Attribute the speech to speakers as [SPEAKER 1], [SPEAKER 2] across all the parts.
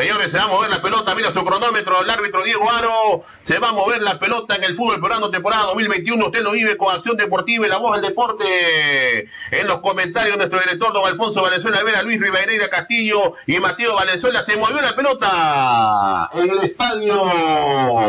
[SPEAKER 1] Señores, se va a mover la pelota, mira su cronómetro, el árbitro Diego Aro, se va a mover la pelota en el fútbol peruano temporada 2021, usted lo vive con Acción Deportiva y La Voz del Deporte. En los comentarios nuestro director don Alfonso Valenzuela Vera, Luis Rivadeneira Castillo y Mateo Valenzuela, se movió la pelota en el estadio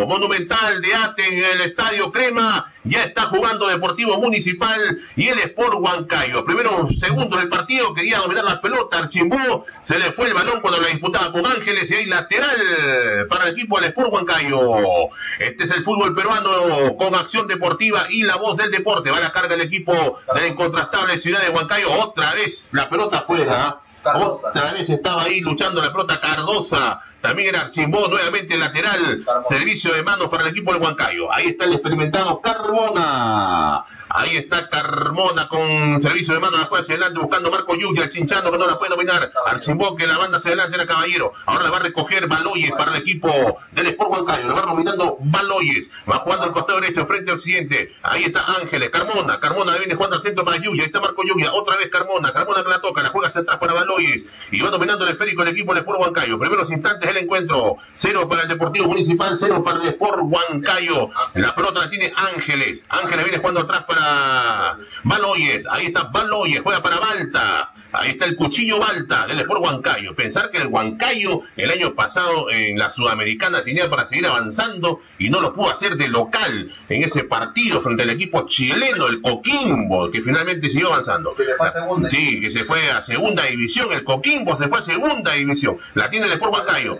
[SPEAKER 1] monumental de Ate, en el estadio Crema, ya está jugando Deportivo Municipal y el Sport Huancayo. Primero, segundo del partido, quería dominar la pelota, Archimbó, se le fue el balón cuando la disputaba con Ángel y hay lateral para el equipo del Sport Huancayo. Este es el fútbol peruano con acción deportiva y la voz del deporte. Va a la carga el equipo de la incontrastable ciudad de Huancayo. Otra vez la pelota afuera. Otra vez estaba ahí luchando la pelota Cardosa. También era Archimbó, nuevamente lateral. Servicio de manos para el equipo de Huancayo. Ahí está el experimentado Carbona. Ahí está Carmona con servicio de mano la hacia adelante buscando Marco Yuya, chinchando que no la puede dominar. Archimbó que la banda hacia adelante era Caballero. Ahora la va a recoger Baloyes para el equipo del Sport Huancayo. La va dominando Baloyes. Va jugando al costado derecho frente a Occidente. Ahí está Ángeles, Carmona. Carmona viene jugando al centro para Yuya. Ahí está Marco Yuya. Otra vez Carmona. Carmona que la toca. La juega hacia atrás para Baloyes. Y va dominando el esférico el equipo del Sport Huancayo. Primeros instantes del encuentro. Cero para el Deportivo Municipal, cero para el Sport Huancayo. La pelota la tiene Ángeles. Ángeles viene jugando atrás para Baloyes, ahí está Baloyes, juega para Balta, ahí está el cuchillo Balta del Sport Huancayo. Pensar que el Huancayo el año pasado en la Sudamericana tenía para seguir avanzando y no lo pudo hacer de local en ese partido frente al equipo chileno, el Coquimbo, que finalmente siguió avanzando. Sí, que se fue a segunda división, el Coquimbo se fue a segunda división. La tiene el Sport Huancayo.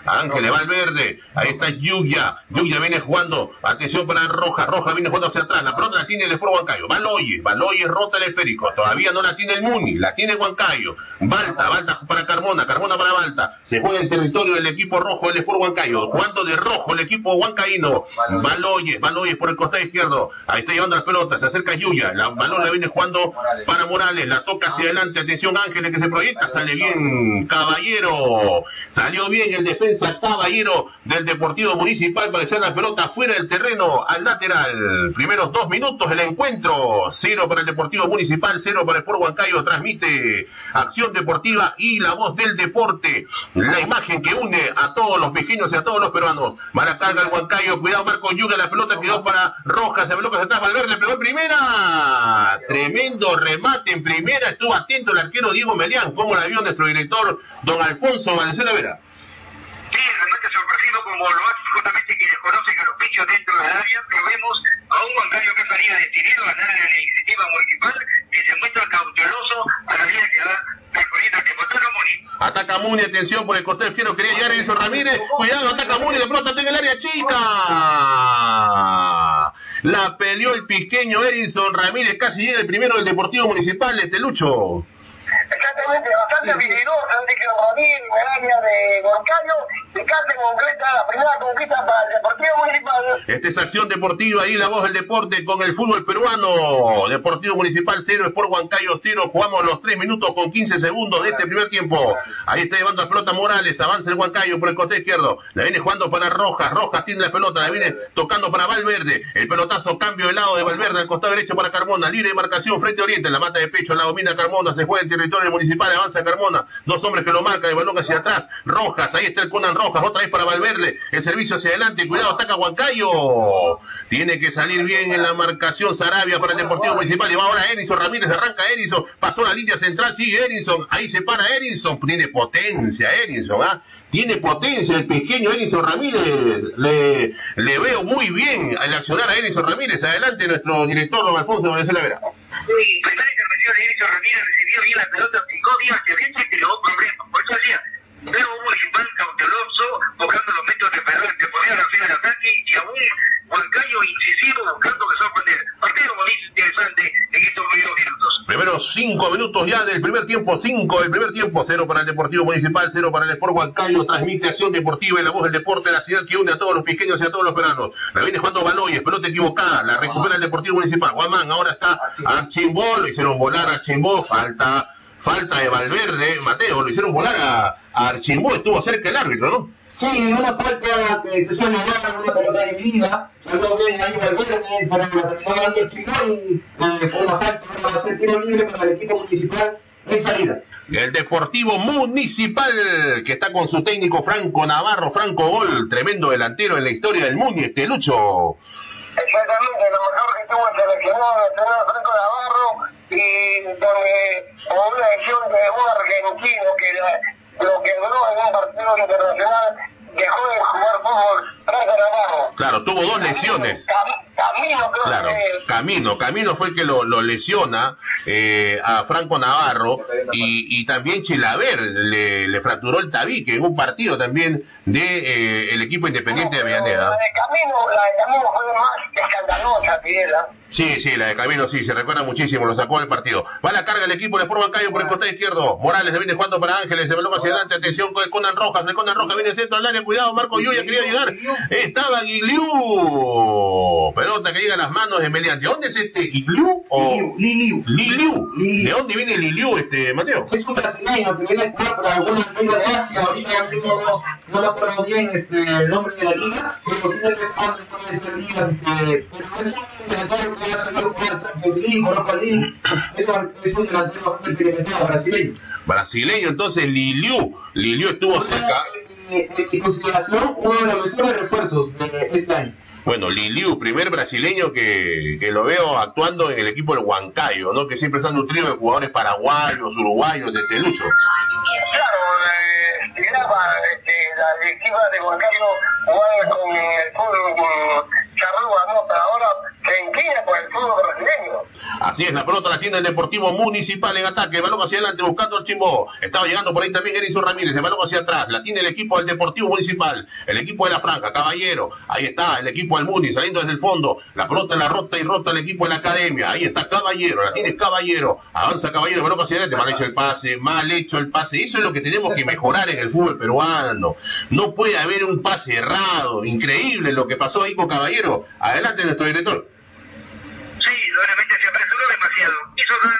[SPEAKER 1] Ángeles Valverde, ahí está Yuya, Yuya viene jugando, atención para Roja, Roja viene jugando hacia atrás, la pelota la tiene el Sport Huancayo, Baloyes, Baloyes rota el esférico, todavía no la tiene el Muni, la tiene Huancayo, Balta, Balta para Carmona, Carmona para Balta, se juega en territorio del equipo rojo del Sport Huancayo, jugando de rojo el equipo huancaíno, Baloyes, Baloyes por el costado izquierdo, ahí está llevando las pelotas, se acerca Yuya, la balón la viene jugando para Morales, la toca hacia adelante, atención Ángeles que se proyecta, sale bien Caballero, salió bien el defensa Caballero del Deportivo Municipal para echar la pelota fuera del terreno al lateral. Primeros dos minutos del encuentro. Cero para el Deportivo Municipal, cero para el Sport Huancayo. Transmite Acción Deportiva y la voz del deporte. La imagen que une a todos los pequeños y a todos los peruanos. Maracarga el Huancayo. Cuidado Marco Yuga. La pelota quedó para Rojas. Se pelota atrás. Valverde le pegó en primera. Tremendo remate en primera. Estuvo atento el arquero Diego Melián. Como la vio nuestro director, don Alfonso Valenzuela Vera.
[SPEAKER 2] Sí, realmente sorpresivo como lo hace justamente quienes conocen a los pichos dentro del área, pero vemos a un bancario que salía decidido a ganar en la iniciativa municipal y se muestra cauteloso a la vida que da la corriente que votaron Muni.
[SPEAKER 1] Ataca Muni, atención por el costado izquierdo, quería llegar Edison Ramírez, cuidado, ataca Muni, de pronto está en el área chica. La peleó el pisqueño Edison Ramírez, casi llega el primero del Deportivo Municipal, este Lucho.
[SPEAKER 2] Exactamente, bastante habilidoso, Ramírez en el área de Huancayo y casi concreta la primera conquista para el Deportivo Municipal.
[SPEAKER 1] Esta es acción deportiva y la voz del deporte con el fútbol peruano. Deportivo Municipal 0, Sport Huancayo 0. Jugamos los 3 minutos con 15 segundos de este primer tiempo. Ahí está llevando la pelota Morales. Avanza el Huancayo por el costado izquierdo. La viene jugando para Rojas. Rojas tiene la pelota. La viene tocando para Valverde. El pelotazo cambio de lado de Valverde al costado derecho para Carmona. Libre de marcación frente a Oriente. La mata de pecho. La domina Carmona. Se juega en territorio municipal. Avanza Carmona. Dos hombres que lo marcan. El balón hacia atrás. Rojas. Ahí está el Conan Rojas. Otra vez para Valverde. El servicio hacia adelante. Cuidado. Ataca Huancayo. Tiene que salir bien en la marcación Sarabia para el Deportivo Municipal. Y va ahora Erinson Ramírez. Arranca Erinson. Pasó la línea central. Sigue Erinson. Ahí se para Erinson. Tiene potencia Erinson. ¿ah? Tiene potencia el pequeño Erinson Ramírez. Le, le veo muy bien al accionar a Erinson Ramírez. Adelante nuestro director, don Alfonso Venezuela Vera.
[SPEAKER 2] Sí, primera intervención de Eric Ramírez recibió bien la pelota, picó bien hacia adentro y creó problemas. Por eso decía, pero un municipal cauteloso, buscando los métodos de Ferrer, de poner a ataque y aún Huancayo incisivo buscando que sorprender. Partido bonito, interesante en estos medios
[SPEAKER 1] Primeros cinco minutos ya del primer tiempo, cinco del primer tiempo, cero para el Deportivo Municipal, cero para el Sport Huancayo, transmite acción deportiva y la voz del deporte de la ciudad que une a todos los piqueños y a todos los peruanos. La viene jugando Baloyes, pelota equivocada, la recupera el Deportivo Municipal. Guamán, ahora está Archimbó, lo hicieron volar a falta, falta de Valverde, Mateo, lo hicieron volar a, a Archimbó, estuvo cerca el árbitro, ¿no?
[SPEAKER 3] Sí, una falta que se suele dar, una pelota dividida, salió bien ahí Valverde, pero la terminó dando el chingón y eh, fue una falta, va a ser tiro libre para el equipo municipal en salida.
[SPEAKER 1] El Deportivo Municipal, que está con su técnico Franco Navarro, Franco Gol, tremendo delantero en la historia del mundo, este Lucho.
[SPEAKER 2] Exactamente, lo mejor que tuvo el seleccionado nacional Franco Navarro y donde con una lesión de un argentino que la- lo quebró en un partido internacional dejó de jugar fútbol Franco Navarro.
[SPEAKER 1] Claro, tuvo dos lesiones.
[SPEAKER 2] Camino creo
[SPEAKER 1] Claro,
[SPEAKER 2] que es.
[SPEAKER 1] Camino, Camino fue el que lo, lo lesiona eh, a Franco Navarro y, y también Chilaver le, le fracturó el tabique en un partido también de eh, el equipo independiente de
[SPEAKER 2] La
[SPEAKER 1] Avellaneda.
[SPEAKER 2] de Camino, la de Camino fue más escandalosa, Piedra.
[SPEAKER 1] Sí, sí, la de Camino sí, se recuerda muchísimo, lo sacó del partido. Va la carga el equipo de Sport Bancayo por el costado izquierdo. Morales le viene jugando para Ángeles, se veló hacia adelante, atención con el Conan Rojas, el Conan Rojas viene centro al área, cuidado, Marco Yuya quería llegar. Estaba Guiliu. Pelota que llega a las manos de Meliante. ¿Dónde es este Guiliu? O...
[SPEAKER 3] Liliu.
[SPEAKER 1] Liliu. ¿De dónde viene Liliu, este, Mateo?
[SPEAKER 3] Es un brasileño que viene por alguna liga de Asia, ahorita no, no me acuerdo bien este, el nombre de la liga, pero en una de esas ligas, este, pero es un delantero que ha salido jugar Champions League, Europa League, es un, delantero bastante experimentado brasileño.
[SPEAKER 1] Brasileño, entonces Liliu. Liliu estuvo cerca.
[SPEAKER 3] En, consideración, uno de los mejores refuerzos de este año.
[SPEAKER 1] Bueno, Liliu, primer brasileño que, que lo veo actuando en el equipo del Huancayo, ¿no? Que siempre está nutrido de jugadores paraguayos, uruguayos, este Lucho.
[SPEAKER 2] Claro, eh, llegaba este, la directiva de Huancayo jugar con el fútbol charrúa. Pero ahora se inclina por el fútbol brasileño.
[SPEAKER 1] Así es, la pelota la tiene el Deportivo Municipal en ataque, balón hacia adelante buscando al Chimbo. Estaba llegando por ahí también Erizo Ramírez, el balón hacia atrás, la tiene el equipo del Deportivo Municipal, el equipo de la Franca, Caballero, ahí está el equipo del Muni saliendo desde el fondo, la pelota la rota y rota el equipo de la Academia, ahí está Caballero, la tiene Caballero, avanza Caballero, balón hacia adelante, mal hecho el pase, mal hecho el pase, eso es lo que tenemos que mejorar en el fútbol peruano. No puede haber un pase errado, increíble lo que pasó ahí con Caballero. Adelante nuestro director.
[SPEAKER 2] Sí, obviamente se apresuró demasiado. Hizo dan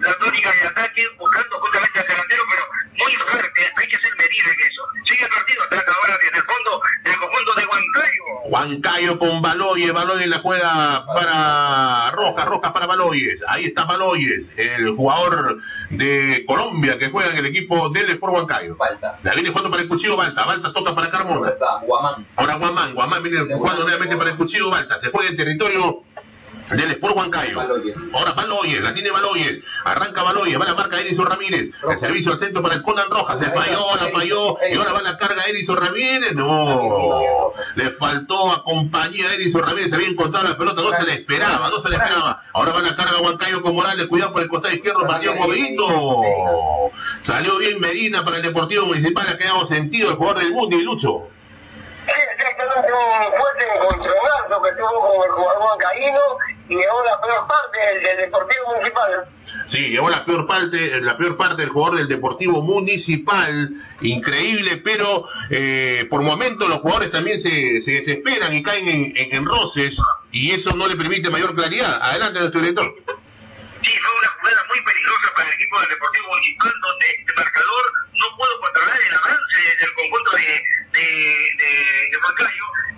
[SPEAKER 2] la tónica de ataque buscando justamente al delantero, pero muy fuerte. Hay que ser medido en eso. Sigue el partido, ataca ahora desde el fondo del conjunto de Huancayo.
[SPEAKER 1] Huancayo con Baloyes, Baloyes la juega para Rojas, Rojas para Baloyes, ahí está Baloyes, el jugador de Colombia que juega en el equipo del Sport Huancayo.
[SPEAKER 4] Falta.
[SPEAKER 1] La viene jugando para el cuchillo Balta, Balta toca para Carmona.
[SPEAKER 4] Está Guamán.
[SPEAKER 1] Ahora Guamán, Guamán viene jugando nuevamente para el cuchillo Balta, se juega en territorio del Sport Huancayo. Ahora Baloyes, la tiene Baloyes, arranca Baloyes, va la marca Erizo Ramírez, el servicio al centro para el Conan Rojas, se falló, la falló, y ahora va la carga Erizo Ramírez, no, le faltó a compañía Erizo Ramírez, se había encontrado la pelota, no se le esperaba, no se le esperaba, ahora va la carga Huancayo con Morales, cuidado por el costado izquierdo, partido movidito, salió bien Medina para el Deportivo Municipal, ha quedado sentido el jugador del mundo y Lucho.
[SPEAKER 2] Sí, exactamente un fuerte encontronazo que tuvo con el jugador huancaíno y llegó la peor parte del, Deportivo Municipal.
[SPEAKER 1] Sí, llegó la peor parte, la peor parte del jugador del Deportivo Municipal, increíble, pero eh, por momentos los jugadores también se, se desesperan y caen en, en- en roces y eso no le permite mayor claridad. Adelante, nuestro director.
[SPEAKER 2] Sí, fue una jugada muy peligrosa para el equipo del Deportivo Municipal, donde el marcador no pudo controlar el avance del conjunto de, de, de, de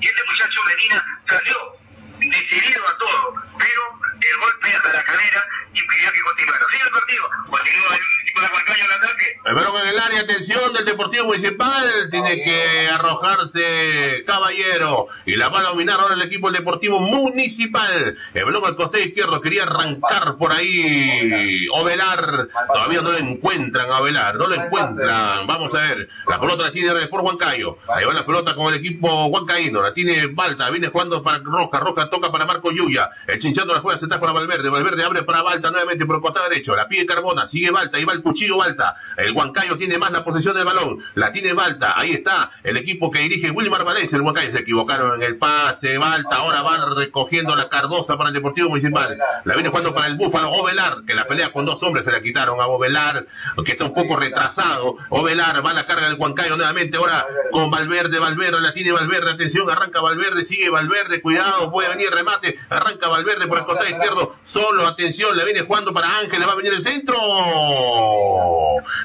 [SPEAKER 2] y este muchacho Medina salió decidido a todo, pero el golpe a la cadera impidió que continuara. Sigue el partido, continúa el equipo de Huancayo en ataque.
[SPEAKER 1] El balón en el área, atención del Deportivo Municipal, tiene que arrojarse Caballero y la va a dominar ahora el equipo del Deportivo Municipal. El balón al costado izquierdo quería arrancar por ahí Ovelar, todavía no lo encuentran a Ovelar, no lo encuentran. Vamos a ver, la pelota la tiene ahora por Huancayo, ahí va la pelota con el equipo huancaíno, la tiene Balta, viene jugando para Roja, Roja toca para Marco Yuya, el chinchando la juega se está para Valverde, Valverde abre para Balta nuevamente por el costado derecho, la pide Carbona, sigue Balta, ahí va el cuchillo Balta, el Huancayo tiene más la posesión del balón. La tiene Balta. Ahí está el equipo que dirige Wilmar Valencia. El Huancayo se equivocaron en el pase. Balta ahora van recogiendo la Cardosa para el Deportivo Municipal. La viene jugando para el Búfalo Ovelar, que la pelea con dos hombres se la quitaron a Ovelar, que está un poco retrasado. Ovelar va a la carga del Huancayo nuevamente. Ahora con Valverde. Valverde la tiene Valverde. Atención, arranca Valverde. Sigue Valverde. Cuidado, puede venir remate. Arranca Valverde por el costado izquierdo. Solo, atención, le viene jugando para Ángel. Le va a venir el centro.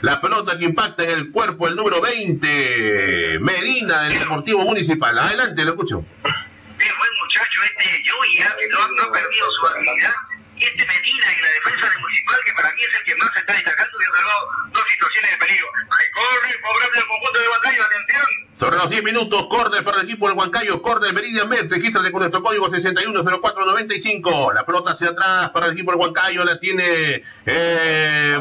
[SPEAKER 1] La pelota que impacta en el cuerpo, el número 20, Medina del Deportivo Municipal. Adelante, lo escucho.
[SPEAKER 2] Bien, buen muchacho este Joey, no, no ha perdido su habilidad. Y este Medina en la defensa del Municipal, que para mí es el que más se está destacando, y ha dos situaciones de peligro. Ahí corre, favorable al conjunto de Bandayo, atención.
[SPEAKER 1] Sobre los 10 minutos, córner para el equipo del Huancayo, córner Meridian Bet, regístrate con nuestro código 610495. La pelota hacia atrás para el equipo del Huancayo, la tiene eh,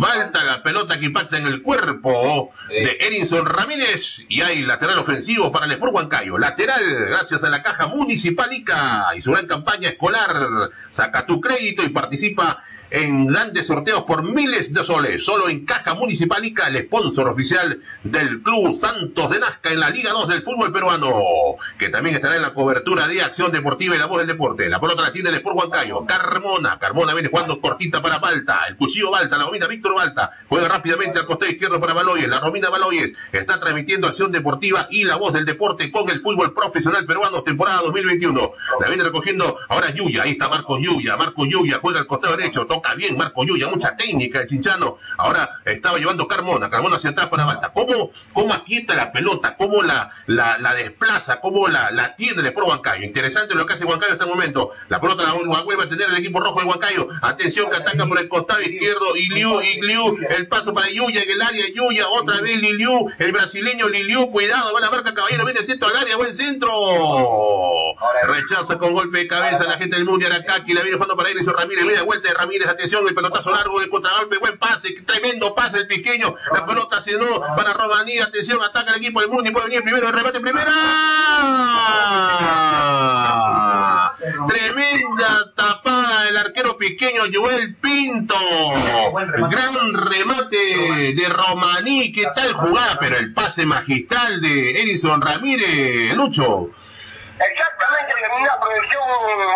[SPEAKER 1] Balta, la pelota que impacta en el cuerpo de Erinson Ramírez. Y hay lateral ofensivo para el Sport Huancayo. Lateral, gracias a la caja municipal ICA y su gran campaña escolar. Saca tu crédito y participa en grandes sorteos por miles de soles. Solo en Caja Municipal ICA, el sponsor oficial del Club Santos de Nazca en la Liga 2 del fútbol peruano, que también estará en la cobertura de Acción Deportiva y la voz del deporte. La pelota la tiene el Sport Huancayo. Carmona, Carmona viene jugando cortita para Balta. El cuchillo Balta, la domina Víctor Balta. Juega rápidamente al costado izquierdo para Baloyes. La domina Baloyes. Está transmitiendo Acción Deportiva y la voz del deporte con el fútbol profesional peruano temporada 2021. La viene recogiendo ahora Yuya. Ahí está Marcos Yuya. Marcos Yuya juega al costado derecho. Toca bien Marco Yuya. Mucha técnica el chinchano. Ahora estaba llevando Carmona. Carmona hacia atrás para Balta. ¿Cómo, cómo aquieta la pelota? ¿Cómo la, la, la desplaza? ¿Cómo la, la tiene el Sport Huancayo? Interesante lo que hace Huancayo en este momento. La pelota la vuelve a tener el equipo rojo de Huancayo. Atención que ataca por el costado izquierdo. Iliu, Iliu. El paso para Yuya en el área. Yuya otra vez Liliu. El brasileño Liliu. Cuidado. Va la marca caballero. Viene centro al área. Buen centro. Rechaza con golpe de cabeza la gente del Mundial Aracaki. La viene jugando para Iris Ramírez. De vuelta de Ramírez. Atención. El pelotazo largo de contragolpe. Buen pase. Tremendo pase el pequeño. La pelota se no para Romaní. Atención. Ataca el equipo del Mundi. Puede venir primero. El remate primera. Tremenda tapada del arquero pequeño Joel Pinto. Gran remate de Romaní. ¿Qué tal jugada? Pero el pase magistral de Edison Ramírez. Lucho.
[SPEAKER 2] Exactamente, una proyección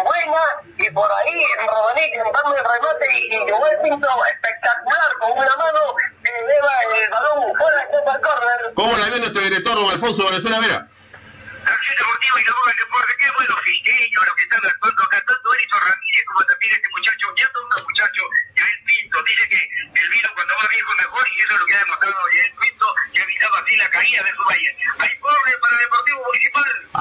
[SPEAKER 2] buena y por ahí Rodaní intentando el remate y, y Joel Pinto espectacular con una mano que eleva el balón fuera de Copa Corner.
[SPEAKER 1] ¿Cómo la ve nuestro director don Alfonso Valenzuela Vera?
[SPEAKER 2] Acción deportiva y la del deporte, qué bueno, Fisteño, lo que están actuando acá, tanto Erison Ramírez como también este muchacho, ya toca muchacho, Joel Pinto, dice que el vino cuando va viejo mejor y eso es lo que ha demostrado Joel Pinto, que evitaba así la caída de su valle. Hay corre para el Deportivo.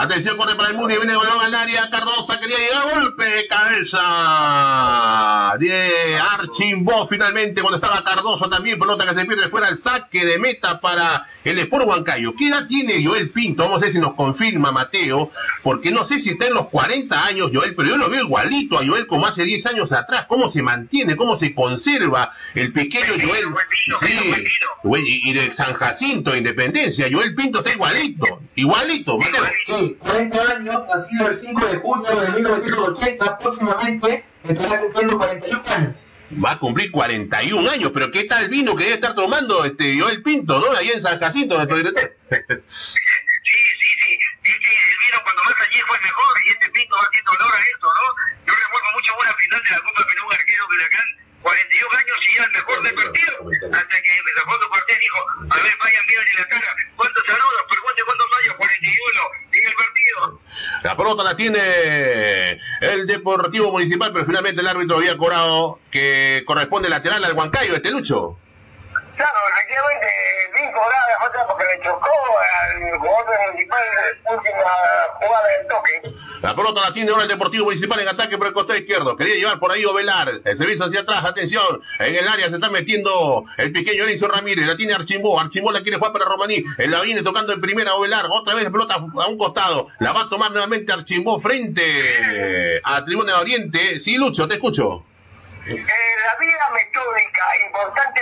[SPEAKER 1] Atención, corre para el Muni, viene el balón al área, Cardosa quería llegar, golpe de cabeza de Archimbó finalmente cuando estaba Cardoso también, pelota que se pierde fuera el saque de meta para el Sport Huancayo. ¿Qué edad tiene Joel Pinto? Vamos a ver si nos confirma Mateo, porque no sé si está en los 40 años Joel, pero yo lo veo igualito a Joel como hace 10 años atrás, cómo se mantiene, cómo se conserva el pequeño Joel. Sí, y, y de San Jacinto, Independencia, Joel Pinto está igualito, igualito, Mateo.
[SPEAKER 3] Sí, 40 años, nacido el 5 de junio de 1980, próximamente estará cumpliendo 41 años.
[SPEAKER 1] Va a cumplir 41 años, pero ¿qué tal vino que debe estar tomando este Joel Pinto, ¿no? Ahí en San Jacinto, nuestro director.
[SPEAKER 2] Sí, sí, sí. Es que el vino cuando más añejo es mejor y este pinto va haciendo honor a eso, ¿no? Yo recuerdo mucho una final de la Copa Perú, un arquero de Huracán, 41 años y era el mejor del partido. Hasta que Alfonso Cortés dijo, a ver, vayan, miren la cara, ¿cuántos saludos? Pregunte cuántos años, 41, sigue el partido.
[SPEAKER 1] La pelota la tiene el Deportivo Municipal, pero finalmente el árbitro había cobrado que corresponde lateral al Huancayo, este Lucho.
[SPEAKER 2] Claro, efectivamente, cobrada la falta porque le chocó al jugador municipal última jugada del toque.
[SPEAKER 1] La pelota la tiene ahora el Deportivo Municipal en ataque por el costado izquierdo. Quería llevar por ahí Ovelar. El servicio hacia atrás, atención. En el área se está metiendo el pequeño Enzo Ramírez. La tiene Archimbó. Archimbó la quiere jugar para Romaní. Él la viene tocando en primera Ovelar. Otra vez la pelota a un costado. La va a tomar nuevamente Archimbó frente a Tribuna de Oriente. Sí, Lucho, te escucho.
[SPEAKER 2] Eh, la vida metódica, importante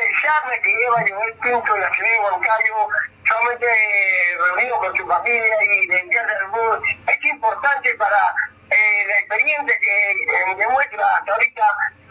[SPEAKER 2] que lleva Joel Pinto en la ciudad de Huancayo, solamente reunido con su familia y de del mundo, es importante para eh, la experiencia que eh, demuestra hasta ahorita,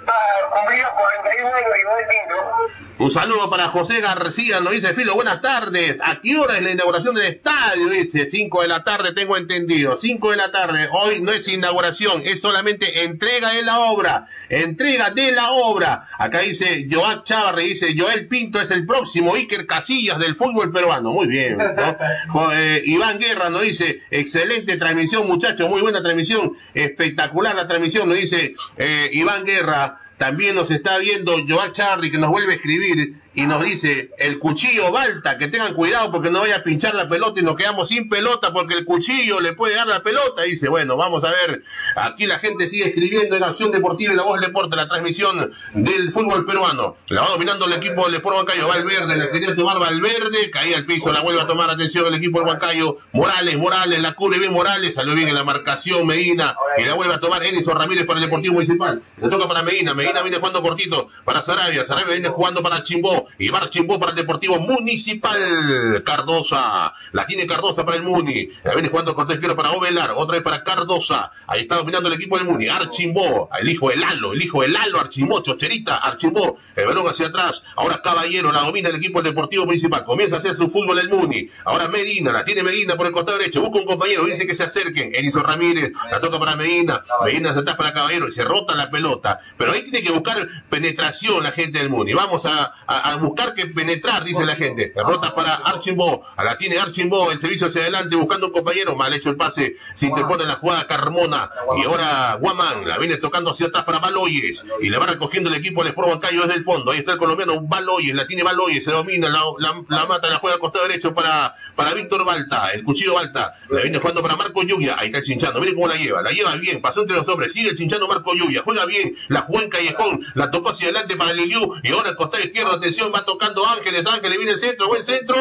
[SPEAKER 2] va a cumplir los 41 bueno, Iván Pinto.
[SPEAKER 1] Un saludo para José García, nos dice Filo, buenas tardes. ¿A qué hora es la inauguración del estadio? Dice, 5 de la tarde, tengo entendido. 5 de la tarde, hoy no es inauguración, es solamente entrega de la obra. Entrega de la obra. Acá dice Joac Chavarre, dice Joel Pinto es el próximo Iker Casillas del fútbol peruano. Muy bien. eh, Iván Guerra nos dice, excelente transmisión, muchachos, muy buena transmisión, espectacular la transmisión, nos dice eh, Iván Guerra. También nos está viendo Joao Charri que nos vuelve a escribir y nos dice el cuchillo Balta, que tengan cuidado porque no vaya a pinchar la pelota y nos quedamos sin pelota porque el cuchillo le puede dar la pelota. Dice, bueno, vamos a ver, aquí la gente sigue escribiendo en Acción Deportiva y la voz deporte, la transmisión del fútbol peruano. La va dominando el equipo del Sport Huancayo, Valverde, la quería tomar Valverde, caía al piso, la vuelve a tomar atención el equipo del Huancayo, Morales, Morales, la cubre bien Morales, salió bien en la marcación Medina y la vuelve a tomar Enison Ramírez para el Deportivo Municipal. Le toca para Medina, Medina viene jugando cortito para Sarabia, Sarabia viene jugando para Chimbó y va Chimbó para el Deportivo Municipal. Cardosa, la tiene Cardosa para el Muni, la viene jugando Cortés Quiero para Ovelar, otra vez para Cardosa, ahí está dominando el equipo del Muni, Archimbó, el hijo del Lalo, el hijo del Lalo, Archimbó, Chocherita, Archimbó, el balón hacia atrás, ahora Caballero, la domina el equipo del Deportivo Municipal, comienza a hacer su fútbol el Muni, ahora Medina, la tiene Medina por el costado derecho, busca un compañero, dice que se acerquen, Enison Ramírez, la toca para Medina, Medina se atrás para Caballero y se rota la pelota, pero ahí tiene que buscar penetración la gente del Muni, vamos a buscar que penetrar, dice la gente, la rota para Archimbó, la tiene Archimbó, el servicio hacia adelante buscando un compañero, mal hecho el pase, se interpone en la jugada Carmona, y ahora Guamán, la viene tocando hacia atrás para Baloyes, y le va recogiendo el equipo del Sport Huancayo desde el fondo, ahí está el colombiano Baloyes, la tiene Baloyes, se domina, la, mata, la juega al costado derecho para, para Víctor Balta, el cuchillo Balta, la viene jugando para Marco Lluvia, ahí está el chinchando, miren cómo la lleva, la lleva bien, pasó entre los hombres, sigue el chinchando Marco Lluvia, juega bien, la jugó en Callejón, la tocó hacia adelante para Liliu, y ahora el costado izquierdo, atención, va tocando Ángeles, Ángeles viene el centro, buen centro,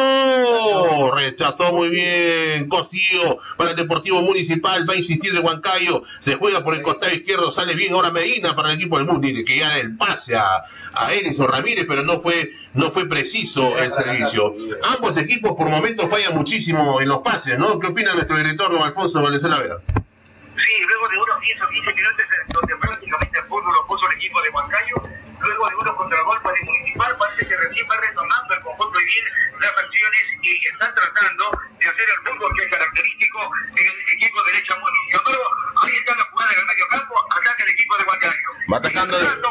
[SPEAKER 1] rechazó muy bien, Cosío para el Deportivo Municipal, va a insistir el Huancayo, se juega por el costado izquierdo, sale bien ahora Medina para el equipo del Muni, que ya el pase a, a Enison Ramírez, pero no fue, no fue preciso el servicio. Ambos equipos por momentos fallan muchísimo en los pases, ¿no? ¿Qué opina nuestro director, don Alfonso Valenzuela Vera?
[SPEAKER 2] Sí, luego de unos 15 o 15 minutos en donde prácticamente el fútbol lo puso el equipo de Huancayo, luego de unos contragolpes de Municipal, parece que recién va retornando el conjunto y bien las acciones y están tratando de hacer el fútbol que es característico en el equipo derecha Municipal. Pero ahí está la jugada del medio campo, ataca el equipo de Huancayo.
[SPEAKER 1] Va atacando el-.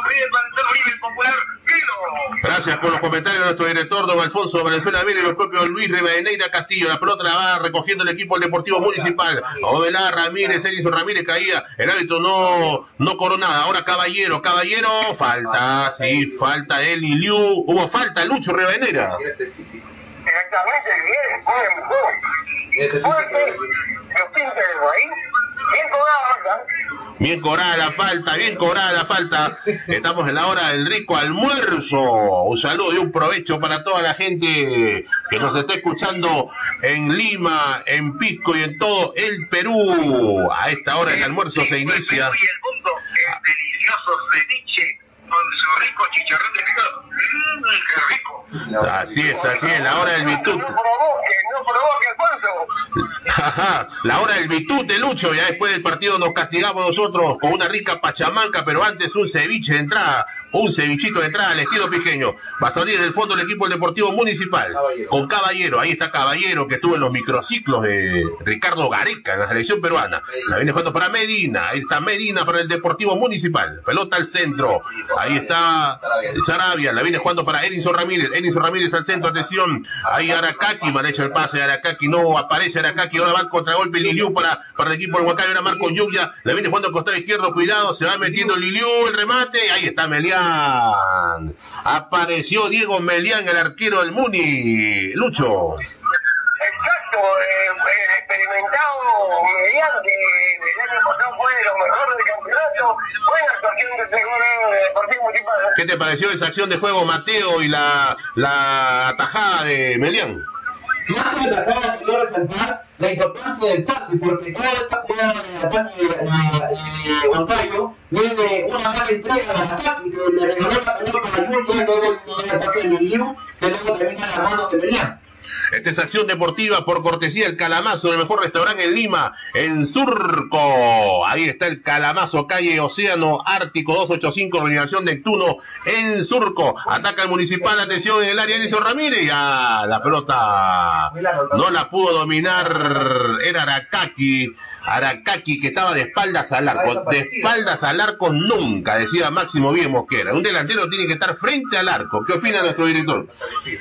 [SPEAKER 1] Gracias por los comentarios de nuestro director, don Alfonso Venezuela Vera y el propio Luis Rivadeneira Castillo. La pelota la va recogiendo el equipo del Deportivo Municipal. Ovelar, Ramírez, Elison Ramírez caía. El árbitro no, no cobró nada. Ahora Caballero, Caballero, falta, sí, falta él y Liu. Hubo falta, Lucho Rivadeneira.
[SPEAKER 2] Exactamente, bien. Fuerte, los pinta de ahí. Bien.
[SPEAKER 1] Bien cobrada la falta, bien cobrada la falta. Estamos en la hora del rico almuerzo. Un saludo y un provecho para toda la gente que nos está escuchando en Lima, en Pisco y en todo el Perú. A esta hora el almuerzo se inicia.
[SPEAKER 2] Y el mundo es delicioso ceviche con su rico chicharrón de pescado. Mmm, qué rico.
[SPEAKER 1] Así es, así es, la hora del bitut.
[SPEAKER 2] No provoque, no provoque, Alfonso.
[SPEAKER 1] Ajá, la hora del bitute, Lucho. Ya después del partido nos castigamos nosotros con una rica pachamanca, pero antes un ceviche de entrada, un cevichito de entrada al estilo piqueño. Va a salir del fondo el equipo del Deportivo Municipal con Caballero. Ahí está Caballero que estuvo en los microciclos de Ricardo Gareca en la selección peruana. La viene jugando para Medina. Ahí está Medina para el Deportivo Municipal. Pelota al centro. Ahí está Sarabia. La viene jugando para Edinson Ramírez. Edinson Ramírez al centro. Atención. Ahí Aracaki. Hecho el pase Aracaki. No aparece Aracaki. Ahora va el contragolpe Liliu para, para el equipo del Huancayo. Ahora Marco Lluvia. La viene jugando al costado izquierdo. Cuidado. Se va metiendo Liliu. El remate. Ahí está Melián. Apareció Diego Melián, el arquero del Muni. Lucho.
[SPEAKER 2] Exacto, eh, el experimentado mediante el año pasado fue de lo mejor del campeonato. Buena actuación de gol de Deportivo Municipal.
[SPEAKER 1] ¿Qué te pareció esa acción de juego, Mateo, y la, la atajada de Melián?
[SPEAKER 3] Más que atacar, quiero resaltar la importancia del pase, porque toda esta jugada de ataque de, Huancayo viene una mala entrega al ataque, que le regaló la pelota a Lluvia, luego le da el pase de Liu, que luego termina en las manos de Melián.
[SPEAKER 1] Esta es acción deportiva por cortesía del Calamazo, el mejor restaurante en Lima, en Surco. Ahí está el Calamazo, calle Océano Ártico 285, organización Neptuno, en Surco. Ataca el municipal, atención en el área, Eliseo Ramírez. Ya, la pelota no la pudo dominar, era Arakaki. Arakaki que estaba de espaldas al arco, de espaldas al arco nunca, decía Máximo Bien Mosquera. Un delantero tiene que estar frente al arco. ¿Qué opina nuestro director?
[SPEAKER 2] Sí,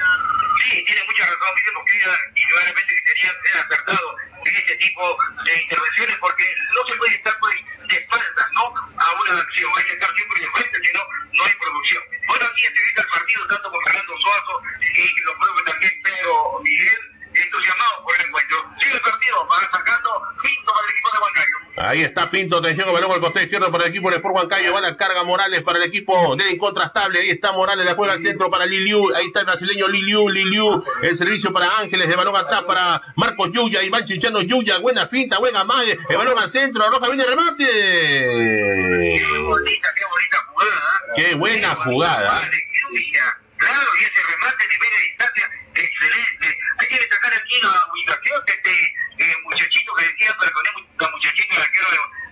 [SPEAKER 2] tiene mucha razón, dice Mosquera, indudablemente que tenía que ser acertado en este tipo de intervenciones, porque no se puede estar pues de espaldas, ¿no? A una acción, hay que estar siempre de frente, si no, no hay producción. Ahora sí se el partido tanto con Fernando Suazo y lo propio también Pedro Miguel, entusiasmados por el encuentro. Sigue el partido, va sacando Pinto para el equipo de Huancayo.
[SPEAKER 1] Ahí está Pinto, atención, balón al costado izquierdo para el equipo del Sport Huancayo, va la carga Morales para el equipo del incontrastable, ahí está Morales, la juega al centro para Liliu, ahí está el brasileño Liliu, Liliu, el servicio para Ángeles, de balón atrás para Marcos Yuya, Iván Chichano Yuya, buena finta, buena mague, el balón al centro, Roja viene el remate.
[SPEAKER 2] Qué bonita, qué bonita jugada. ¿eh?
[SPEAKER 1] Qué buena jugada.
[SPEAKER 2] Qué ubica. Claro, y ese remate de media distancia, excelente. Hay que destacar aquí la ubicación de este eh, muchachito que decía, perdón, la muchachito de arquero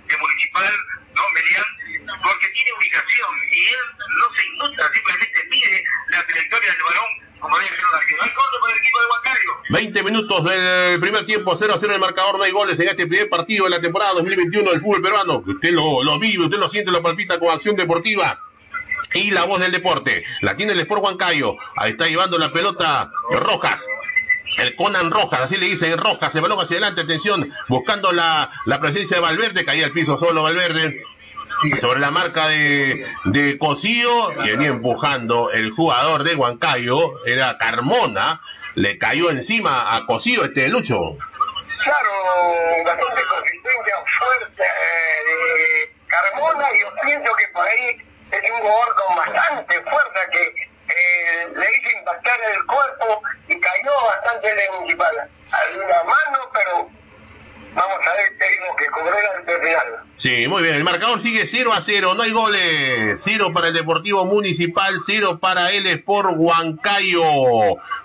[SPEAKER 2] de, Municipal, ¿no? Merian, porque tiene ubicación y él no se inmuta, simplemente mide la trayectoria del balón como debe ser un arquero. Hay corto para el equipo de Huancayo.
[SPEAKER 1] 20 minutos del primer tiempo, 0 a 0 el marcador, no hay goles en este primer partido de la temporada 2021 del fútbol peruano. Usted lo, lo vive, usted lo siente, lo palpita con acción deportiva. Y la voz del deporte, la tiene el Sport Huancayo. Ahí está llevando la pelota Rojas. El Conan Rojas, así le dicen Rojas, se balón hacia adelante, atención, buscando la, presencia de Valverde, caía al piso solo Valverde. Sobre la marca de, de Cosío, y venía empujando el jugador de Huancayo, era Carmona, le cayó encima a Cosío este Lucho.
[SPEAKER 4] Claro, bastante consistencia fuerte eh, de Carmona. Yo pienso que por ahí es un jugador con bastante fuerza que eh, le hizo impactar el cuerpo y cayó bastante en el municipal. Alguna mano, pero vamos a ver, tenemos que cobró el final.
[SPEAKER 1] Sí, muy bien. El marcador sigue 0 a 0. No hay goles. 0 para el Deportivo Municipal, 0 para el Sport Huancayo.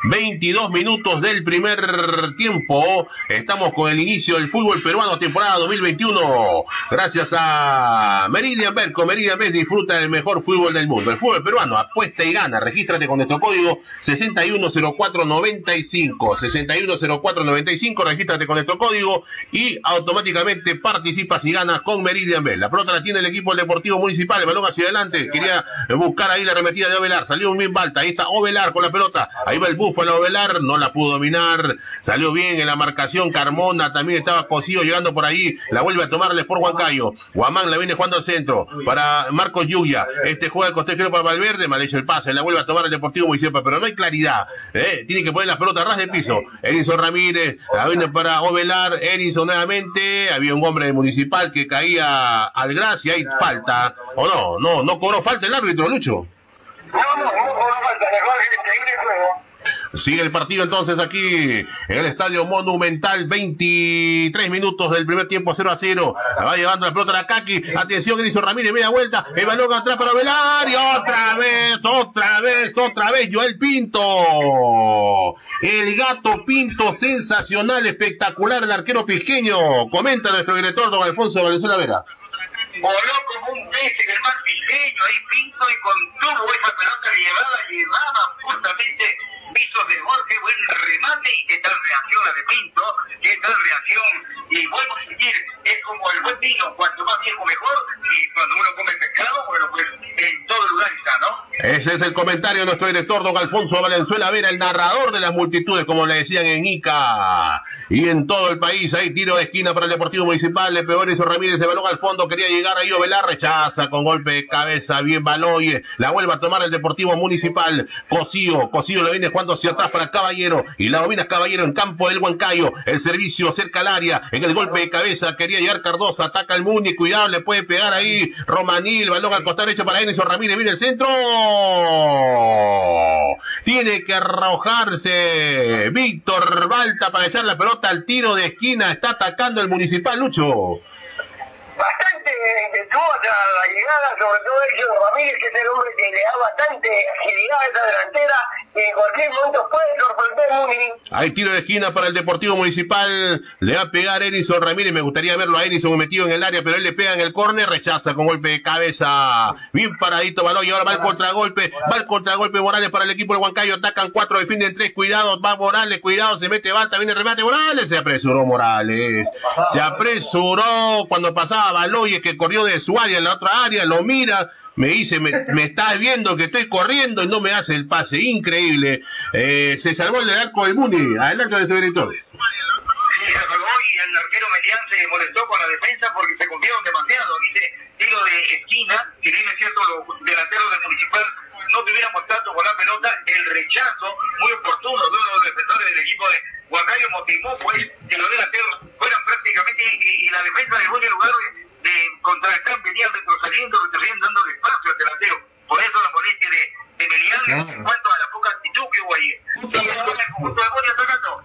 [SPEAKER 1] 22 minutos del primer tiempo. Estamos con el inicio del fútbol peruano temporada 2021. Gracias a Meridian Bet. Con Meridian Bet disfruta del mejor fútbol del mundo. El fútbol peruano apuesta y gana. Regístrate con nuestro código 610495. 610495. Regístrate con nuestro código y automáticamente participas y ganas con Meridian Bet. La pelota la tiene el equipo del Deportivo Municipal, el balón hacia adelante, quería buscar ahí la arremetida de Ovelar, salió un bien balta, ahí está Ovelar con la pelota, ahí va el búfalo Ovelar, no la pudo dominar, salió bien en la marcación, Carmona también estaba cosido llegando por ahí, la vuelve a tomar el Sport Huancayo, Guamán la viene jugando al centro, para Marcos Yuya, este juega el costero para Valverde, mal hecho el pase, la vuelve a tomar el Deportivo Municipal, pero no hay claridad, ¿eh? tiene que poner la pelota a ras de piso, Edison Ramírez, la viene para Ovelar, Edison nuevamente, había un hombre municipal que caía al gras y hay falta, o no, no, no cobró falta el árbitro, Lucho.
[SPEAKER 4] No, no, no cobró falta, dejó el juego.
[SPEAKER 1] Sigue el partido entonces aquí en el Estadio Monumental, 23 minutos del primer tiempo 0 a 0. La va llevando la pelota a la Kaki. Atención, Grison Ramírez, media vuelta. El balón atrás para Velar y otra vez, otra vez, otra vez, Joel Pinto. El gato Pinto, sensacional, espectacular, el arquero pisqueño. Comenta nuestro director, don Alfonso Valenzuela Vera.
[SPEAKER 2] voló como un pez en el mar ahí pinto y contuvo esa pelota llevada, llevaba justamente visos de Jorge, buen remate y qué tal reacción la de Pinto, qué tal reacción, y vuelvo a decir, es como el buen vino, cuanto más viejo mejor, y cuando uno come pescado, bueno pues en todo lugar está, ¿no?
[SPEAKER 1] Ese es el comentario de nuestro director, don Alfonso Valenzuela Vera, el narrador de las multitudes, como le decían en Ica. Y en todo el país hay tiro de esquina para el Deportivo Municipal. Le pegó Enzo Ramírez, de balón al fondo, quería llegar ahí Ovelar, rechaza con golpe de cabeza, bien Baloy. La vuelve a tomar el Deportivo Municipal. Cosío, Cosío le viene jugando hacia atrás para Caballero. Y la domina Caballero en campo del Huancayo. El servicio cerca al área, en el golpe de cabeza, quería llegar Cardosa, ataca el Muni, cuidado, le puede pegar ahí Romanil, balón al costado derecho para Enzo Ramírez, viene el centro. Tiene que arrojarse Víctor Balta para echar la pelota al tiro de esquina. Está atacando el municipal, Lucho.
[SPEAKER 4] Bastante hasta la llegada, sobre todo Elcio Ramírez, que es el hombre que le da bastante agilidad a esa delantera en cualquier momento puede.
[SPEAKER 1] Hay tiro de esquina para el Deportivo Municipal. Le va a pegar Edison Ramírez. Me gustaría verlo a Edison metido en el área, pero él le pega en el córner. Rechaza con golpe de cabeza. Bien paradito balón y ahora va el contragolpe. Va el contragolpe Morales para el equipo de Huancayo. Atacan cuatro, defienden tres. Cuidado, va Morales. Cuidado, se mete Balta. Viene remate. Morales se apresuró Morales. Se apresuró cuando pasaba Baloyes que corrió de su área en la otra área. Lo mira me dice, me, me estás viendo que estoy corriendo y no me hace el pase, increíble. Eh, se salvó el arco de Muni, adelante de tu director.
[SPEAKER 2] Se salvó y el arquero Melián se molestó con la defensa porque se confiaron demasiado. Dice, tiro de esquina, que bien es cierto, los delanteros del Municipal no tuvieran contacto con la pelota, el rechazo muy oportuno de uno de los defensores del equipo de Huacayo motivó pues que los delanteros fueran prácticamente y, y la defensa de buen lugar de, contrarrestar venían retrocediendo, retrocediendo, dando espacio al delantero. Por eso la molestia de, de Melián en cuanto a la poca actitud que hubo ahí. Y el conjunto de Muni atacando.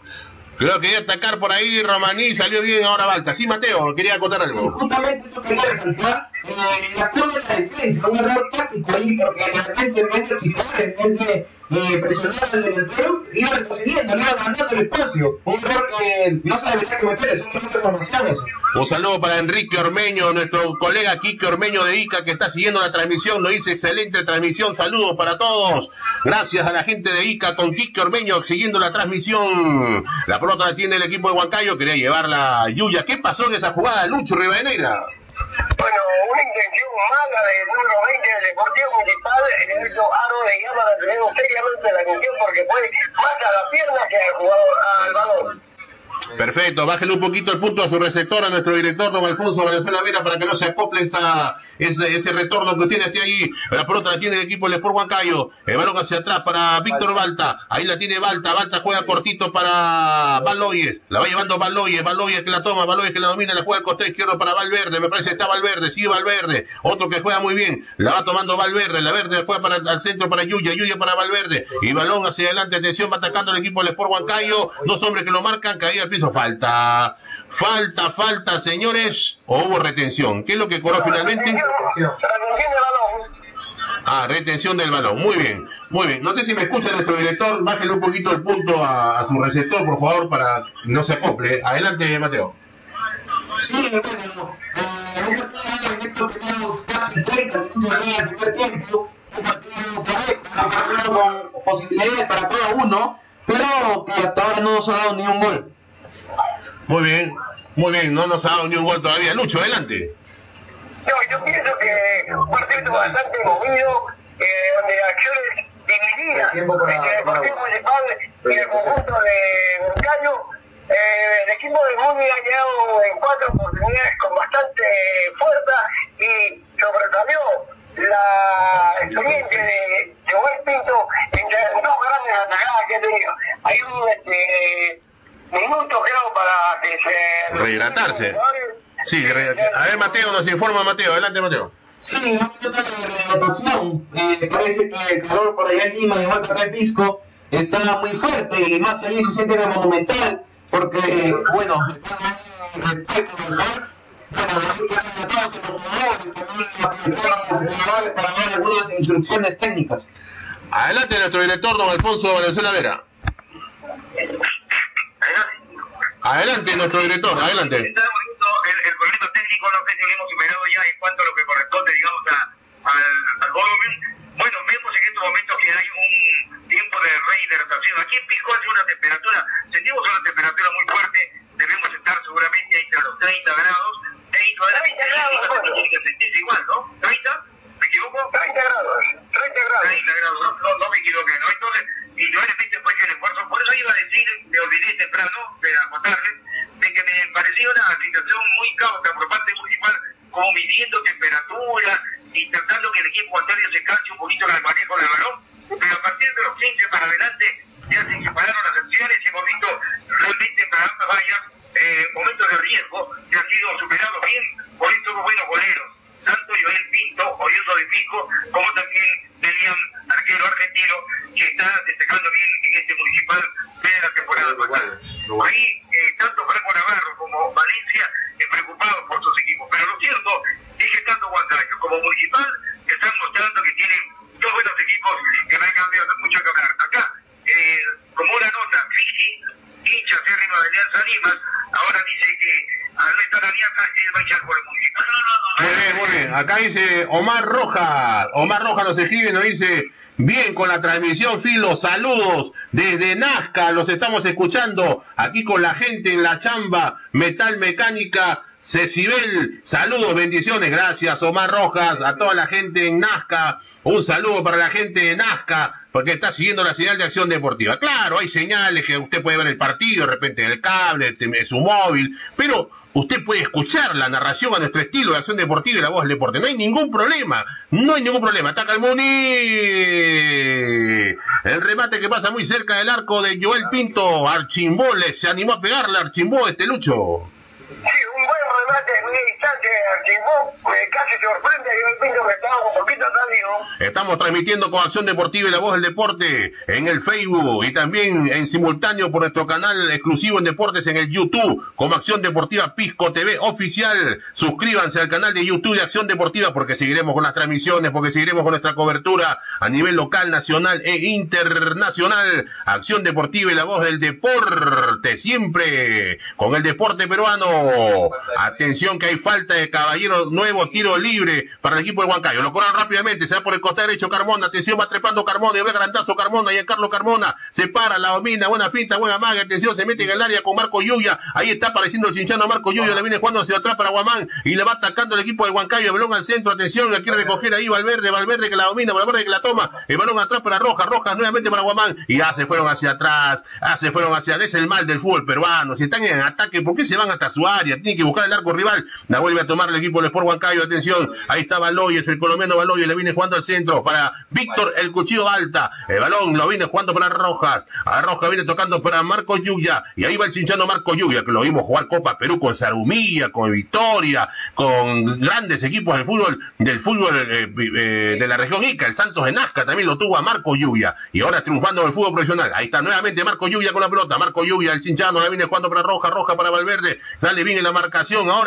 [SPEAKER 1] Creo que quería atacar por ahí Romaní, salió bien ahora Balta. Sí, Mateo, quería acotar algo.
[SPEAKER 3] Justamente eso quería resaltar. Eh, el actor de la defensa, un error táctico ahí, porque la defensa en vez de en vez de eh, presionar al delantero, iba retrocediendo, iba ganando el espacio. Un error que no cometer, es un error de.
[SPEAKER 1] Un saludo para Enrique Ormeño, nuestro colega Quique Ormeño de ICA que está siguiendo la transmisión, nos dice excelente transmisión, saludos para todos. Gracias a la gente de ICA con Quique Ormeño siguiendo la transmisión. La pelota la tiene el equipo de Huancayo, quería llevarla Yuya. ¿Qué pasó en esa jugada, Lucho Rivadeneira?
[SPEAKER 4] Bueno, una intención mala del número 20 del Deportivo Municipal, el aro le llama la atención seriamente la atención porque fue más a la pierna que al jugador, al balón.
[SPEAKER 1] Perfecto, bájale un poquito el punto a su receptor, a nuestro director, don Alfonso Valenzuela Vera, para que no se acople ese, ese retorno que tiene hasta ahí. La pelota la tiene el equipo del Sport Huancayo. El balón hacia atrás para Víctor Balta. Ahí la tiene Balta. Balta juega cortito para Baloyes. La va llevando Baloyes. Baloyes que la toma. Baloyes que la domina. La juega al costado izquierdo para Valverde. Me parece que está Valverde. Sí, Valverde. Otro que juega muy bien. La va tomando Valverde. La verde juega para, al centro para Yuya. Yuya para Valverde. Y balón hacia adelante. Atención, va atacando el equipo del Sport Huancayo. Dos hombres que lo marcan. Caída al piso. Falta. Falta, falta, señores. ¿O hubo retención? ¿Qué es lo que cobró finalmente?
[SPEAKER 4] Retención de balón.
[SPEAKER 1] Ah, retención del balón. Muy bien, muy bien. No sé si me escucha nuestro director. Bájale un poquito el punto a, a su receptor, por favor, para que no se acople. Adelante, Mateo.
[SPEAKER 3] Sí, bueno, un partido en esto tenemos casi 30 minutos en el primer tiempo, un partido parejo, un partido con posibilidades para cada uno, pero que hasta ahora no nos ha dado ni un gol.
[SPEAKER 1] Muy bien, muy bien. No nos ha dado ni un gol todavía. Lucho, adelante.
[SPEAKER 4] No, yo pienso que un partido bastante movido, eh, donde acciones divididas entre el Deportivo Municipal y el conjunto de Moncayo. Eh, el equipo de Muni ha llegado en cuatro oportunidades con bastante fuerza y sobresalió la experiencia de Joel Pinto entre dos grandes atacadas que ha tenido. Hay un este, minuto, creo, para que se...
[SPEAKER 1] Rehidratarse. Sí, re- a ver, Mateo, nos informa Mateo. Adelante, Mateo.
[SPEAKER 3] Sí, un de rehidratación. Eh, parece que el calor por allá en Lima, igual que acá en Pisco, está muy fuerte y más allí se siente Monumental, porque, bueno, están ahí respeto del sol. Bueno, a todos los para dar algunas instrucciones técnicas.
[SPEAKER 1] Adelante, nuestro director, don Alfonso Valenzuela Vera. Adelante, nuestro director, adelante.
[SPEAKER 2] Estamos viendo el, el problema técnico, no sé si lo hemos superado ya en cuanto a lo que corresponde, digamos, a, al, al volumen. Bueno, vemos en estos momentos que hay un tiempo de rehidratación. Aquí en Pisco hace una temperatura, sentimos una temperatura muy fuerte, debemos estar seguramente entre los 30 grados, e indudablemente
[SPEAKER 4] 30 grados,
[SPEAKER 2] tiene que sentirse igual, ¿no? ¿30? ¿Me equivoco?
[SPEAKER 4] 30 grados, 30 grados.
[SPEAKER 2] 30 grados, no, no, no me equivoqué, ¿no? Entonces, indudablemente fue que el esfuerzo, por eso iba a decir, me olvidé temprano de acotarle, de que me parecía una situación muy cauta por parte municipal, como midiendo temperatura y tratando que el equipo contrario se canse un poquito el manejo del balón, pero a partir de los 15 para adelante ya se separaron las acciones y hemos visto realmente para ambas vallas eh, momentos de riesgo que han sido superados bien por estos buenos goleros tanto Joel Pinto, oriundo de Pico, como también Delian, arquero argentino, que está destacando bien en este municipal de la temporada pasada. Ahí, eh, tanto Franco Navarro como Valencia, eh, preocupados por sus equipos. Pero lo cierto contrario. Como municipal, están mostrando que tienen dos buenos equipos que no hay cambio, mucho que hablar. Acá, eh, como una nota, Fiji, hincha acérrimo de Alianza Limas, ahora dice que al no estar Alianza, él va a echar por el municipal.
[SPEAKER 1] Muy bien, muy bien. Acá dice Omar Rojas. Omar Rojas nos escribe, nos dice, bien con la transmisión, Filo, saludos desde Nazca, los estamos escuchando aquí con la gente en la chamba, Metal Mecánica. Cecibel, saludos, bendiciones, gracias Omar Rojas, a toda la gente en Nazca, un saludo para la gente de Nazca, porque está siguiendo la señal de acción deportiva. Claro, hay señales que usted puede ver el partido, de repente en el cable, en su móvil, pero usted puede escuchar la narración a nuestro estilo de acción deportiva y la voz del deporte. No hay ningún problema, no hay ningún problema. Ataca el Muni. El remate que pasa muy cerca del arco de Joel Pinto. Archimbó se animó a pegarle Archimbó este lucho. Estamos transmitiendo con Acción Deportiva y la Voz del Deporte en el Facebook y también en simultáneo por nuestro canal exclusivo en deportes en el YouTube como Acción Deportiva Pisco TV oficial. Suscríbanse al canal de YouTube de Acción Deportiva porque seguiremos con las transmisiones, porque seguiremos con nuestra cobertura a nivel local, nacional e internacional. Acción Deportiva y la Voz del Deporte, siempre con el deporte peruano. Atención que hay falta de caballero nuevo, tiro libre para el equipo de Huancayo. Lo corran rápidamente, se va por el costado derecho Carmona. Atención, va trepando Carmona y ve grandazo Carmona y Carlos Carmona. Se para, la domina, buena finta, buena maga. Atención, se mete en el área con Marco Yuya. Ahí está apareciendo el cinchano Marco Yuya. Le viene jugando hacia atrás para Guamán y le va atacando el equipo de Huancayo. El balón al centro, atención, la quiere recoger ahí Valverde, Valverde que la domina, Valverde que la toma. El balón atrás para Rojas, Rojas nuevamente para Guamán. Y ya se fueron hacia atrás, ya se fueron hacia. Es el mal del fútbol peruano. Si están en ataque, ¿por qué se van hasta su área? Tienen que buscar el arco rival. La vuelve a tomar el equipo del Sport Huancayo. Atención, ahí está Baloyes, el colombiano Baloyes. Le viene jugando al centro para Víctor el Cuchillo Alta. El balón lo viene jugando para Rojas. A Rojas viene tocando para Marco Yuya. Y ahí va el chinchano Marco Yuya, que lo vimos jugar Copa Perú con Sarumilla, con Victoria, con grandes equipos del fútbol, del fútbol eh, eh, de la región Ica. El Santos de Nazca también lo tuvo a Marco Yuya. Y ahora triunfando en el fútbol profesional. Ahí está nuevamente Marco Yuya con la pelota. Marco Yuya, el chinchano, la viene jugando para Roja, Roja para Valverde. Sale bien en la marcación. Ahora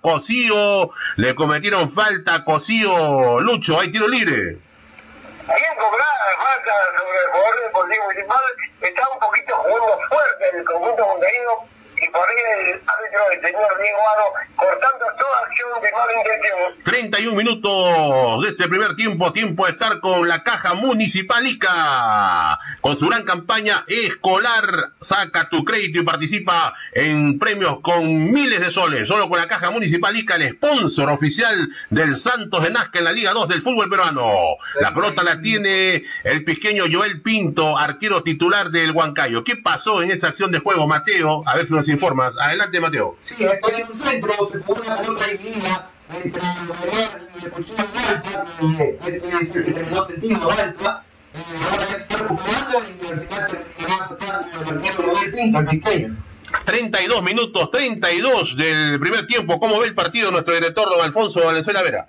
[SPEAKER 1] Cosío, le cometieron falta a Cosío. Lucho, hay tiro libre.
[SPEAKER 4] Bien cobrada falta sobre el jugador deportivo municipal, está un poquito jugando fuerte el conjunto montevideo y por ahí el árbitro, el señor Diego Aro, cortando toda acción de mala intención.
[SPEAKER 1] 31 minutos de este primer tiempo, tiempo de estar con la caja municipalica, con su gran campaña escolar, saca tu crédito y participa en premios con miles de soles, solo con la caja municipalica, el sponsor oficial del Santos de Nazca en la Liga 2 del fútbol peruano. La pelota la tiene el pequeño Joel Pinto, arquero titular del Huancayo. ¿Qué pasó en esa acción de juego, Mateo? A ver si nos informas. Adelante, Mateo.
[SPEAKER 3] Sí, está en un centro, se jugó una pelota dividida entre el Bolívar y el Cuchillo Balta, que este es el que terminó sentido Balta. Eh, ahora ya se está recuperando y al final terminará sacando el arquero Miguel Pinto, el pequeño.
[SPEAKER 1] 32 minutos, 32 del primer tiempo. ¿Cómo ve el partido nuestro director, don Alfonso Valenzuela Vera?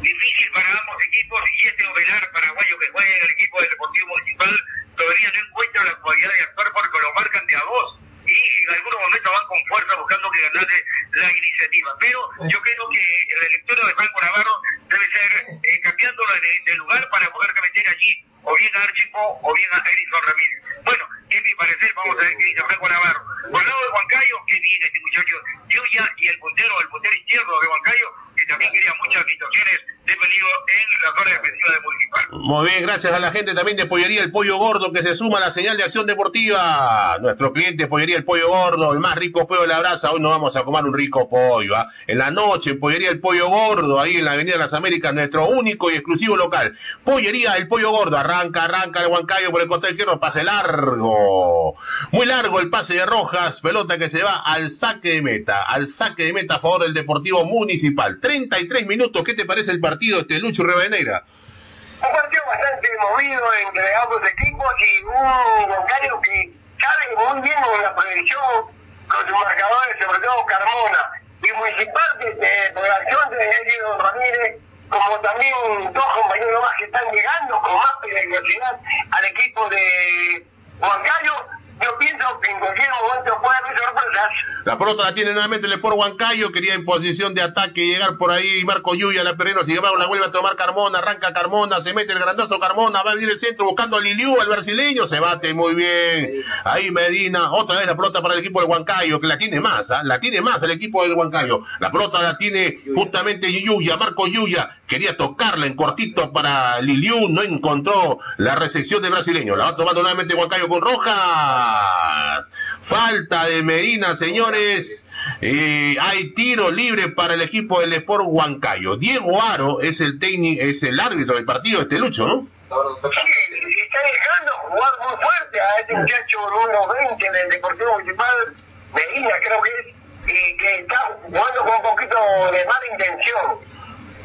[SPEAKER 2] Difícil para ambos equipos y este Ovelar paraguayo que juega en el equipo del Deportivo Municipal todavía no encuentra la cualidad de actuar porque lo marcan de a dos y en algunos momentos van con fuerza buscando que ganarle la iniciativa. Pero yo creo que la lectura de Franco Navarro debe ser eh, cambiándolo de, de lugar para poder meter allí o bien a Archipo o bien a Edison Ramírez. Bueno, en mi parecer, vamos a ver qué dice Franco Navarro. Por el lado de Huancayo, que viene este muchacho Yuya y el puntero, el puntero izquierdo de Huancayo, que también quería muchas situaciones de en la zona defensiva de Municipal.
[SPEAKER 1] Muy bien, gracias a la gente también de Pollería El Pollo Gordo que se suma a la señal de acción deportiva. Nuestro cliente Pollería El Pollo Gordo, el más rico pollo de la brasa. Hoy nos vamos a comer un rico pollo. ¿ah? En la noche, Pollería El Pollo Gordo, ahí en la Avenida de las Américas, nuestro único y exclusivo local. Pollería El Pollo Gordo, arranca, arranca el Huancayo por el costado izquierdo, pase largo. Muy largo el pase de Rojas, pelota que se va al saque de meta, al saque de meta a favor del Deportivo Municipal. 33 minutos, ¿qué te parece el partido este Lucho Rivadeneira?
[SPEAKER 4] Un partido bastante movido entre ambos equipos y un Huancayo que sabe muy bien con la proyección con sus marcadores, sobre todo Carmona. Y Municipal, desde por la acción de Elio Ramírez, como también dos compañeros más que están llegando con más peligrosidad al equipo de Huancayo, yo pienso que en cualquier momento puede haber sorpresa buenas.
[SPEAKER 1] La pelota la tiene nuevamente el Sport Huancayo, quería en posición de ataque llegar por ahí Marco Yuya, la perrero, sin embargo la vuelve a tomar Carmona, arranca Carmona, se mete el grandazo Carmona, va a venir el centro buscando a Liliu, el brasileño, se bate muy bien. Ahí Medina, otra vez la pelota para el equipo del Huancayo, que la tiene más, ¿ah? la tiene más el equipo del Huancayo. La pelota la tiene justamente Yuya, Marco Yuya, quería tocarla en cortito para Liliu, no encontró la recepción del brasileño. La va tomando nuevamente Huancayo con Rojas. Falta de Medina, señores. Eh, hay tiro libre para el equipo del Sport Huancayo. Diego Aro es el técnico, es el árbitro del partido, este Lucho, ¿no?
[SPEAKER 4] Sí, está dejando jugar muy fuerte a este muchacho número 20 del Deportivo Municipal, Medina creo que es, y que está jugando con un poquito de mala intención.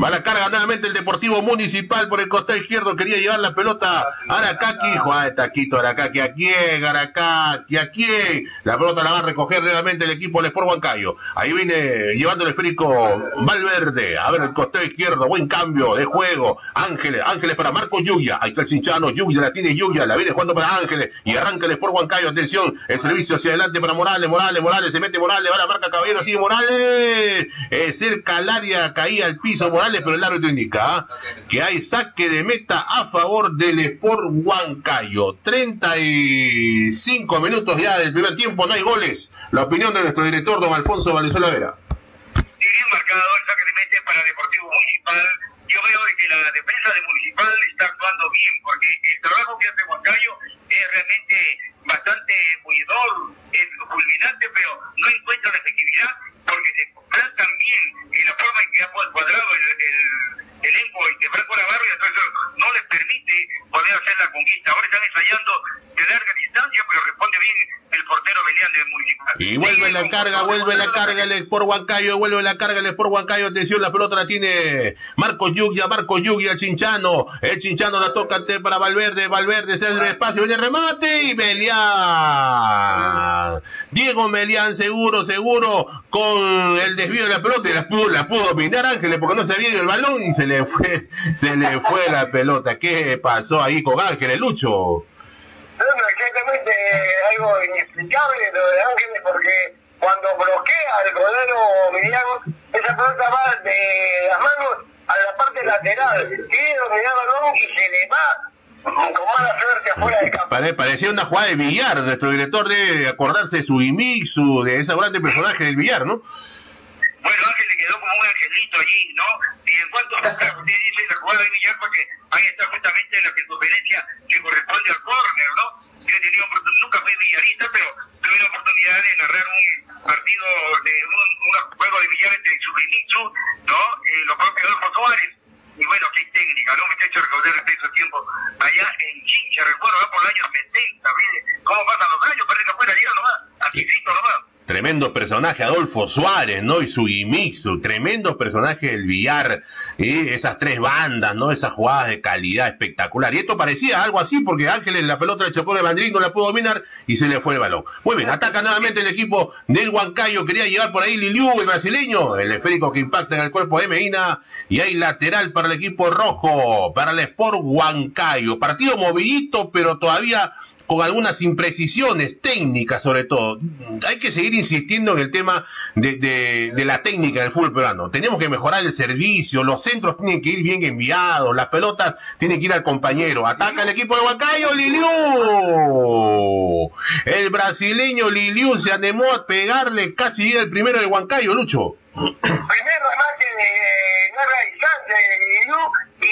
[SPEAKER 1] Va carga nuevamente el Deportivo Municipal por el costado izquierdo. Quería llevar la pelota a Aracaki. Hijo, ah, taquito Aracaki. ¿A quién? Aracaki. ¿A quién? La pelota la va a recoger nuevamente el equipo del Sport Huancayo. Ahí viene llevando el esférico Valverde. A ver el costado izquierdo. Buen cambio de juego. Ángeles. Ángeles para Marco Yuya. Ahí está el Cinchano. Yuya la tiene Yuya. La viene jugando para Ángeles. Y arranca el Sport Huancayo. Atención. El servicio hacia adelante para Morales. Morales. Morales. Se mete Morales. Va la marca Caballero. Sigue Morales. Es cerca al área. Caía al piso Morales pero el árbitro indica ¿ah? que hay saque de meta a favor del Sport Huancayo. 35 minutos ya del primer tiempo, no hay goles. La opinión de nuestro director, don Alfonso Valenzuela Vera.
[SPEAKER 4] Sí, bien marcado el saque de meta para Deportivo Municipal. Yo veo que la defensa de Municipal está actuando bien, porque el trabajo que hace Huancayo es realmente bastante bullidor, fulminante, pero no encuentra la efectividad porque se plantan bien y la forma en que ha cuadrado el, el elenco y que Franco Navarro y entonces no les permite poder hacer la conquista. Ahora están ensayando de larga distancia, pero responde bien el portero Belián del Municipal.
[SPEAKER 1] Y vuelve la carga, vuelve la carga el Sport Huancayo, vuelve la carga el Sport Huancayo, atención, la pelota la tiene Marco Yugia, Marco Yugia, Chinchano, el Chinchano la toca para Valverde, Valverde se hace el espacio, viene remate y Diego Melián seguro, seguro, con el desvío de la pelota y la pudo, la pudo dominar Ángeles porque no se ido el balón y se le fue, se le fue la pelota. ¿Qué pasó ahí con Ángeles, Lucho?
[SPEAKER 4] No, exactamente algo inexplicable lo de Ángeles porque cuando bloquea el golero Miriam, esa pelota va de las manos a la parte lateral, quiere dominar el balón y se le va con mala suerte afuera del campo.
[SPEAKER 1] Pare- parecía una jugada de billar. Nuestro director debe acordarse de su Imixu, de ese grande personaje del billar, ¿no?
[SPEAKER 4] Bueno, Ángel le quedó como un angelito allí, ¿no? Y en cuanto a usted dice la jugada de Villar, porque ahí está justamente la circunferencia que corresponde al córner, ¿no? Yo he tenido nunca fui villarista, pero tuve la oportunidad de narrar un partido de un, un juego de billar entre Subenitsu, ¿no? Eh, lo propio Adolfo Suárez. Y bueno, qué técnica, ¿no? Me he hecho recordar hasta esos tiempos. Allá en Chincha, recuerdo, va por el año 70, ¿viste? ¿Cómo pasan los años? Parece que fuera allá nomás, asícito nomás.
[SPEAKER 1] Tremendo personaje, Adolfo Suárez, ¿no? Y su Imixu, tremendo personaje del billar, y esas tres bandas, ¿no? Esas jugadas de calidad espectacular. Y esto parecía algo así, porque Ángeles la pelota le chocó de Madrid, no la pudo dominar y se le fue el balón. Muy bien, ataca nuevamente el equipo del Huancayo, quería llevar por ahí Liliu, el brasileño, el esférico que impacta en el cuerpo de Medina, y hay lateral para el equipo rojo, para el Sport Huancayo. Partido movidito, pero todavía con algunas imprecisiones técnicas sobre todo. Hay que seguir insistiendo en el tema de, de- la técnica del fútbol peruano. Tenemos que mejorar el servicio, los centros tienen que ir bien enviados, las pelotas tienen que ir al compañero. Ataca el equipo de Huancayo, Liliu. El brasileño Liliu se animó a pegarle casi el primero de Huancayo, Lucho.
[SPEAKER 4] Primero de larga distancia de Guilú y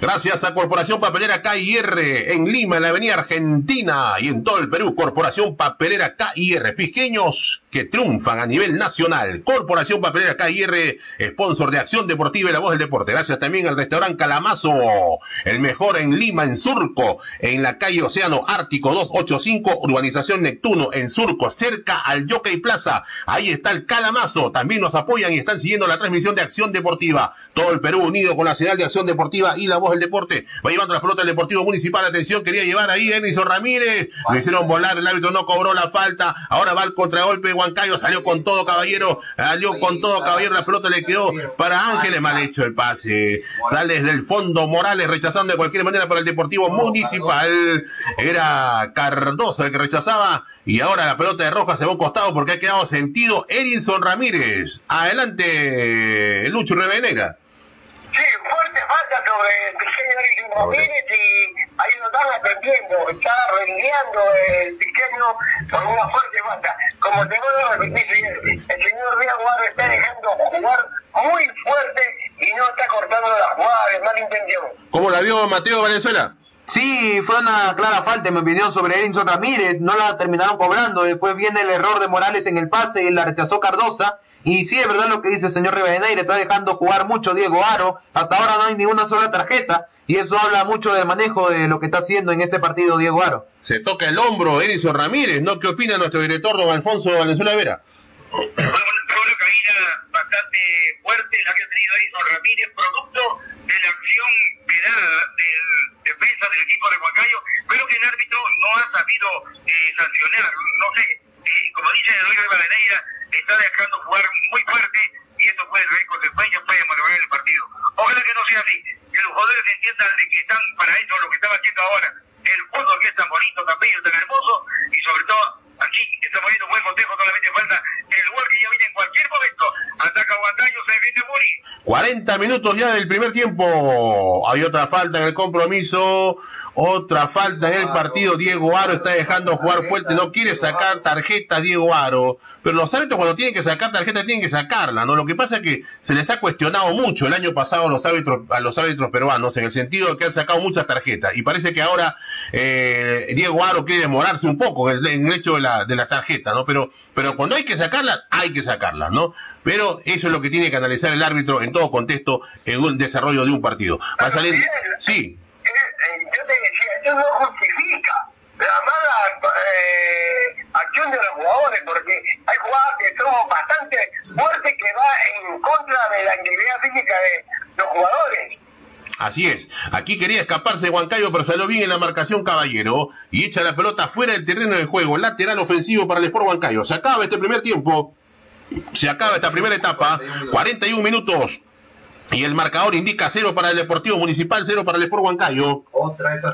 [SPEAKER 1] Gracias a Corporación Papelera KIR en Lima, en la Avenida Argentina y en todo el Perú. Corporación Papelera KIR, pisqueños que triunfan a nivel nacional. Corporación Papelera KIR, sponsor de Acción Deportiva y la Voz del Deporte. Gracias también al restaurante Calamazo, el mejor en Lima, en Surco, en la calle Océano Ártico 285, urbanización Neptuno, en Surco, cerca al Jockey Plaza. Ahí está el Calamazo. También nos apoyan y están siguiendo la transmisión de Acción Deportiva. Todo el Perú unido con la señal de acción deportiva y la voz del deporte. Va llevando la pelota del Deportivo Municipal. Atención, quería llevar ahí Enison Ramírez. Lo hicieron volar, el árbitro no cobró la falta. Ahora va el contragolpe de Huancayo. Salió con todo, caballero. Salió con todo, caballero. La pelota le quedó para Ángeles. Mal hecho el pase. Sale desde fondo Morales, rechazando de cualquier manera para el Deportivo Municipal. Era Cardoso el que rechazaba. Y ahora la pelota de Roja se va a un costado porque ha quedado sentido Erinson Ramírez. Adelante, Lucho Revenera.
[SPEAKER 4] Sí, fuerte falta sobre el pequeño Eric Ramírez y ahí lo están atendiendo, está rendiendo el pequeño por una fuerte falta. Como te vuelvo a repetir, el señor Díaz Guarda está dejando jugar muy fuerte y no está cortando la jugada de mala intención.
[SPEAKER 1] ¿Cómo la vio Mateo Valenzuela?
[SPEAKER 5] Sí, fue una clara falta, en mi opinión, sobre Edinson Ramírez. No la terminaron cobrando. Después viene el error de Morales en el pase y la rechazó Cardosa. Y sí, es verdad lo que dice el señor Rivadeneira, está dejando jugar mucho Diego Aro. Hasta ahora no hay ni una sola tarjeta. Y eso habla mucho del manejo de lo que está haciendo en este partido Diego Aro.
[SPEAKER 1] Se toca el hombro Erinson Ramírez, ¿no? ¿Qué opina nuestro director, don Alfonso Valenzuela Vera?
[SPEAKER 2] Fue una, fue una caída bastante fuerte la que ha tenido Edison Ramírez, producto de la acción pedada del defensa del equipo de Huancayo, pero que el árbitro no ha sabido eh, sancionar. No sé, eh, como dice Luis Rivadeneira, está dejando jugar muy fuerte y esto puede traer consecuencias, puede malograr el partido. Ojalá que no sea así, que los jugadores entiendan de que están para eso lo que están haciendo ahora. El fútbol que es tan bonito, tan bello, tan hermoso y sobre todo aquí estamos viendo buen cotejo, solamente falta el gol que ya viene en cualquier momento. Ataca Huancayo, se defiende Muri.
[SPEAKER 1] 40 minutos ya del primer tiempo. Hay otra falta en el compromiso. Otra falta en el partido. Diego Aro está dejando jugar fuerte. No quiere sacar tarjeta Diego Aro. Pero los árbitros cuando tienen que sacar tarjeta tienen que sacarla. ¿no? Lo que pasa es que se les ha cuestionado mucho el año pasado a los árbitros, a los árbitros peruanos en el sentido de que han sacado muchas tarjetas. Y parece que ahora eh, Diego Aro quiere demorarse un poco en el, hecho de la, de la tarjeta. ¿no? Pero, pero cuando hay que sacarla, hay que sacarla. ¿no? Pero eso es lo que tiene que analizar el árbitro en todo contexto en un desarrollo de un partido. Va a salir. Sí.
[SPEAKER 4] Eh, eh, yo te decía, esto no justifica la mala eh, acción de los jugadores, porque hay jugadas que son bastante fuertes que va en contra de la integridad física de los jugadores.
[SPEAKER 1] Así es. Aquí quería escaparse de Huancayo, pero salió bien en la marcación Caballero y echa la pelota fuera del terreno de juego. Lateral ofensivo para el Sport Huancayo. Se acaba este primer tiempo. Se acaba esta primera etapa. 41 minutos. Y el marcador indica cero para el Deportivo Municipal, cero para el Sport Huancayo.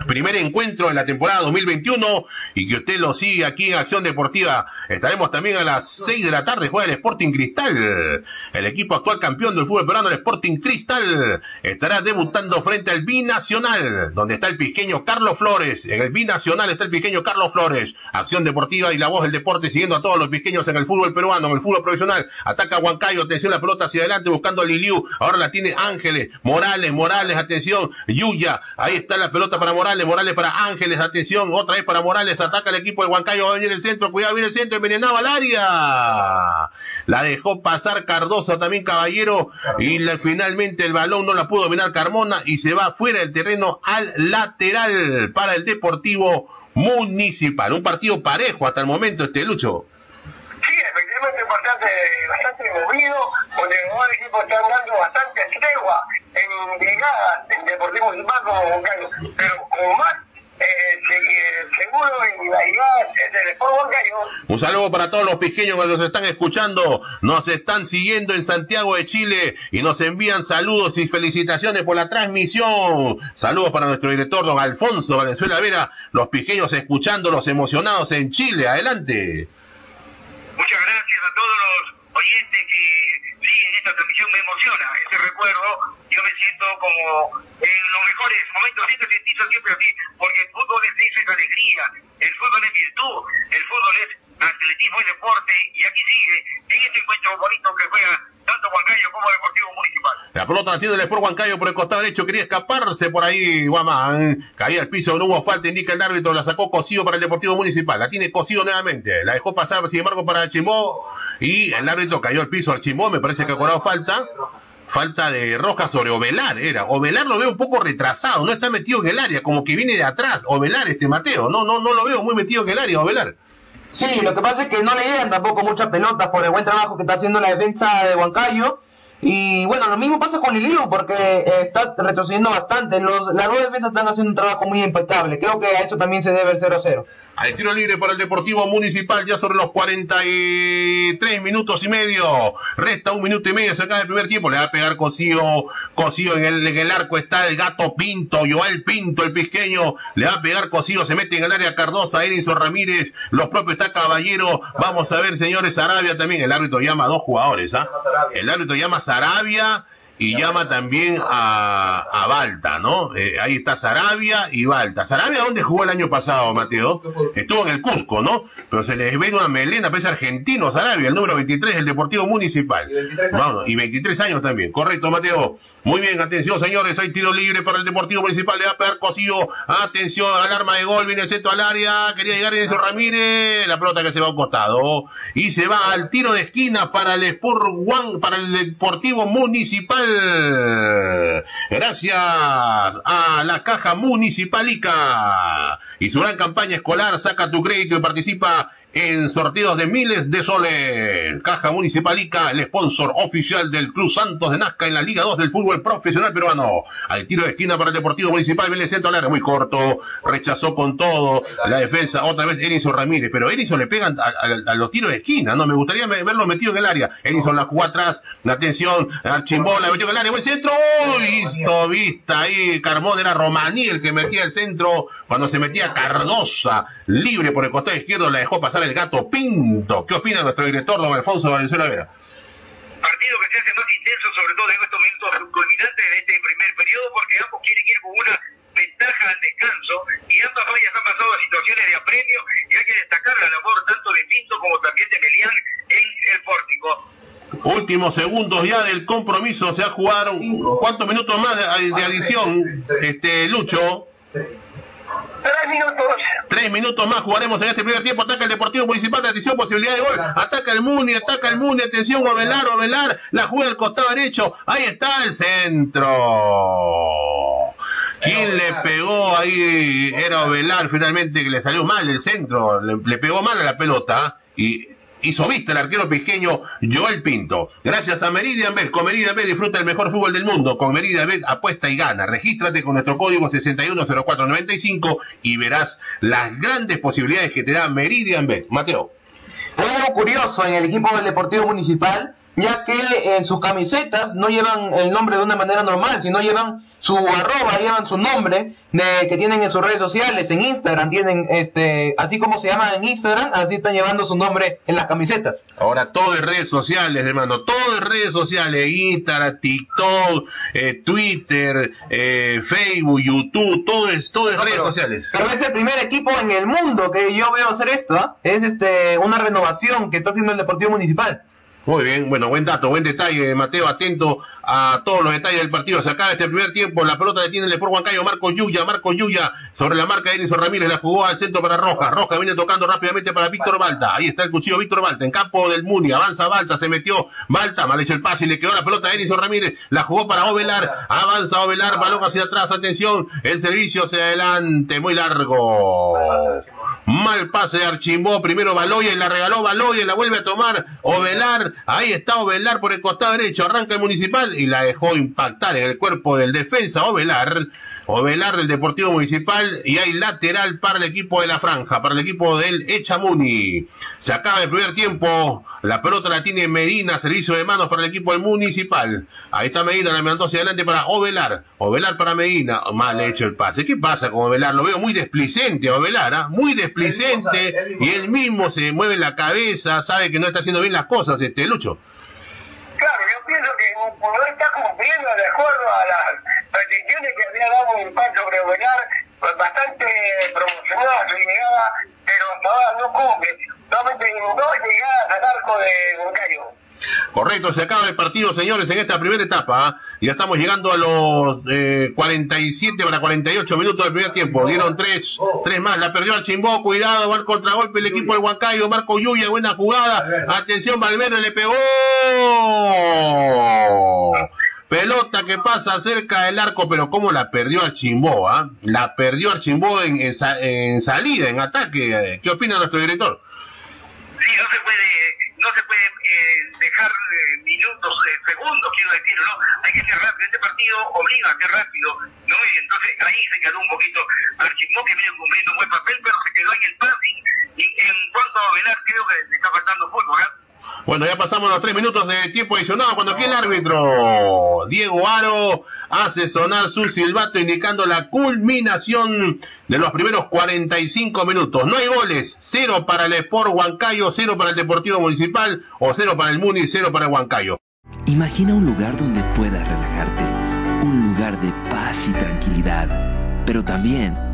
[SPEAKER 1] Primer encuentro en la temporada 2021 y que usted lo sigue aquí en Acción Deportiva. Estaremos también a las 6 de la tarde, juega el Sporting Cristal. El equipo actual campeón del fútbol peruano, el Sporting Cristal, estará debutando frente al Binacional, donde está el pisqueño Carlos Flores. En el Binacional está el pisqueño Carlos Flores. Acción Deportiva y la voz del deporte siguiendo a todos los pisqueños en el fútbol peruano, en el fútbol profesional. Ataca Huancayo, atención la pelota hacia adelante buscando a Liliu. Ahora la tiene Ángeles, Morales, Morales, atención, Yuya, ahí está la pelota para Morales, Morales para Ángeles, atención, otra vez para Morales, ataca el equipo de Huancayo, va a venir el centro, cuidado, viene el centro, envenenado al área. La dejó pasar Cardosa también, caballero, y finalmente el balón no la pudo dominar Carmona y se va fuera del terreno al lateral para el Deportivo Municipal. Un partido parejo hasta el momento, este Lucho.
[SPEAKER 4] Efectivamente bastante, bastante movido, donde los dos equipos están dando bastante tregua en llegadas en Deportivo Municipal como pero con más eh, se- seguro en la llegada del Sport Huancayo.
[SPEAKER 1] Un saludo para todos los pequeños que nos están escuchando, nos están siguiendo en Santiago de Chile y nos envían saludos y felicitaciones por la transmisión. Saludos para nuestro director, don Alfonso Valenzuela Vera, los pequeños escuchándolos emocionados en Chile. Adelante.
[SPEAKER 2] Muchas gracias a todos los oyentes que siguen esta transmisión. Me emociona ese recuerdo. Yo me siento como en los mejores momentos. Siento sentirse siempre así, porque el fútbol es es alegría. El fútbol es virtud. El fútbol es atletismo y deporte. Y aquí sigue, en este encuentro bonito que juega tanto Huancayo como Deportivo Municipal.
[SPEAKER 1] La pelota la tiene el Sport Huancayo por el costado derecho, quería escaparse por ahí, Guamán. Caía al piso, no hubo falta, indica el árbitro, la sacó Cosío para el Deportivo Municipal. La tiene Cosío nuevamente, la dejó pasar, sin embargo, para Chimbó. Y el árbitro cayó al piso al Chimbó, me parece que ha cobrado falta. Falta de Roja sobre Ovelar, era. Ovelar lo veo un poco retrasado, no está metido en el área, como que viene de atrás. Ovelar, este Mateo, no, no, no lo veo muy metido en el área, Ovelar.
[SPEAKER 5] Sí, lo que pasa es que no le llegan tampoco muchas pelotas por el buen trabajo que está haciendo la defensa de Huancayo. Y bueno, lo mismo pasa con Liliu porque eh, está retrocediendo bastante. Los, las dos defensas están haciendo un trabajo muy impecable. Creo que a eso también se debe el 0-0.
[SPEAKER 1] Al tiro libre para el Deportivo Municipal, ya sobre los 43 minutos y medio. Resta un minuto y medio, se acaba el primer tiempo. Le va a pegar Cosío. Cosío en el, en el arco está el gato Pinto, Joel Pinto, el pisqueño. Le va a pegar Cosío, se mete en el área Cardosa, Edison Ramírez. Los propios está Caballero. Vamos a ver, señores, Arabia también. El árbitro llama a dos jugadores, ¿ah? El árbitro llama a Sarabia y llama también a, a Balta, ¿no? Eh, ahí está Sarabia y Balta. Sarabia, ¿dónde jugó el año pasado, Mateo? Estuvo en el Cusco, ¿no? Pero se les ve una melena, parece argentino Sarabia, el número 23 del Deportivo Municipal.
[SPEAKER 3] Y 23 años.
[SPEAKER 1] Vamos, y 23 años también. Correcto, Mateo. Muy bien, atención, señores. Hay tiro libre para el Deportivo Municipal. Le va a pegar Cosío. Atención, alarma de gol. Viene el centro al área. Quería llegar Enzo Ramírez. La pelota que se va a un costado. Y se va al tiro de esquina para el Sport One, para el Deportivo Municipal. Gracias a la Caja Municipalica. Y su gran campaña escolar. Saca tu crédito y participa en sorteos de miles de soles. Caja Municipalica, el sponsor oficial del Club Santos de Nazca en la Liga 2 del fútbol profesional peruano. Al tiro de esquina para el Deportivo Municipal, el centro al área, muy corto, rechazó con todo la defensa, otra vez Edison Ramírez, pero Edison le pegan a, a- a los tiros de esquina, ¿no? Me gustaría verlo metido en el área. Edison la jugó atrás, la atención, Archimbó la metió en el área, buen centro, ¡Uy! hizo vista ahí, Carmón era Romaní el que metía el centro, cuando se metía Cardosa, libre por el costado izquierdo, la dejó pasar el gato Pinto. ¿Qué opina nuestro director, don Alfonso Valenzuela Vera?
[SPEAKER 2] partido que se hace más intenso, sobre todo en estos minutos culminantes de este primer periodo, porque ambos quieren ir con una ventaja al descanso y ambas vallas han pasado a situaciones de apremio y hay que destacar la labor tanto de Pinto como también de Melián en el pórtico.
[SPEAKER 1] Últimos segundos ya del compromiso, se ha jugado cuántos minutos más de, de adición, este Lucho.
[SPEAKER 4] Tres minutos.
[SPEAKER 1] Tres minutos más jugaremos en este primer tiempo. Ataca el Deportivo Municipal de atención, posibilidad de gol. Ataca el Muni, ataca el Muni. Atención, Ovelar, Ovelar. La juega al costado derecho. Ahí está el centro. ¿Quién le pegó ahí? Era Ovelar finalmente que le salió mal el centro. Le, le pegó mal a la pelota. Y hizo vista el arquero pequeño Joel Pinto. Gracias a Meridian Bet. Con Meridian Bet disfruta el mejor fútbol del mundo. Con Meridian Bet apuesta y gana. Regístrate con nuestro código 610495 y verás las grandes posibilidades que te da Meridian Bet. Mateo.
[SPEAKER 5] Hay algo curioso en el equipo del Deportivo Municipal, ya que en sus camisetas no llevan el nombre de una manera normal, sino llevan su arroba, llevan su nombre de, que tienen en sus redes sociales, en Instagram, tienen este, así como se llaman en Instagram, así están llevando su nombre en las camisetas.
[SPEAKER 1] Ahora todo en redes sociales, hermano, todo en redes sociales, Instagram, TikTok, eh, Twitter, eh, Facebook, YouTube, todo es todo
[SPEAKER 5] No,
[SPEAKER 1] redes
[SPEAKER 5] pero-
[SPEAKER 1] sociales.
[SPEAKER 5] Pero es el primer equipo en el mundo que yo veo hacer esto, ¿ah? es este una renovación que está haciendo el Deportivo Municipal.
[SPEAKER 1] Muy bien, bueno, buen dato, buen detalle, Mateo, atento a todos los detalles del partido. Se acaba este primer tiempo, la pelota detiene el Sport Huancayo, Marco Yuya, Marco Yuya, sobre la marca de Edison Ramírez, la jugó al centro para Roja. Roja viene tocando rápidamente para Víctor Balta. Ahí está el cuchillo Víctor Balta, en campo del Muni, avanza Balta, se metió Balta, mal hecho el pase y le quedó la pelota a Edison Ramírez, la jugó para Ovelar, avanza Ovelar, balón hacia atrás, atención, el servicio hacia adelante, muy largo. Mal pase de Archimbó, primero Baloya la regaló Baloya la vuelve a tomar Ovelar, ahí está Ovelar por el costado derecho, arranca el municipal y la dejó impactar en el cuerpo del defensa Ovelar, Ovelar del Deportivo Municipal y hay lateral para el equipo de la franja, para el equipo del Echamuni. Se acaba el primer tiempo, la pelota la tiene Medina, servicio de manos para el equipo del Municipal. Ahí está Medina, la mandó hacia adelante para Ovelar, Ovelar para Medina, mal hecho el pase. ¿Qué pasa con Ovelar? Lo veo muy desplicente a Ovelar, ¿ah? muy displicente y él mismo se mueve la cabeza, sabe que no está haciendo bien las cosas, este Lucho.
[SPEAKER 4] Pienso que no está cumpliendo de acuerdo a las pretensiones que había dado el Pancho Brevelar, pues bastante promocionada su llegada, pero hasta ahora no cumple. Solamente dos llegadas al arco de Moncayo.
[SPEAKER 1] Correcto, se acaba el partido, señores, en esta primera etapa. ¿ah? Ya estamos llegando a los eh, 47 para 48 minutos del primer tiempo. Dieron tres, tres más. La perdió Archimbó, cuidado, va al contragolpe el equipo del Huancayo. Marco Yuya, buena jugada. Atención, Valverde le pegó. Pelota que pasa cerca del arco, pero cómo la perdió Archimbó, ¿ah? La perdió Archimbó en, en, en salida, en ataque. ¿Qué opina nuestro director?
[SPEAKER 2] Sí, no se puede, no se puede eh, dejar eh, minutos, eh, segundos, quiero decir, ¿no? Hay que ser rápido. Este partido obliga a ser rápido, ¿no? Y entonces ahí se quedó un poquito Archimó, que viene cumpliendo un buen papel, pero se quedó en el passing. Y en cuanto a Velar, creo que le está faltando fútbol, ¿verdad?
[SPEAKER 1] Bueno, ya pasamos los tres minutos de tiempo adicionado cuando aquí el árbitro Diego Aro hace sonar su silbato indicando la culminación de los primeros 45 minutos. No hay goles, cero para el Sport Huancayo, cero para el Deportivo Municipal o cero para el Muni, cero para el Huancayo.
[SPEAKER 6] Imagina un lugar donde puedas relajarte, un lugar de paz y tranquilidad, pero también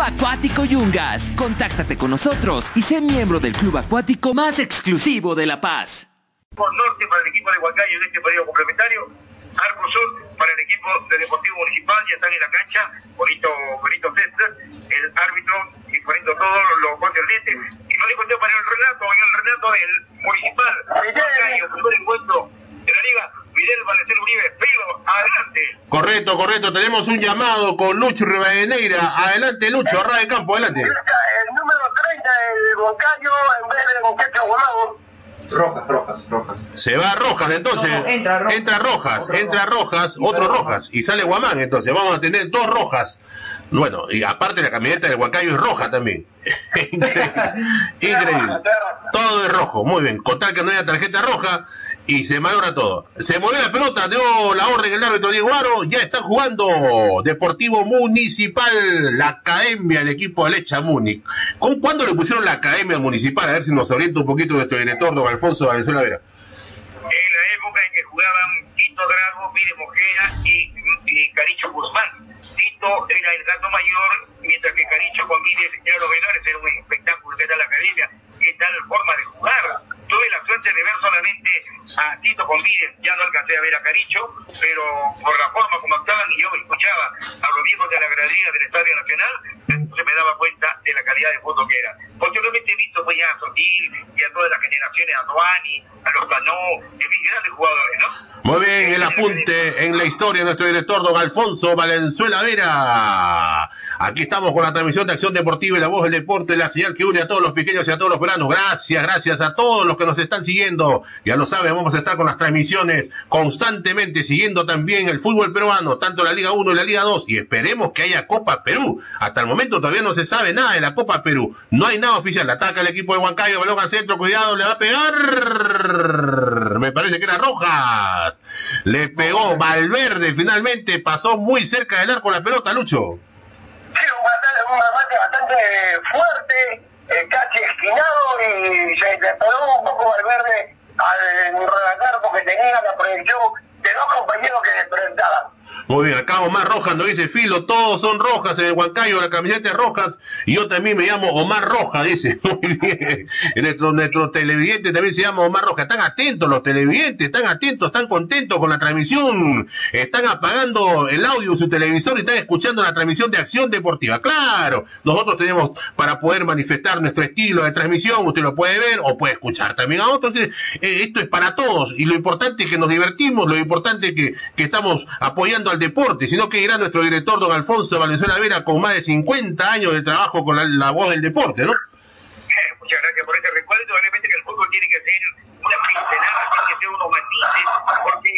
[SPEAKER 6] Acuático Yungas. Contáctate con nosotros y sé miembro del club acuático más exclusivo de La Paz.
[SPEAKER 2] Por norte para el equipo de Huancayo en este periodo complementario. Arco Sur para el equipo de Deportivo Municipal, ya están en la cancha, bonito, bonito césped, el árbitro disponiendo todos los concernientes. Y lo dijo yo para el Renato, en el Renato del Municipal, Huancayo, primer encuentro de la Liga, Miguel Valentín Uribe, Pilo, adelante.
[SPEAKER 1] Correcto, correcto. Tenemos un llamado con Lucho Rivadeneira. Adelante, Lucho, arra de campo, adelante.
[SPEAKER 4] El número 30, el Boncayo, en vez de Bonquecho Guamado.
[SPEAKER 5] Rojas, rojas, rojas.
[SPEAKER 1] Se va Rojas entonces.
[SPEAKER 5] No, entra Rojas.
[SPEAKER 1] Entra Rojas,
[SPEAKER 5] Otro
[SPEAKER 1] entra
[SPEAKER 5] Rojas.
[SPEAKER 1] Rojas,
[SPEAKER 5] Y
[SPEAKER 1] otro
[SPEAKER 5] sale
[SPEAKER 1] Rojas. Y sale Guamán entonces. Vamos a tener dos Rojas. Bueno, y aparte la camioneta de Huancayo es roja también. Increíble. Increíble. Todo es rojo, muy bien. Con tal que no haya tarjeta roja y se malogra todo. Se movió la pelota, dio la orden el árbitro Diego Aro. Ya está jugando Deportivo Municipal, la academia, el equipo de Lecha Múnich. ¿Con cuándo le pusieron la academia municipal? A ver si nos orienta un poquito nuestro director, don Alfonso Valenzuela Vera.
[SPEAKER 2] En la época en que jugaban Tito Drago, Pide Mojera y, Caricho Guzmán. Tito era el gato mayor, mientras que Caricho con Vides era los menores, era un espectáculo que era la academia, qué tal forma de jugar. Tuve la suerte de ver solamente a Tito con Vides, ya no alcancé a ver a Caricho, pero por la forma como actuaban y yo escuchaba a los viejos de la gradería del Estadio Nacional, se me daba cuenta de la calidad de fútbol que era. Posteriormente he visto pues ya a Sotil y a todas las generaciones, a Duani, a los Canó, en fin, grandes jugadores, ¿no?
[SPEAKER 1] Muy bien, el apunte en la historia de nuestro director, don Alfonso Valenzuela Vera. Aquí estamos con la transmisión de Acción Deportiva y la voz del deporte, la señal que une a todos los pequeños y a todos los veranos. Gracias, gracias a todos los que nos están siguiendo. Ya lo saben, vamos a estar con las transmisiones constantemente, siguiendo también el fútbol peruano, tanto la Liga 1 y la Liga 2. Y esperemos que haya Copa Perú. Hasta el momento todavía no se sabe nada de la Copa Perú. No hay nada oficial. Ataca el equipo de Huancayo, balón al centro, cuidado, le va a pegar. Me parece que era Rojas. Le pegó Valverde, finalmente pasó muy cerca del arco la pelota, Lucho.
[SPEAKER 4] Sí, un un bastante, fuerte, eh, casi esquinado y se pegó un poco Valverde al relatar porque tenía la proyección de dos compañeros que le presentaban.
[SPEAKER 1] Muy bien, acá Omar Rojas nos dice, Filo, todos son rojas en el Huancayo, la camiseta rojas, y yo también me llamo Omar Roja, dice. Muy bien. Nuestro, nuestro televidente también se llama Omar Roja. Están atentos los televidentes, están atentos, están contentos con la transmisión. Están apagando el audio de su televisor y están escuchando la transmisión de Acción Deportiva. Claro, nosotros tenemos para poder manifestar nuestro estilo de transmisión, usted lo puede ver o puede escuchar también a otros. Eh, esto es para todos y lo importante es que nos divertimos, lo importante es que, que estamos apoyando al deporte, sino que irá nuestro director don Alfonso Valenzuela Vera con más de 50 años de trabajo con la, la voz del deporte, ¿no?
[SPEAKER 2] Muchas gracias por este recuerdo. Obviamente que el fútbol tiene que ser una pincelada, tiene que ser unos matices, porque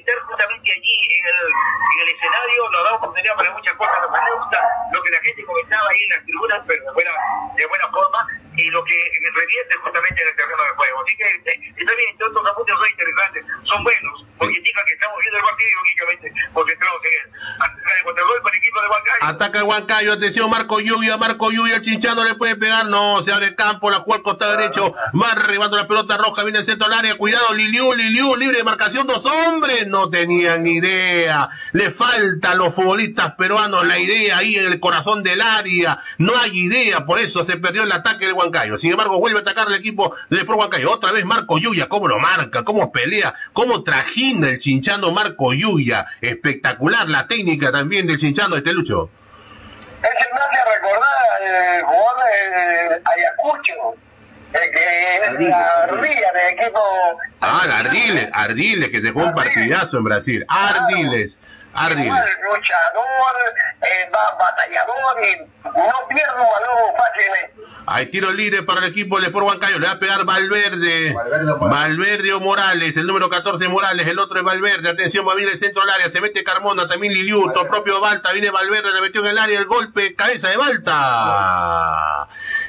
[SPEAKER 2] estar justamente allí en el, en el escenario nos da oportunidad para muchas cosas. Me gusta, lo que la gente comentaba ahí en las tribunas, pero de buena, de buena forma, y lo que revierte justamente en el terreno de juego. Así que eh, está bien, todos estos apuntes son interesantes, son buenos, porque indican que estamos viendo el partido lógicamente concentrados en él.
[SPEAKER 1] Ataca el Huancayo, atención, Marco Lluvia, Marco Lluvia, el Chinchano le puede pegar, no, se abre el campo, la juega al costado derecho, va arribando la pelota roja, viene el centro al área, cuidado, Liliu, Liliu, libre de marcación, dos hombres, no tenían ni idea, le falta a los futbolistas peruanos la idea ahí en el corazón del área, no hay idea, por eso se perdió el ataque del Huancayo, sin embargo vuelve a atacar el equipo del Pro Huancayo, otra vez Marco Lluvia, cómo lo marca, cómo pelea, cómo trajina el Chinchano Marco Lluvia, espectacular la técnica también del Chinchano este Lucho.
[SPEAKER 2] Me hace recordar el jugador de Ayacucho, el que es la ría del equipo.
[SPEAKER 1] Ah, Ardiles, Ardiles, que se jugó un partidazo en Brasil. Ardiles, Ardiles.
[SPEAKER 2] Igual, luchador, eh, ba- batallador y no pierde un balón fácilmente.
[SPEAKER 1] Hay tiro libre para el equipo del Sport Huancayo. Le va a pegar Valverde.
[SPEAKER 3] Valverde o Morales.
[SPEAKER 1] Valverde o Morales. El número 14 Morales. El otro es Valverde. Atención, va a venir el centro al área. Se mete Carmona. También Liliuto. Propio Balta. Viene Valverde. Le metió en el área el golpe. Cabeza de Balta.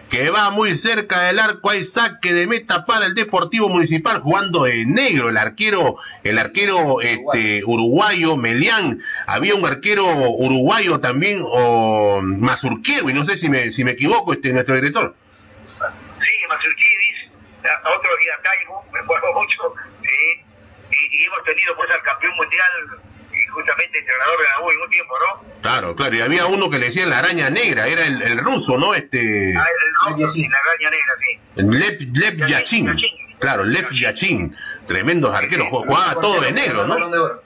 [SPEAKER 1] Que va muy cerca del arco. Hay saque de meta para el Deportivo Municipal. Jugando de negro. El arquero, el arquero este, uruguayo Melián. Había un arquero uruguayo también. O Mazurquero. Y no sé si me, si me equivoco, este, nuestro director.
[SPEAKER 2] Sí, Mazurkidis, a- otro día Taibo, me acuerdo mucho, sí. Y, y hemos tenido pues al campeón mundial justamente entrenador de la U en un tiempo, ¿no?
[SPEAKER 1] Claro, claro, y había uno que le decían la araña negra, era el, el ruso, ¿no? Este.
[SPEAKER 2] Ah, el, rojo y la araña negra, sí.
[SPEAKER 1] Lev, Lev Yachin. Claro, Lev Yachin. Tremendos arqueros, ju- jugaba todo de negro, ¿no?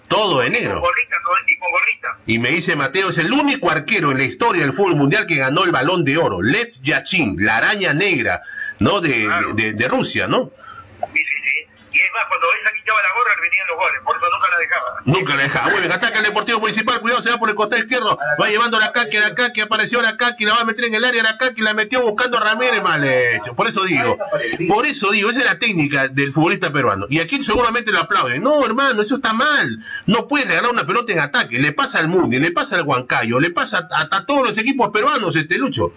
[SPEAKER 1] Todo de negro. Y me dice Mateo, es el único arquero en la historia del fútbol mundial que ganó el balón de oro. Lev Yachin, la araña negra, ¿no? De, de, de Rusia, ¿no?
[SPEAKER 2] Y es más, cuando él se quitaba la gorra, le venían los goles, por eso nunca la dejaba.
[SPEAKER 1] Nunca la dejaba. Muy bien, ataca el Deportivo Municipal. Cuidado, se va por el costado izquierdo. Va llevando la Kaki, la Kaki, apareció la Kaki, la va a meter en el área, la Kaki la metió buscando a Ramírez. Mal hecho. Por eso digo, por eso digo, esa es la técnica del futbolista peruano. Y aquí seguramente lo aplauden. No, hermano, eso está mal. No puede ganar una pelota en ataque. Le pasa al Mundi, le pasa al Huancayo, le pasa a, a todos los equipos peruanos, este Lucho.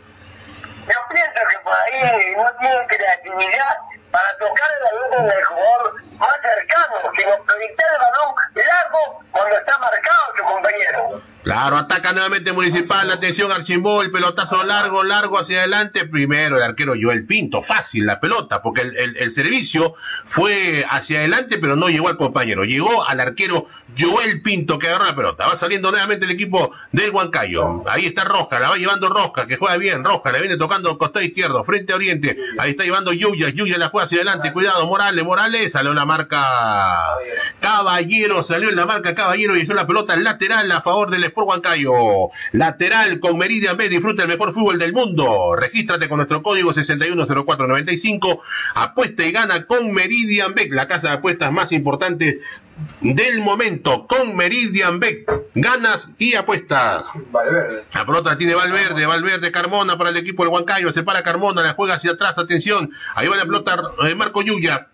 [SPEAKER 2] Yo pienso que por ahí no tienen creatividad para tocar el balón del jugador más cercano, sino proyectar el balón largo cuando está marcado su compañero.
[SPEAKER 1] Claro, ataca nuevamente Municipal, atención Archimbó, el pelotazo largo, largo hacia adelante, primero el arquero Joel Pinto, fácil la pelota, porque el, el- el servicio fue hacia adelante, pero no llegó al compañero, llegó al arquero Joel Pinto que agarró la pelota, va saliendo nuevamente el equipo del Huancayo, ahí está Roja, la va llevando Roja, que juega bien, Roja, le viene tocando costado izquierdo, frente a Oriente, ahí está llevando Yuya, Yuya la juega hacia adelante, cuidado, Morales, Morales, salió la marca Caballero, salió en la marca Caballero y hizo la pelota lateral a favor del Sport Huancayo. Lateral con Meridian B, disfruta el mejor fútbol del mundo. Regístrate con nuestro código 610495. Apuesta y gana con Meridian B, la casa de apuestas más importante del momento. Con Meridian B, ganas y apuestas.
[SPEAKER 3] Valverde.
[SPEAKER 1] La pelota tiene Valverde, Valverde, Carmona para el equipo del Huancayo, se para Carmona, la juega hacia atrás, atención, ahí va la pelota eh, Marco Yuya.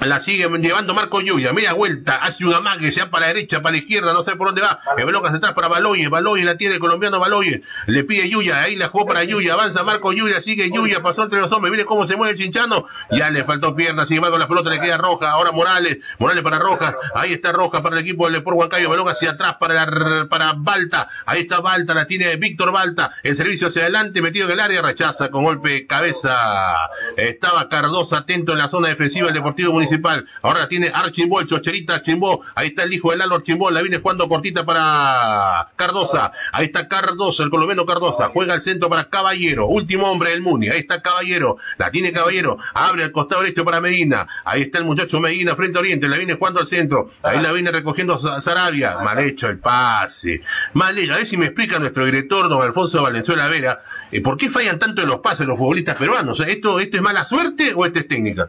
[SPEAKER 1] La sigue llevando Marco Yuya, media vuelta, hace una mague, se va para la derecha, para la izquierda, no sé por dónde va. El bloque hacia atrás para Baloyes, Baloyes la tiene el colombiano Baloyes, le pide Yuya, ahí la jugó para Yuya, avanza Marco Yuya, sigue Yuya, pasó entre los hombres, mire cómo se mueve el chinchano, ya le faltó pierna, sin embargo la pelota le queda roja, ahora Morales, Morales para Roja, ahí está Roja para el equipo del Sport Huancayo, balón hacia atrás para la- para Balta, ahí está Balta, la tiene Víctor Balta, el servicio hacia adelante, metido en el área, rechaza con golpe de cabeza, estaba Cardosa atento en la zona defensiva del Deportivo Municipal, ahora la tiene Archimbó, el chocherita Archimbó, ahí está el hijo del Lalo Archimbó, la viene jugando cortita para Cardosa, ahí está Cardosa, el colombiano Cardosa, juega al centro para Caballero, último hombre del Muni, ahí está Caballero, la tiene Caballero, abre al costado derecho para Medina, ahí está el muchacho Medina frente a Oriente, la viene jugando al centro, ahí la viene recogiendo Sa- Sarabia, mal hecho el pase, mal hecho, a ver si me explica nuestro director, don Alfonso Valenzuela Vera, eh, ¿por qué fallan tanto en los pases los futbolistas peruanos? ¿Esto, ¿Esto es mala suerte o esto es técnica?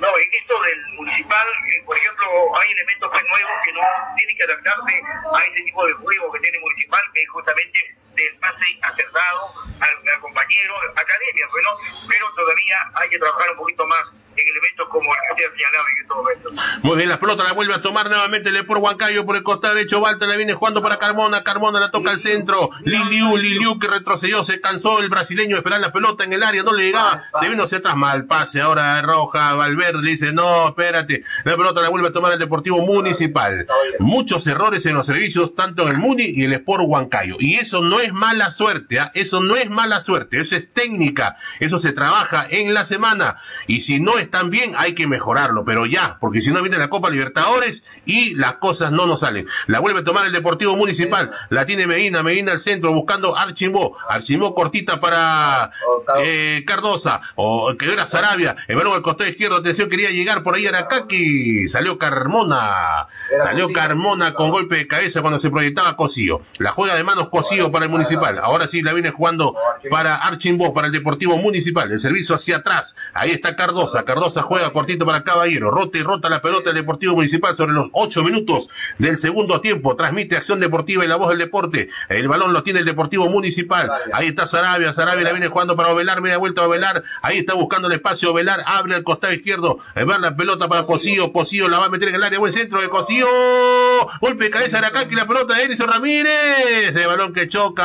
[SPEAKER 2] No, en esto del municipal, eh, por ejemplo, hay elementos pues, nuevos que no tienen que adaptarse a ese tipo de juego que tiene municipal, que es justamente del pase acertado al, al compañero, academia, pues, ¿no? pero todavía hay que trabajar un poquito más en elementos como el que señalaba en este momento.
[SPEAKER 1] Muy bien, la pelota la vuelve a tomar nuevamente el por Huancayo por el costado derecho. Walter la viene jugando para Carmona. Carmona la toca al centro. Liliu, Liliu que retrocedió, se cansó el brasileño de esperar la pelota en el área, no le llegaba. Se vino hacia atrás, mal pase. Ahora Roja, Valverde le dice: No, espérate. La pelota la vuelve a tomar el Deportivo Municipal. Muchos errores en los servicios, tanto en el Muni y el Sport Huancayo. Y eso no es mala suerte, ¿ah? eso no es mala suerte, eso es técnica. Eso se trabaja en la semana. Y si no están bien, hay que mejorarlo. Pero ya, porque si no viene la Copa Libertadores y las cosas no nos salen. La vuelve a tomar el Deportivo Municipal. La tiene Medina, Medina al centro buscando Archimbó. Archimbó cortita para eh, Cardosa. O que era Sarabia. El balón al costado izquierdo. Atención, quería llegar por ahí Aracaki. Salió Carmona. Salió Carmona con golpe de cabeza cuando se proyectaba Cosío. La juega de manos Cosío para el Municipal. Ahora sí la viene jugando para Archimbó, para el Deportivo Municipal. El servicio hacia atrás. Ahí está Cardosa. Cardosa juega cortito para Caballero. Rota y rota la pelota del Deportivo Municipal sobre los ocho minutos del segundo tiempo. Transmite Acción Deportiva y la voz del deporte. El balón lo tiene el Deportivo Municipal. Ahí está Sarabia. Sarabia la viene jugando para Ovelar. Media vuelta a Ovelar. Ahí está buscando el espacio Ovelar. Abre al costado izquierdo. Va la pelota para Cosío. Cosío la va a meter en el área. Buen centro de Cosío. Golpe de cabeza de Aracaki. La pelota de Edison Ramírez. El balón que choca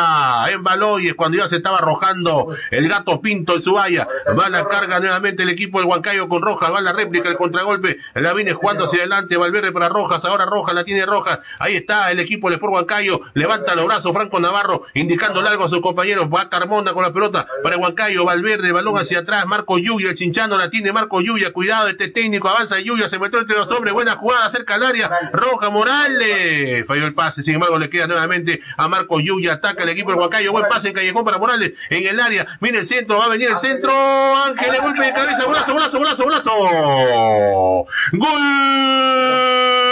[SPEAKER 1] en Baloyes cuando ya se estaba arrojando el gato Pinto en su valla. Va la carga nuevamente el equipo del Huancayo con Rojas. Va la réplica, el contragolpe. La viene jugando hacia adelante. Valverde para Rojas. Ahora Rojas la tiene Rojas. Ahí está el equipo del Sport Huancayo. Levanta los brazos Franco Navarro, indicando algo a sus compañeros. Va Carmona con la pelota para Huancayo. Valverde, balón hacia atrás. Marco Yuya, el chinchano la tiene Marco Yuya. Cuidado, este técnico avanza Yuya. Se metió entre los hombres. Buena jugada cerca al área. Roja Morales. Falló el pase. Sin embargo, le queda nuevamente a Marco Yuya. Ataca el equipo del Huancayo. Buen pase en Callejón para Morales. En el área. Viene el centro. Va a venir el centro. Ángel, le golpe de cabeza. Brazo, brazo, brazo, brazo. Gol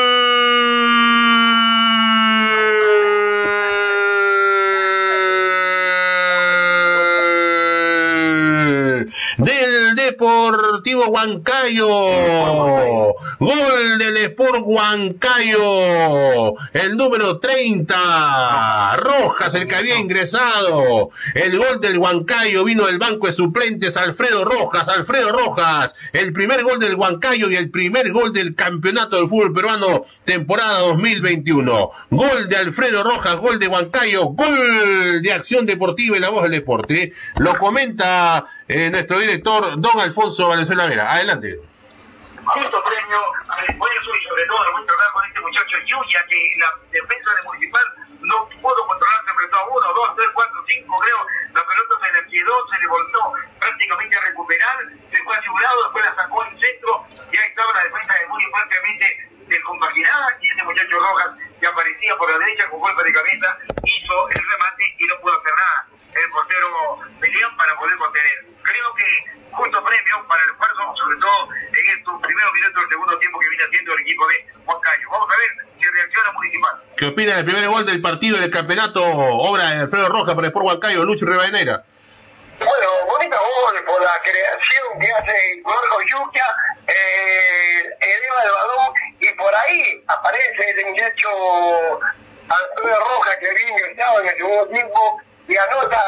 [SPEAKER 1] Deportivo Huancayo. Gol del Sport Huancayo. El número 30. Rojas, el que había ingresado. El gol del Huancayo vino del banco de suplentes Alfredo Rojas. Alfredo Rojas. El primer gol del Huancayo y el primer gol del campeonato del fútbol peruano temporada 2021. Gol de Alfredo Rojas, gol de Huancayo, gol de Acción Deportiva y la voz del deporte. Lo comenta eh, nuestro director, don Alfonso Valenzuela Vera. Adelante.
[SPEAKER 2] Justo premio al esfuerzo y sobre todo al buen trabajo de este muchacho Yuya, que la defensa de Municipal no pudo controlar, se enfrentó a uno, dos, tres, cuatro, cinco, creo. La pelota se le quedó, se le volvió prácticamente a recuperar, se fue hacia un lado, después la sacó al centro, ya estaba la defensa de Muni prácticamente descompaginada y ese muchacho Rojas que aparecía por la derecha con golpe de cabeza, hizo el remate y no pudo hacer nada el portero Melián para poder contener. Creo que justo premio para el esfuerzo, sobre todo en estos primeros minutos del segundo tiempo que viene haciendo el equipo de Huancayo. Vamos a ver si reacciona Municipal.
[SPEAKER 1] ¿Qué opina del primer gol del partido del campeonato? Obra de Alfredo Rojas para el Sport Huancayo, Lucho Rivadeneira.
[SPEAKER 4] Bueno, bonito gol por la creación que hace Marco Yuca, eh, eleva el balón y por ahí aparece el muchacho Alfredo Rojas que había ingresado en el segundo tiempo y anota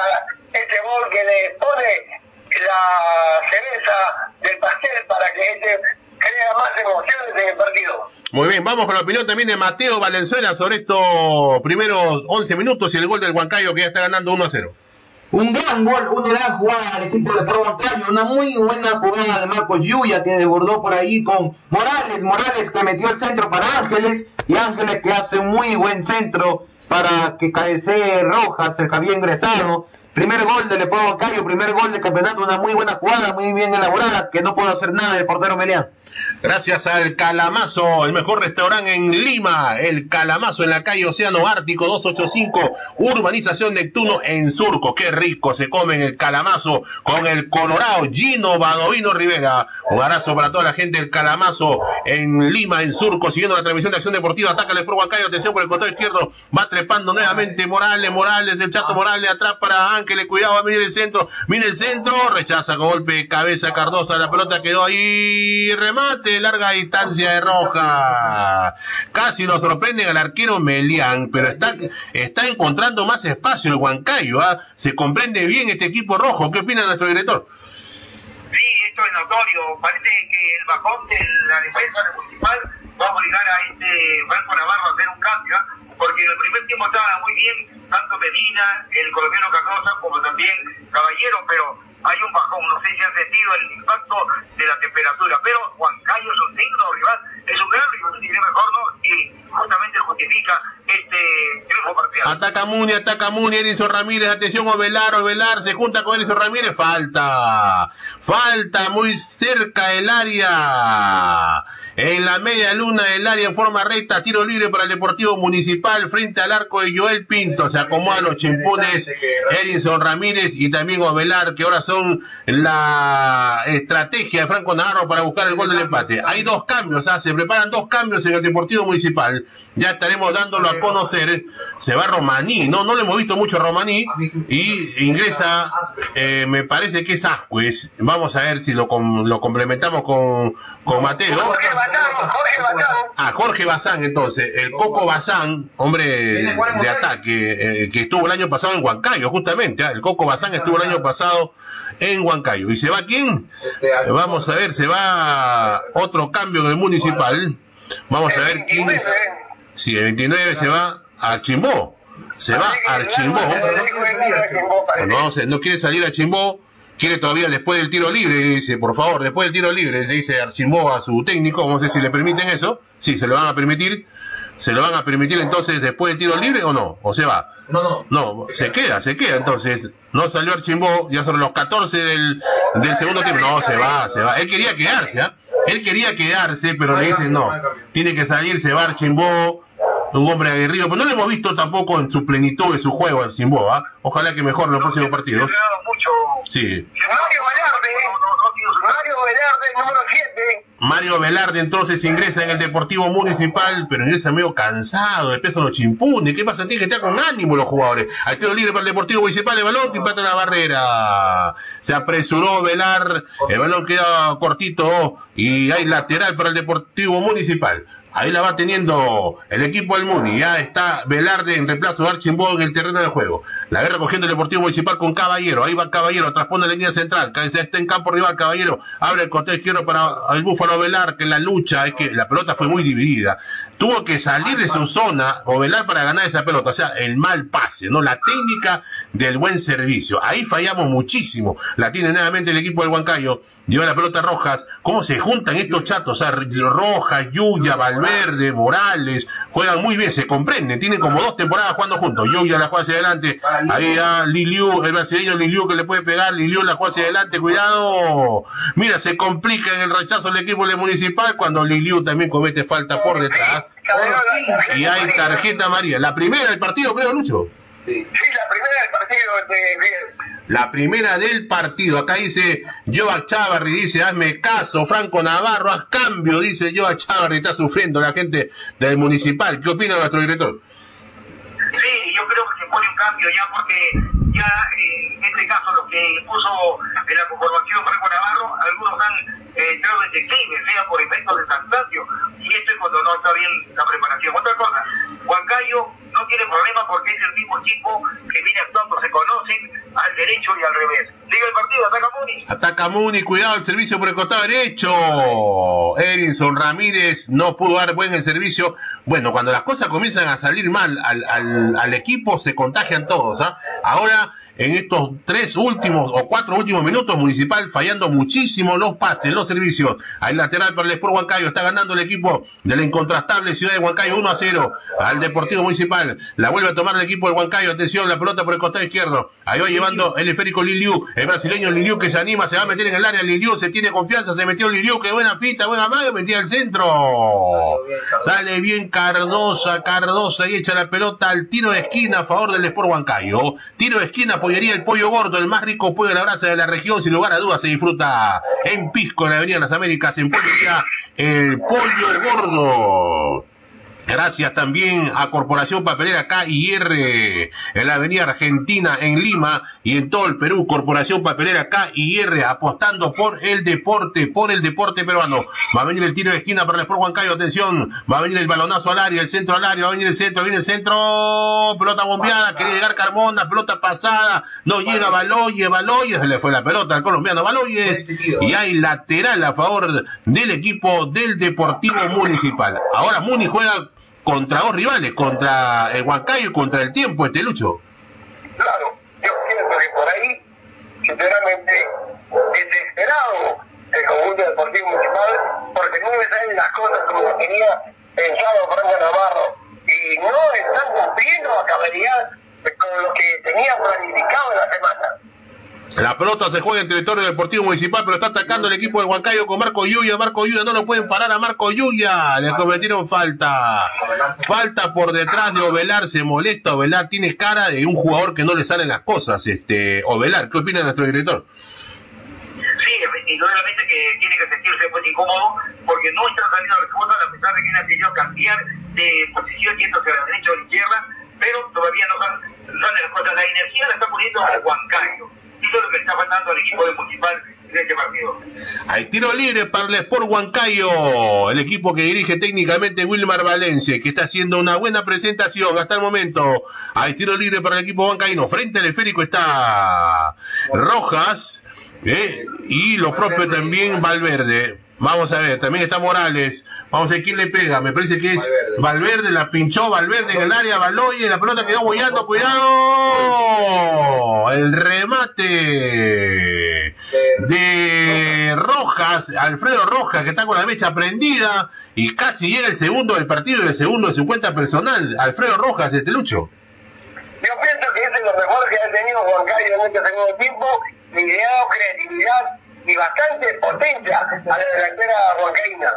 [SPEAKER 4] este gol que le pone la cereza del pastel para que este crea más emociones en el partido.
[SPEAKER 1] Muy bien, vamos con la opinión también de Mateo Valenzuela sobre estos primeros 11 minutos y el gol del Huancayo que ya está ganando 1 a 0.
[SPEAKER 5] Un gran gol, una gran jugada del equipo de Pro Huancayo, una muy buena jugada de Marcos Yuya que desbordó por ahí con Morales, Morales que metió el centro para Ángeles y Ángeles que hace un muy buen centro para que cabecee Rojas, el que había ingresado. Primer gol del Pro Huancayo, primer gol del campeonato, una muy buena jugada, muy bien elaborada, que no pudo hacer nada el portero Melián.
[SPEAKER 1] Gracias al Calamazo, el mejor restaurante en Lima, el Calamazo en la calle Océano Ártico 285, Urbanización Neptuno en Surco. Qué rico se come el Calamazo con el Colorado Gino Badovino Rivera. Un abrazo para toda la gente del Calamazo en Lima, en Surco, siguiendo la transmisión de Acción Deportiva. Ataca el Pro Huancayo, atención por el costado izquierdo, va trepando nuevamente Morales, Morales, el Chato Morales atrás para Ángeles, cuidado, venir el centro, mira el centro, rechaza con golpe de cabeza Cardosa, la pelota quedó ahí, remate, larga distancia de Roja. Casi nos sorprende al arquero Melián, pero está, está encontrando más espacio el Huancayo, ¿ah? se comprende bien este equipo rojo. ¿Qué opina nuestro director?
[SPEAKER 2] Sí, esto es notorio. Parece que el bajón de la defensa del municipal va a obligar a este Franco Navarro a hacer un cambio, ¿ah? porque en el primer tiempo estaba muy bien, tanto Medina, el colombiano Cardosa, como también Caballero, pero hay un bajón, no sé si han sentido el impacto de la temperatura, pero Huancayo es un digno rival, es un gran rival, y mejor no, y justamente justifica este triunfo parcial.
[SPEAKER 1] Ataca Muni, ataca Muni, Edison Ramírez, atención, Ovelar, Ovelar, se junta con Edison Ramírez, falta, falta muy cerca el área, en la media luna del área en forma recta, tiro libre para el Deportivo Municipal frente al arco de Joel Pinto, se acomodan los chimpunes, Edison Ramírez y también Ovelar, que ahora son la estrategia de Franco Navarro para buscar el gol del empate. Hay dos cambios, ¿ah? se preparan dos cambios en el Deportivo Municipal, ya estaremos dándolo a conocer, se va Romaní, no, no le hemos visto mucho a Romaní, y ingresa, eh, me parece que es Ascuez, vamos a ver si lo, com- lo complementamos con, con Mateo.
[SPEAKER 2] Jorge Batán, Jorge Batán.
[SPEAKER 1] Ah, Jorge Bazán, entonces, el Coco Bazán, hombre de ataque, eh, que estuvo el año pasado en Huancayo, justamente, ah, el Coco Bazán estuvo el año pasado en Huancayo. ¿Y se va quién? Eh, Vamos a ver, se va otro cambio en el municipal. Vamos a ver quién es. Sí, el 29 se va a Chimbó. Se va a Chimbó. No, no quiere salir a Chimbó, quiere todavía después del tiro libre, le dice, por favor, después del tiro libre, le dice Archimbó a su técnico, no sé si le permiten eso, sí, se lo van a permitir, se lo van a permitir entonces después del tiro libre o no, o se va.
[SPEAKER 5] No, no.
[SPEAKER 1] No, se queda, se queda entonces. No salió Archimbó, ya son los 14 del, del segundo tiempo. No, se va, se va. Él quería quedarse, ¿ah? Él quería quedarse, pero le dicen no. Tiene que salir, se va Archimbó, un hombre aguerrido. Pero no lo hemos visto tampoco en su plenitud de su juego Archimbó, ¿ah? Ojalá que mejore en los próximos partidos.
[SPEAKER 2] mucho.
[SPEAKER 1] Sí.
[SPEAKER 2] Mario Velarde, Mario Velarde, número 7.
[SPEAKER 1] Mario Velarde entonces ingresa en el Deportivo Municipal, pero ingresa medio cansado, el peso los chimpunes. ¿Qué pasa? Tiene que estar con ánimo los jugadores. Al tiro libre para el Deportivo Municipal, el balón que impacta en la barrera. Se apresuró Velar, el balón queda cortito y hay lateral para el Deportivo Municipal. Ahí la va teniendo el equipo del Muni. Ya está Velarde en reemplazo de Archimbó en el terreno de juego. La guerra cogiendo el Deportivo Municipal con Caballero. Ahí va Caballero, traspone la línea central. Está en campo rival Caballero. Abre el costado izquierdo para el Búfalo Velar, que en la lucha es que la pelota fue muy dividida. Tuvo que salir de su zona o Velar para ganar esa pelota. O sea, el mal pase, ¿no? La técnica del buen servicio. Ahí fallamos muchísimo. La tiene nuevamente el equipo del Huancayo. Lleva la pelota Rojas. ¿Cómo se juntan estos chatos? O sea, Rojas, Yuya, Valverde, Morales. Juegan muy bien, se comprenden. Tienen como dos temporadas jugando juntos. Yuya la juega hacia adelante. Ahí a Liliu, el brasileño Liliu que le puede pegar. Liliu la juega hacia adelante. Cuidado. Mira, se complica en el rechazo el equipo del municipal cuando Liliu también comete falta por detrás. Y hay tarjeta amarilla. La primera del partido, creo, Lucho.
[SPEAKER 2] Sí, la primera del partido de, de-
[SPEAKER 1] La primera del partido. Acá dice Joa Chavarri, dice, hazme caso, Franco Navarro, haz cambio, dice Joa Chavarri, está sufriendo la gente del municipal. ¿Qué opina nuestro director?
[SPEAKER 2] Sí, yo creo que un cambio ya porque ya eh, en este caso lo que impuso en la conformación Franco Navarro, algunos han eh, entrado en declive, sea por efectos de cansancio, y esto es cuando no está bien la preparación. Otra cosa, Huancayo no tiene problema porque es el mismo equipo que viene actuando, se conocen al derecho y al revés. Liga el partido, ataca Muni.
[SPEAKER 1] Ataca Muni, cuidado el servicio por el costado derecho. Erinson Ramírez no pudo dar buen el servicio. Bueno, cuando las cosas comienzan a salir mal al, al, al equipo, se contagian todos. ¿ah? Ahora, en estos tres últimos o cuatro últimos minutos, Municipal fallando muchísimo los pases, los servicios. Hay lateral para el Sport Huancayo. Está ganando el equipo de la incontrastable ciudad de Huancayo 1 a 0 al Deportivo Municipal. La vuelve a tomar el equipo del Huancayo. Atención, la pelota por el costado izquierdo. Ahí va llevando el esférico Liliu. El brasileño Liliu que se anima, se va a meter en el área. Liliu se tiene confianza, se metió Liliu. Qué buena fita, buena maga, metía al centro. Sale bien Cardosa, Cardosa y echa la pelota al tiro de esquina a favor del Sport Huancayo. Tiro de esquina, pollería el pollo gordo, el más rico pollo de la brasa de la región. Sin lugar a dudas se disfruta en Pisco, en la Avenida Las Américas, en pollería el pollo gordo. Gracias también a Corporación Papelera KIR en la Avenida Argentina en Lima y en todo el Perú. Corporación Papelera KIR apostando por el deporte, por el deporte peruano. Va a venir el tiro de esquina para el Sport Huancayo. Atención, va a venir el balonazo al área, el centro al área, va a venir el centro, viene el centro. Pelota bombeada, quería llegar Carmona, pelota pasada. No llega Baloyes, Baloyes, le fue la pelota al colombiano Baloyes. Y hay lateral a favor del equipo del Deportivo Municipal. Ahora Muni juega contra dos rivales, contra el Huancayo y contra el tiempo, este Lucho.
[SPEAKER 4] Claro, yo pienso que por ahí, sinceramente, desesperado el conjunto deportivo municipal, porque no me salen las cosas como tenía pensado Franco Navarro, y no están cumpliendo a cabalidad con lo que tenían planificado en la semana.
[SPEAKER 1] La pelota se juega en territorio deportivo municipal, pero está atacando el equipo de Huancayo con Marco Yuya. Marco Yuya no lo pueden parar a Marco Yuya. Le cometieron falta. Falta por detrás de Ovelar. Se molesta. Ovelar tiene cara de un jugador que no le salen las cosas. Este, Ovelar, ¿qué opina nuestro director?
[SPEAKER 2] Sí, indudablemente que tiene que sentirse pues incómodo porque no está saliendo las cosas a pesar de que él ha querido cambiar de posición yéndose a la derecha o a la izquierda, pero todavía no salen las cosas. La energía la está poniendo Huancayo. Eso es lo que está equipo de Municipal este partido.
[SPEAKER 1] Hay tiro libre para el Sport Huancayo, el equipo que dirige técnicamente Wilmar Valencia, que está haciendo una buena presentación hasta el momento. Hay tiro libre para el equipo huancaíno. Frente al esférico está Rojas eh, y lo propio también Valverde. Vamos a ver, también está Morales. Vamos a ver quién le pega. Me parece que es Valverde, la pinchó Valverde en el área, Baloye, la pelota quedó bollando, cuidado. El remate de Rojas, Alfredo Rojas, que está con la mecha prendida y casi llega el segundo del partido y el segundo de su cuenta personal. Alfredo Rojas, este Lucho.
[SPEAKER 4] Yo pienso que ese es lo mejor que ha tenido Juan Cayo en este segundo tiempo, liderado, creatividad y bastante potencia a la delantera huancaína.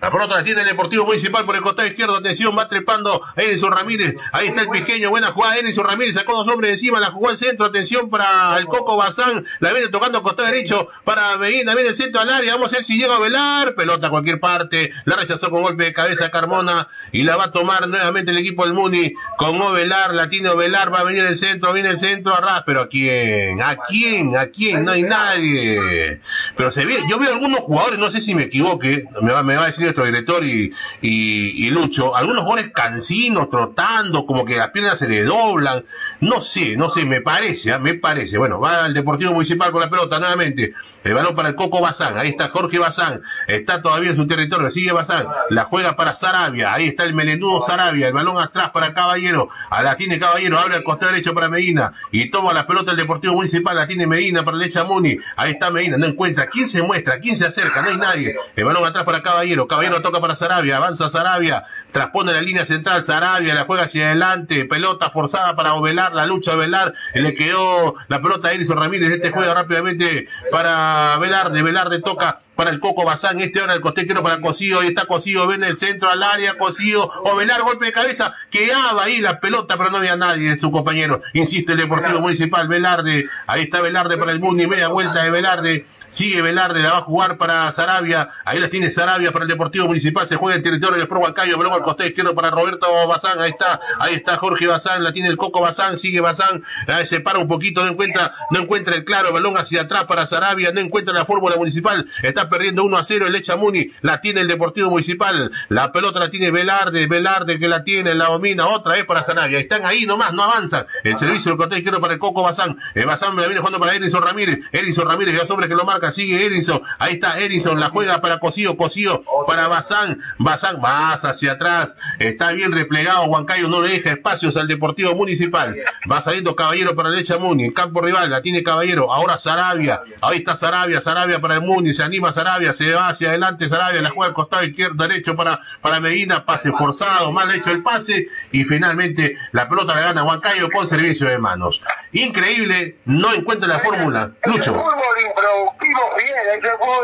[SPEAKER 1] La pelota la tiene el Deportivo Municipal por el costado izquierdo. Atención, va trepando Edison Ramírez. Ahí está el pequeño, buena jugada. Edison Ramírez sacó dos hombres encima, la jugó al centro. Atención para el Coco Bazán. La viene tocando al costado derecho para Medina. Viene el centro al área. Vamos a ver si llega a velar. Pelota a cualquier parte. La rechazó con golpe de cabeza Carmona. Y la va a tomar nuevamente el equipo del Muni. Con Ovelar, la tiene Ovelar. Va a venir el centro, viene el centro. Arras. Pero ¿a quién? ¿A quién? ¿A quién? No hay nadie. Pero se ve, yo veo algunos jugadores, no sé si me equivoque. Me va, me va a decir nuestro director y, y, Lucho, algunos jugadores cansinos, trotando, como que las piernas se le doblan, no sé, no sé, me parece, ¿ah? me parece. Bueno, va al Deportivo Municipal con la pelota nuevamente, el balón para el Coco Bazán, ahí está Jorge Bazán, está todavía en su territorio, sigue Bazán, la juega para Sarabia, ahí está el melenudo Sarabia, el balón atrás para Caballero, a la tiene Caballero, abre al costado derecho para Medina, y toma la pelota el Deportivo Municipal, la tiene Medina para Lecha Muni, ahí está Medina, no encuentra, ¿quién se muestra? ¿Quién se acerca? No hay nadie, el balón atrás para Caballero, Caballero toca para Sarabia, avanza Sarabia, transpone la línea central, Sarabia la juega hacia adelante, pelota forzada para Ovelar, la lucha Ovelar, le quedó la pelota a Erison Ramírez, este juega rápidamente para Velarde, Velarde toca para el Coco Bazán, este ahora el costero para Cosío, y está Cosío, ven el centro al área, Cosío, Ovelar, golpe de cabeza, quedaba ahí la pelota, pero no había nadie de su compañero, insiste el Deportivo Municipal, Velarde, ahí está Velarde para el Mundi, media vuelta de Velarde, Sigue Velarde, la va a jugar para Sarabia. Ahí la tiene Sarabia para el Deportivo Municipal. Se juega en territorio del Pro Huancayo. Luego al costado izquierdo para Roberto Bazán. Ahí está, ahí está Jorge Bazán. La tiene el Coco Bazán. Sigue Bazán. Se para un poquito. No encuentra, no encuentra el claro. Balón hacia atrás para Sarabia. No encuentra la fórmula municipal. Está perdiendo 1 a 0 el Echamuni. La tiene el Deportivo Municipal. La pelota la tiene Velarde. Velarde que la tiene, la domina. Otra vez para Sarabia. Están ahí nomás, no avanzan. El servicio del costado izquierdo para el Coco Bazán. El Bazán la viene jugando para Erinson Ramírez. Erinson Ramírez, los hombres que lo marca. Sigue Erinson. Ahí está Erinson, la juega para Cosío, Cosío para Bazán, Bazán más hacia atrás, está bien replegado, Huancayo no le deja espacios al Deportivo Municipal, va saliendo Caballero para la derecha Muni, en campo rival, la tiene Caballero, ahora Sarabia, ahí está Sarabia, Sarabia para el Muni, se anima Sarabia, se va hacia adelante Sarabia, la juega al costado izquierdo, derecho para, para Medina, pase forzado, mal hecho el pase, y finalmente la pelota la gana Huancayo con servicio de manos. Increíble, no encuentra la fórmula. Lucho.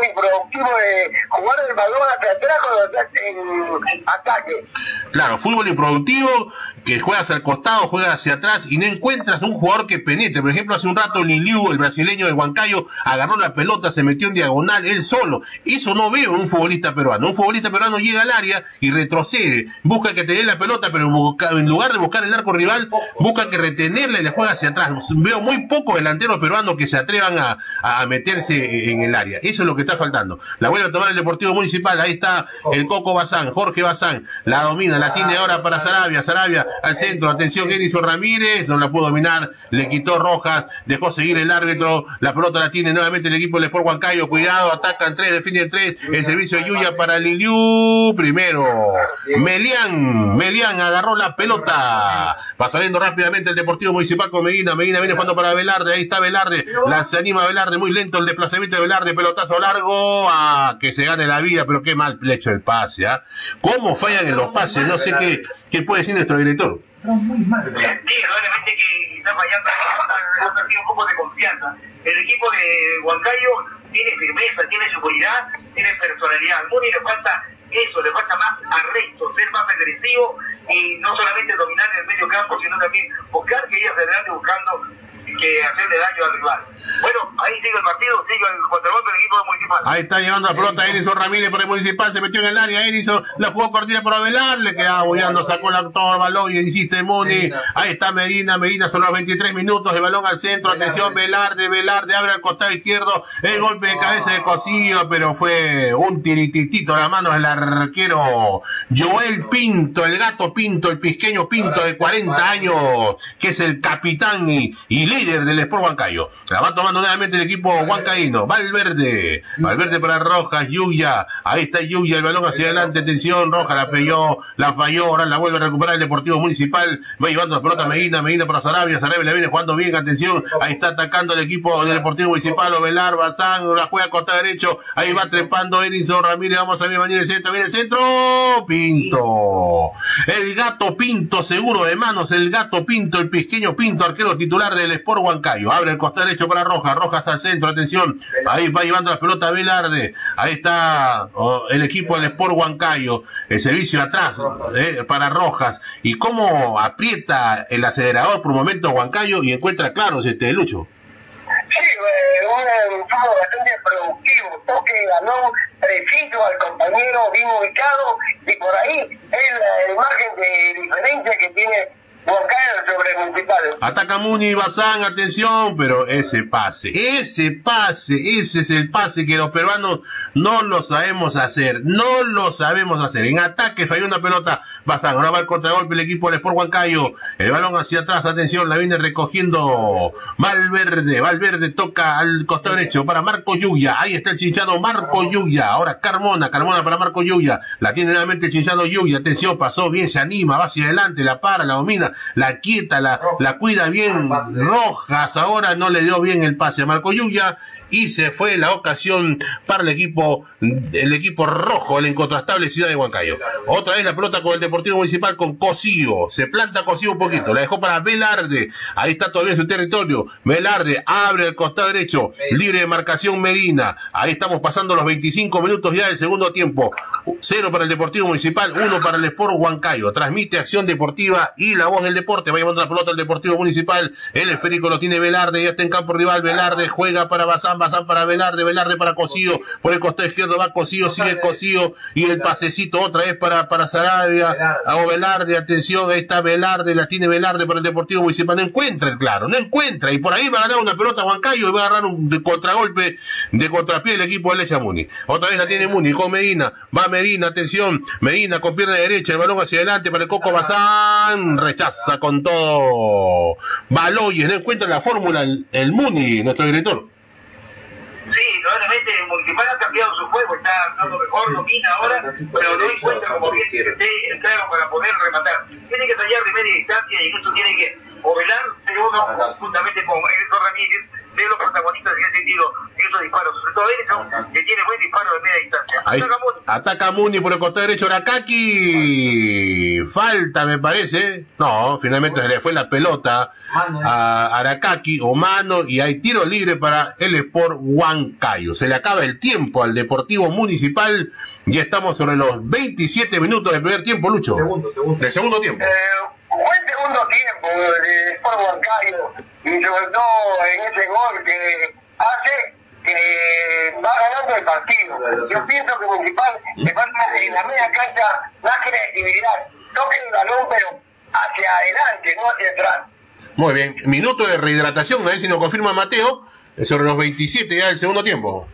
[SPEAKER 4] Improductivo de jugar el balón hacia atrás cuando en ataque.
[SPEAKER 1] Claro, fútbol improductivo, que juegas al costado, juegas hacia atrás y no encuentras un jugador que penetre. Por ejemplo, hace un rato Liliu, el brasileño de Huancayo, agarró la pelota, se metió en diagonal, él solo. Eso no veo un futbolista peruano. Un futbolista peruano llega al área y retrocede, busca que te dé la pelota, pero en lugar de buscar el arco rival, busca que retenerla y le juega hacia atrás. Veo muy pocos delanteros peruanos que se atrevan a, a meterse en el área. Eso es lo que está faltando. La vuelve a tomar el Deportivo Municipal. Ahí está el Coco Bazán, Jorge Bazán. La domina, la tiene ahora para Sarabia. Sarabia al centro. Atención, Enison Ramírez. No la pudo dominar. Le quitó Rojas. Dejó seguir el árbitro. La pelota la tiene nuevamente el equipo del Sport Huancayo. Cuidado, atacan tres, defienden tres. El servicio de Yuya para Liliu. Primero. Melián. Melián agarró la pelota. Va saliendo rápidamente el Deportivo Municipal con Medina. Medina viene jugando para Velarde. Ahí está Velarde. La, se anima Velarde. Muy lento el desplazamiento de Velarde. Pelotazo largo. Ah, que se gane la vida. Pero qué mal hecho el pase. ¿ah? ¿Cómo fallan en los pases? No sé qué, qué puede decir nuestro director.
[SPEAKER 2] Sí, obviamente que está fallando, ha perdido un poco de confianza. El equipo de Huancayo tiene firmeza, tiene seguridad, tiene personalidad. Al Muni le falta eso, le falta más arresto, ser más agresivo y no solamente dominar el medio campo, sino también buscar que ir hacia adelante buscando que hacerle daño al rival. Bueno, ahí sigue el partido, sigue el contragolpe del equipo municipal.
[SPEAKER 1] Ahí está llevando la pelota Edison Ramírez por el municipal, se metió en el área, Edison la jugó cortina por Avelar, le quedaba bollando, sacó la todo el balón y insiste Muni. Ahí está Medina, Medina son los 23 minutos, el balón al centro, atención, Velarde, Velarde, abre al costado izquierdo, el golpe de cabeza de Cosillo, pero fue un tirititito las manos del arquero Joel Pinto, el gato Pinto, el pisqueño Pinto de 40 años, que es el capitán y, y líder del Sport Huancayo. La va tomando nuevamente el equipo huancaíno. Valverde, Valverde para Rojas, Yuya, ahí está Yuya, el balón hacia adelante, atención, Rojas la pelló, la falló, ahora la vuelve a recuperar el Deportivo Municipal, va llevando la pelota Medina, Medina para Sarabia, Sarabia le viene jugando bien, atención, ahí está atacando el equipo del Deportivo Municipal, Ovelar, Bazán, la juega a costa derecho, ahí va trepando Edison Ramírez, vamos a ver, mañana el centro, viene el centro, Pinto, el gato Pinto, seguro de manos, el gato Pinto, el pisqueño Pinto, arquero titular del Sport Huancayo, abre el costado derecho para Rojas, Rojas al centro, atención, ahí va llevando la pelota Velarde, ahí está oh, el equipo del Sport Huancayo, el servicio atrás eh, para Rojas, y cómo aprieta el acelerador por un momento Huancayo y encuentra claros este Lucho.
[SPEAKER 4] Sí, eh, un fútbol bastante productivo, toque, ganó, preciso al compañero, bien ubicado, y por ahí es la imagen de diferencia que tiene
[SPEAKER 1] Ataca Muni, Bazán, atención, pero ese pase, ese pase, ese es el pase que los peruanos no lo sabemos hacer, no lo sabemos hacer. En ataque falló una pelota, Bazán, ahora va el contragolpe el equipo del Sport Huancayo, el balón hacia atrás, atención, la viene recogiendo Valverde, Valverde toca al costado derecho para Marco Yuya, ahí está el chinchado Marco Yuya, ahora Carmona, Carmona para Marco Yuya, la tiene nuevamente el chinchado Yuya, atención, pasó bien, se anima, va hacia adelante, la para, la domina, la quieta, la, la cuida bien. Rojas ahora no le dio bien el pase a Marco Yuya y se fue la ocasión para el equipo, el equipo rojo, el incontrastable Ciudad de Huancayo. Otra vez la pelota con el Deportivo Municipal con Cosío. Se planta Cosío un poquito, la dejó para Velarde. Ahí está todavía su territorio. Velarde abre el costado derecho, libre de marcación Medina. Ahí estamos pasando los 25 minutos ya del segundo tiempo. Cero para el Deportivo Municipal, uno para el Sport Huancayo. Transmite acción deportiva y la voz del deporte. Va llevando la pelota al Deportivo Municipal. El esférico lo tiene Velarde, ya está en campo rival. Velarde juega para Bazán, Bazán para Velarde, Velarde para Cosío. Por el costado izquierdo va Cosío, sigue Cosío. Y el pasecito otra vez para, para Sarabia. A Velarde, atención, ahí está Velarde, la tiene Velarde para el Deportivo Municipal. No encuentra el claro, no encuentra. Y por ahí va a ganar una pelota Huancayo y va a agarrar un de contragolpe de contrapié el equipo de Lecha Muni. Otra vez la tiene Muni con Medina. Va Medina, atención. Medina con pierna derecha, el balón hacia adelante para el Coco Bazán. Rechaza con todo. Baloyes, no encuentra la fórmula el, el Muni, nuestro director.
[SPEAKER 2] Sí, probablemente el municipal ha cambiado su juego, está dando mejor, domina ahora, pero no encuentra como bien que esté el claro para poder rematar. Tiene que tallar de media distancia y en esto tiene que ovelar, pero uno juntamente con Edson Ramírez, de los protagonistas en ese sentido, en esos disparos, sobre atento Edison, que tiene buen disparo de media distancia.
[SPEAKER 1] Ahí,
[SPEAKER 2] Ataca Muni.
[SPEAKER 1] ataca Muni por el costado derecho, Arakaki. Falta, me parece. No, finalmente se le fue la pelota a Arakaki o mano y hay tiro libre para el Sport Huancayo. Se le acaba el tiempo al Deportivo Municipal. Ya estamos sobre los 27 minutos del primer tiempo, Lucho.
[SPEAKER 5] Segundo, segundo.
[SPEAKER 1] Del segundo tiempo.
[SPEAKER 4] Eh, segundo tiempo de Sport Huancayo y sobre todo en ese gol que hace que va ganando el partido. Yo pienso que Municipal le falta en la media cancha más creatividad. Toque el balón, pero hacia adelante, no hacia atrás.
[SPEAKER 1] Muy bien. Minuto de rehidratación, a ver si nos confirma Mateo. Sobre los 27 ya del segundo tiempo.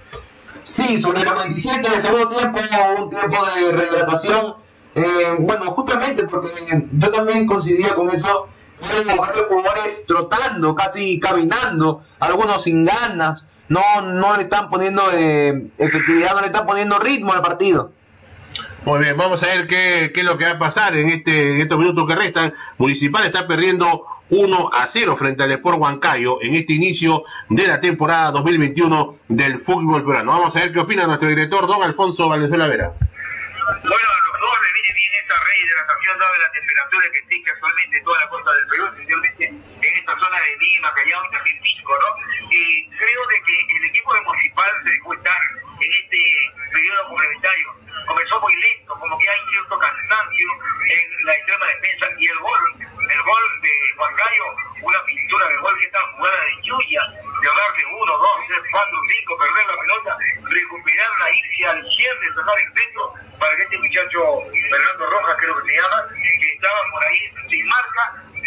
[SPEAKER 5] Sí, sobre los 27 del segundo tiempo, un tiempo de rehidratación. Eh, bueno, justamente porque yo también coincidía con eso. Vemos varios jugadores trotando, casi caminando, algunos sin ganas. No, no le están poniendo eh, efectividad, no le están poniendo ritmo al partido.
[SPEAKER 1] Muy bien, vamos a ver qué, qué es lo que va a pasar en, este, en estos minutos que restan. Municipal está perdiendo 1 a 0 frente al Sport Huancayo en este inicio de la temporada 2021 del fútbol peruano. Vamos a ver qué opina nuestro director, don Alfonso Valenzuela Vera.
[SPEAKER 2] Bueno, dos le viene bien esta rehidratación dada la temperatura que existe actualmente en toda la costa del Perú, especialmente en esta zona de Lima, Callao y también Pisco, ¿no? Y creo de que el equipo de Municipal se dejó estar en este periodo complementario. Comenzó muy lento, como que hay cierto cansancio en la extrema defensa. Y el gol, el gol de Huancayo, una pintura de gol que está jugada de lluvia, de hablar de uno, dos, tres, cuatro, cinco, perder la pelota, recuperarla, irse al cierre, sacar el centro, para que este muchacho, Fernando Rojas creo que se llama, que estaba por ahí sin marca,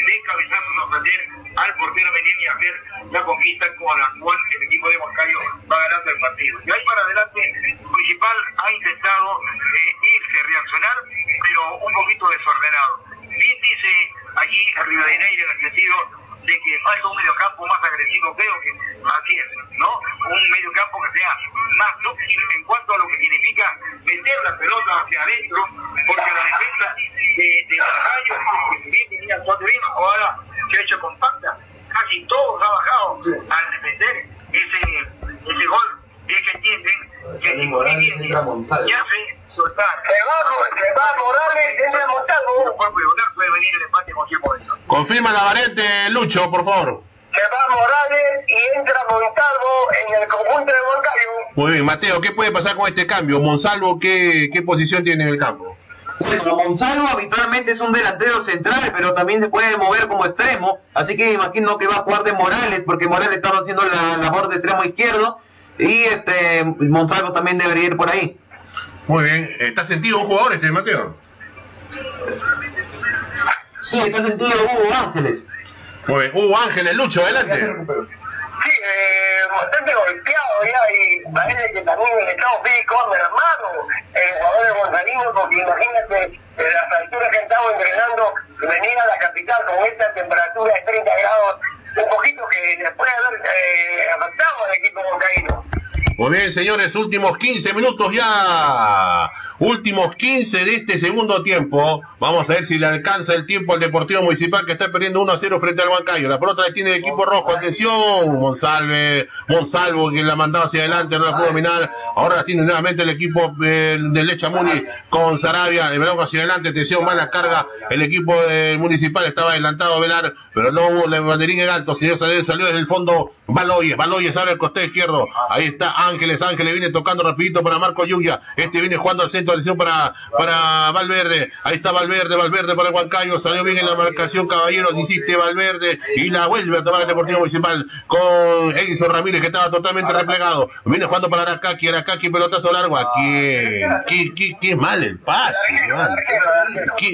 [SPEAKER 2] de cabezazo sorprender al portero Menini a hacer la conquista con la cual el equipo de Huancayo va ganando el partido. Y ahí para adelante, Municipal ha intentado eh, irse, reaccionar, pero un poquito desordenado. Bien dice allí Rivadeneira en el sentido de que falta un mediocampo más agresivo, creo que así es, ¿no? Un mediocampo que sea más dúctil en cuanto a lo que significa meter la pelota hacia adentro, porque la defensa de, de Huancayo, que bien tenía bastante bien, ahora se ha hecho compacta, casi todos ha bajado al defender ese, ese gol, y es que entienden que si ya se soltar.
[SPEAKER 4] Se va, se va Morales, entra Montalvo.
[SPEAKER 2] Puede puede venir el empate en cualquier momento.
[SPEAKER 1] Confirma la variante, Lucho, por favor.
[SPEAKER 4] Se va Morales y entra Montalvo en el conjunto de Huancayo.
[SPEAKER 1] Muy bien, Mateo, ¿qué puede pasar con este cambio? Monsalvo, ¿qué, qué posición tiene en el campo?
[SPEAKER 5] Bueno, Monsalvo habitualmente es un delantero central, pero también se puede mover como extremo, así que imagino que va a jugar de Morales, porque Morales estaba haciendo la labor de extremo izquierdo, y este Monsalvo también debería ir por ahí.
[SPEAKER 1] Muy bien, ¿está sentido un jugador este, Mateo?
[SPEAKER 5] Sí, está sentido Hugo Ángeles.
[SPEAKER 1] Muy bien, Hugo Ángeles, Lucho, adelante.
[SPEAKER 4] Sí, eh, bastante golpeado ya y parece que también el estado físico mermado el jugador de Gonzalino porque imagínate las alturas que estamos entrenando venir a la capital con esta temperatura de 30 grados un poquito que les puede haber eh, afectado al equipo moncaíno.
[SPEAKER 1] Muy bien, señores, últimos 15 minutos ya. Últimos 15 de este segundo tiempo. Vamos a ver si le alcanza el tiempo al Deportivo Municipal que está perdiendo 1 a 0 frente al Huancayo. La pelota la tiene el equipo rojo. Atención, Monsalve, Monsalvo, quien la mandaba hacia adelante, no la pudo dominar. Ahora la tiene nuevamente el equipo eh, del Lechamuni con Sarabia. El balón hacia adelante, atención, mala carga. El equipo del Municipal estaba adelantado a velar, pero no hubo el banderín en alto. Señor salió, salió desde el fondo Baloyes. Baloyes abre el costado izquierdo. Ahí está Ángeles. Ángeles viene tocando rapidito para Marco Yuya. Este viene jugando al centro. Atención para, para Valverde. Ahí está Valverde. Valverde para Huancayo. Salió bien en la marcación. Caballeros. Insiste Valverde. Y la vuelve a tomar el Deportivo Municipal con Edison Ramírez que estaba totalmente replegado. Viene jugando para Aracaki. Aracaki pelotazo largo. Aquí. Qué, qué, qué mal el pase. man.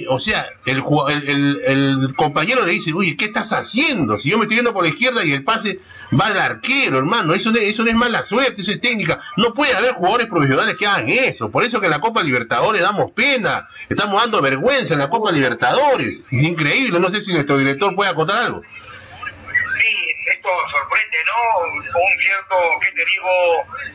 [SPEAKER 1] O sea, el, el, el- el compañero le dice, oye, ¿qué estás haciendo? Si yo me estoy yendo por la izquierda y el pase va al arquero, hermano. Eso eso no es mala suerte, eso es técnica. No puede haber jugadores profesionales que hagan eso. Por eso que en la Copa Libertadores damos pena. Estamos dando vergüenza en la Copa Libertadores. Es increíble. No sé si nuestro director puede acotar algo.
[SPEAKER 2] Sí, esto sorprende, ¿no? Un cierto, ¿qué te digo?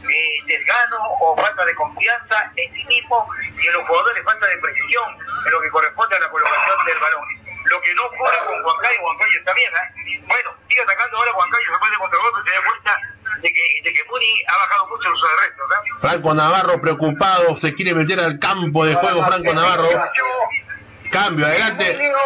[SPEAKER 2] Eh, desgano o falta de confianza en sí mismo y en los jugadores falta de precisión en lo que corresponde a la colocación del balón. Lo que no ocurre con Huancayo, Huancayo está bien, ¿eh? Bueno, sigue atacando ahora Huancayo, se puede contragolpe, se da vuelta de que, de que Muni ha bajado mucho los arrestos. ¿no?
[SPEAKER 1] Franco Navarro preocupado, se quiere meter al campo de juego Franco Navarro. Cambio, adelante.
[SPEAKER 4] Emilio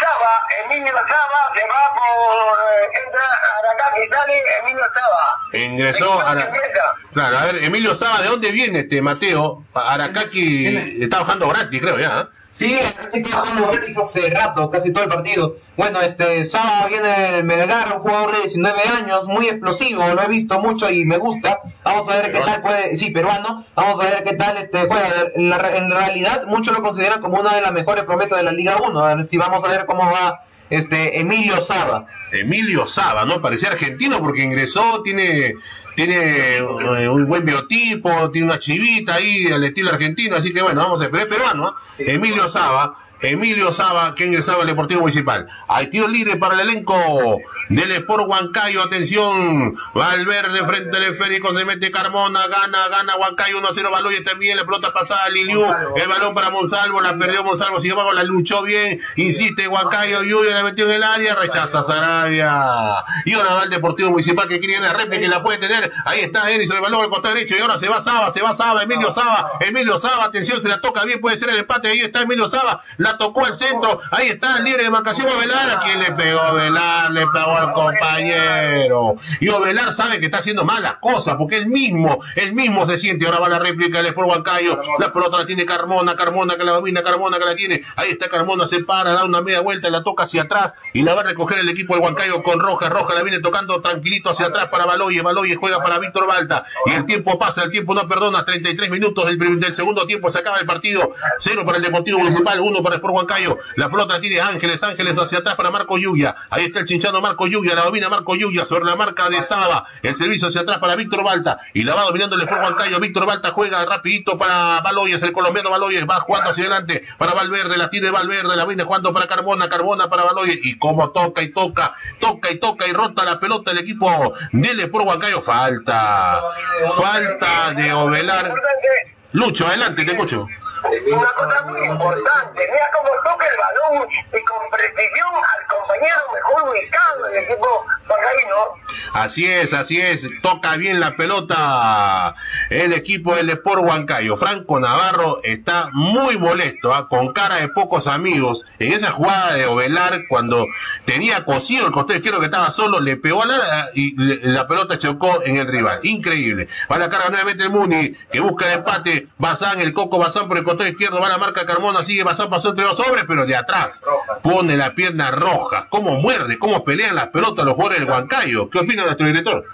[SPEAKER 4] Saba, Emilio Saba se va por. eh, entra Aracaki sale Emilio Saba.
[SPEAKER 1] Ingresó
[SPEAKER 4] Equipo que
[SPEAKER 1] Ara-
[SPEAKER 4] empieza.
[SPEAKER 1] Claro, a ver, Emilio Saba, ¿de dónde viene este Mateo? Aracaki está bajando gratis, creo ya. ¿eh?
[SPEAKER 5] Sí, jugando hace rato, casi todo el partido. Bueno, este, Saba viene del Melgar, un jugador de 19 años, muy explosivo, lo he visto mucho y me gusta. Vamos a ver qué tal puede, sí, peruano, vamos a ver qué tal este juega. En, la en realidad, muchos lo consideran como una de las mejores promesas de la Liga 1. A ver si vamos a ver cómo va este Emilio Saba.
[SPEAKER 1] Emilio Saba, ¿no? Parecía argentino porque ingresó, tiene tiene eh, un buen biotipo, tiene una chivita ahí al estilo argentino, así que bueno, vamos a ver, pero es peruano, ¿eh? Emilio Saba, Emilio Saba, que ingresaba al Deportivo Municipal. Hay tiro libre para el elenco del Sport Huancayo, atención, Valverde frente al esférico, se mete Carmona, gana, gana Huancayo 1-0, Baloy también, la pelota pasada Liliu, el balón para Monsalvo, la perdió Monsalvo, sin embargo la luchó bien, insiste Huancayo, Yuyo la metió en el área, rechaza Sarabia. Y ahora va el Deportivo Municipal que quiere la réplica y la puede tener, ahí está Edison, el balón al costado derecho y ahora se va Saba, se va Saba, Emilio Saba, Emilio Saba, atención, se la toca bien, puede ser el empate, ahí está Emilio Saba, la tocó al centro, ahí está libre de marcación a Velar, a quien le pegó a Velar, le pegó al compañero. Y Ovelar sabe que está haciendo malas cosas, porque él mismo, él mismo se siente, ahora va la réplica del Sport Huancayo, la pelota la tiene Carmona, Carmona que la domina, Carmona que la tiene, ahí está Carmona, se para, da una media vuelta, la toca hacia atrás y la va a recoger el equipo de Huancayo con Roja, Roja la viene tocando tranquilito hacia atrás para Baloye, Baloye juega para Víctor Balta. Y el tiempo pasa, el tiempo no perdona, 33 minutos del, del segundo tiempo. Se acaba el partido, cero para el Deportivo Municipal, uno para Sport Huancayo, la pelota tiene Ángeles, Ángeles hacia atrás para Marco Yuya, ahí está el chinchano Marco Yuya, la domina Marco Yuya sobre la marca de Saba, el servicio hacia atrás para Víctor Balta. Y la va dominando el Sport Huancayo, Víctor Balta juega rapidito para Baloyes, el colombiano Baloyes va jugando hacia adelante para Valverde, la tiene Valverde, la viene jugando para Carbona, Carbona para Baloyes. Y como toca y toca, toca y toca y rota la pelota el equipo del Sport Huancayo, falta, falta de Ovelar. Lucho, adelante, te escucho.
[SPEAKER 4] Una cosa muy importante, mira cómo toca el balón y con precisión al compañero mejor ubicado del equipo Huancaíno.
[SPEAKER 1] Así es, así es, toca bien la pelota el equipo del Sport Huancayo. Franco Navarro está muy molesto, ¿ah? con cara de pocos amigos. En esa jugada de Ovelar, cuando tenía cosido el costado izquierdo que estaba solo, le pegó a la y la pelota chocó en el rival. Increíble. Va a la carga nuevamente el Muni, que busca el empate. Bazán, el Coco Bazán por el costado izquierdo, va la marca Carmona, sigue Bazán, pasó entre los hombres, pero de atrás pone la pierna roja. ¿Cómo muerde? ¿Cómo pelean las pelotas los jugadores del Huancayo? ¿Qué opina nuestro director?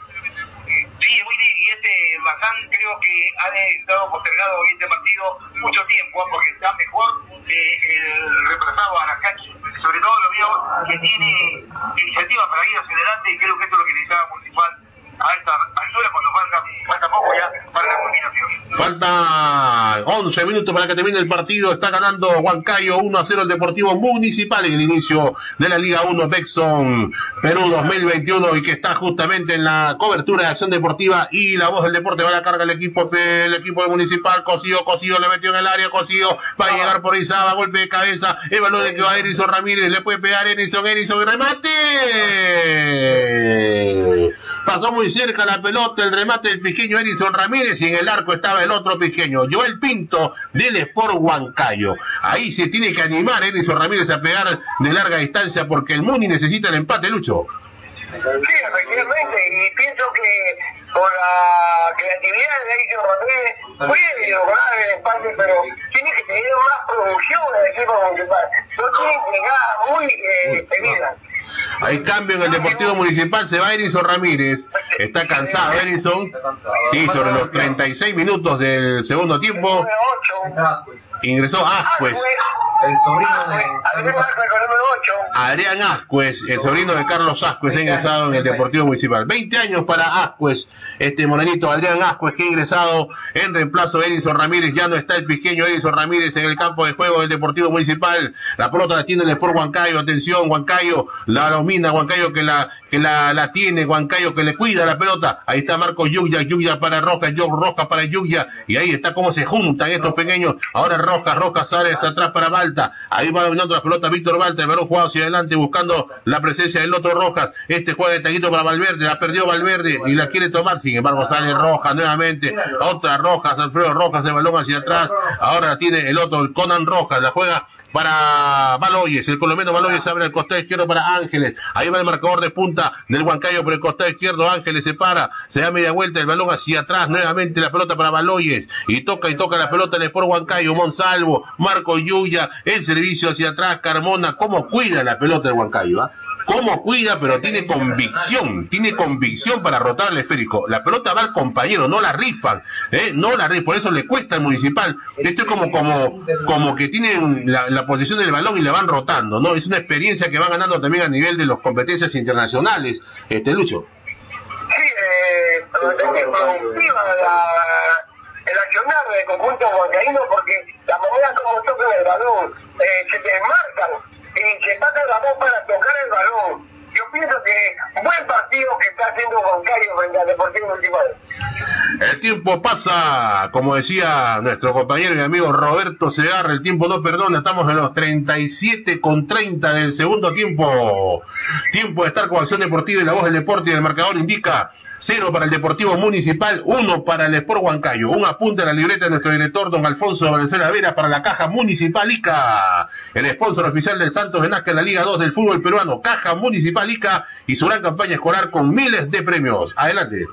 [SPEAKER 2] Sí, Willy, y este Bazán creo que ha estado postergado este partido mucho tiempo, ¿ah? porque está mejor que el reemplazado Aracaki. Sobre todo lo veo que tiene iniciativa para ir hacia adelante y creo que esto es lo que necesitaba Municipal falta. Falta
[SPEAKER 1] 11 minutos para que termine el partido. Está ganando Huancayo 1 a 0 el Deportivo Municipal en el inicio de la Liga 1 Bexon Perú 2021 y que está justamente en la cobertura de acción deportiva y la voz del deporte va a la carga el equipo el equipo de Municipal. Cosío, Cosío le metió en el área. Cosío va a llegar por Izaba, golpe de cabeza. El balón de que va a Erison Ramírez. Le puede pegar Erison, Erison, remate. Pasó muy cerca la pelota, el remate del pequeño Erison Ramírez y en el arco estaba el otro pequeño, Joel Pinto del Sport Huancayo. Ahí se tiene que animar Erison Ramírez a pegar de larga distancia porque el Muni necesita el empate, Lucho.
[SPEAKER 4] Sí, efectivamente, y pienso que con la creatividad de Edison Rodríguez puede lograr el empate, pero tiene que tener más producción el equipo municipal. No tiene llegadas muy eh.
[SPEAKER 1] Hay cambio en el Deportivo Municipal, se va Erison Ramírez. Está cansado Erison. Sí, sobre los 36 minutos del segundo tiempo. Ingresó Ascuez.
[SPEAKER 5] El sobrino de...
[SPEAKER 1] Adrián Ascuez, el sobrino de Carlos Ascuez, ha ingresado en el Deportivo Municipal. 20 años para Ascuez, este morenito Adrián Ascuez, que ha ingresado en reemplazo de Edison Ramírez. Ya no está el pequeño Edison Ramírez en el campo de juego del Deportivo Municipal. La pelota la tiene el Sport Huancayo. Atención, Huancayo la domina. Huancayo que la que la, la tiene. Huancayo que le cuida la pelota. Ahí está Marco Yuya. Yuya para Rojas. Joe Rojas para Yuya. Y ahí está cómo se juntan estos pequeños. Ahora Rojas. Rojas sale hacia atrás para Balta. Ahí va dominando la pelota Víctor Balta. El balón jugado hacia adelante buscando la presencia del otro Rojas. Este juega de taquito para Valverde. La perdió Valverde y la quiere tomar. Sin embargo, sale Rojas nuevamente. Otra Rojas, Alfredo Rojas, el balón hacia atrás. Ahora tiene el otro, el Conan Rojas. La juega para Baloyes, el colombiano Baloyes abre el costado izquierdo para Ángeles, ahí va el marcador de punta del Huancayo por el costado izquierdo, Ángeles se para, se da media vuelta, el balón hacia atrás, nuevamente la pelota para Baloyes, y toca y toca la pelota el Sport Huancayo, Monsalvo, Marco Yuya, el servicio hacia atrás, Carmona, cómo cuida la pelota el Huancayo, ¿ah? cómo cuida, pero tiene convicción, tiene convicción para rotar el esférico. La pelota va al compañero, no la rifan, ¿eh? no la rifan, por eso le cuesta al municipal. Esto es como, como, como que tienen la, posesión del balón y la van rotando, ¿no? Es una experiencia que van ganando también a nivel de las competencias internacionales, este Lucho.
[SPEAKER 4] Sí, eh, la, el accionar del conjunto huancaíno porque la manera como tocan el balón, eh, se desmarcan y se sacan la voz para tocar el balón. Yo pienso que buen partido que está haciendo Huancayo frente al Deportivo Municipal.
[SPEAKER 1] El tiempo pasa, como decía nuestro compañero y amigo Roberto Segarra, el tiempo no perdona, estamos en los 37 con 30 del segundo tiempo. Tiempo de estar con Acción Deportiva y la voz del deporte y el marcador indica cero para el Deportivo Municipal, uno para el Sport Huancayo. Un apunte a la libreta de nuestro director, don Alfonso Valenzuela Vera, para la Caja Municipal ICA, el sponsor oficial del Santos de Nazca en la Liga 2 del fútbol peruano, Caja Municipal ICA y su gran campaña escolar con miles de premios. Adelante.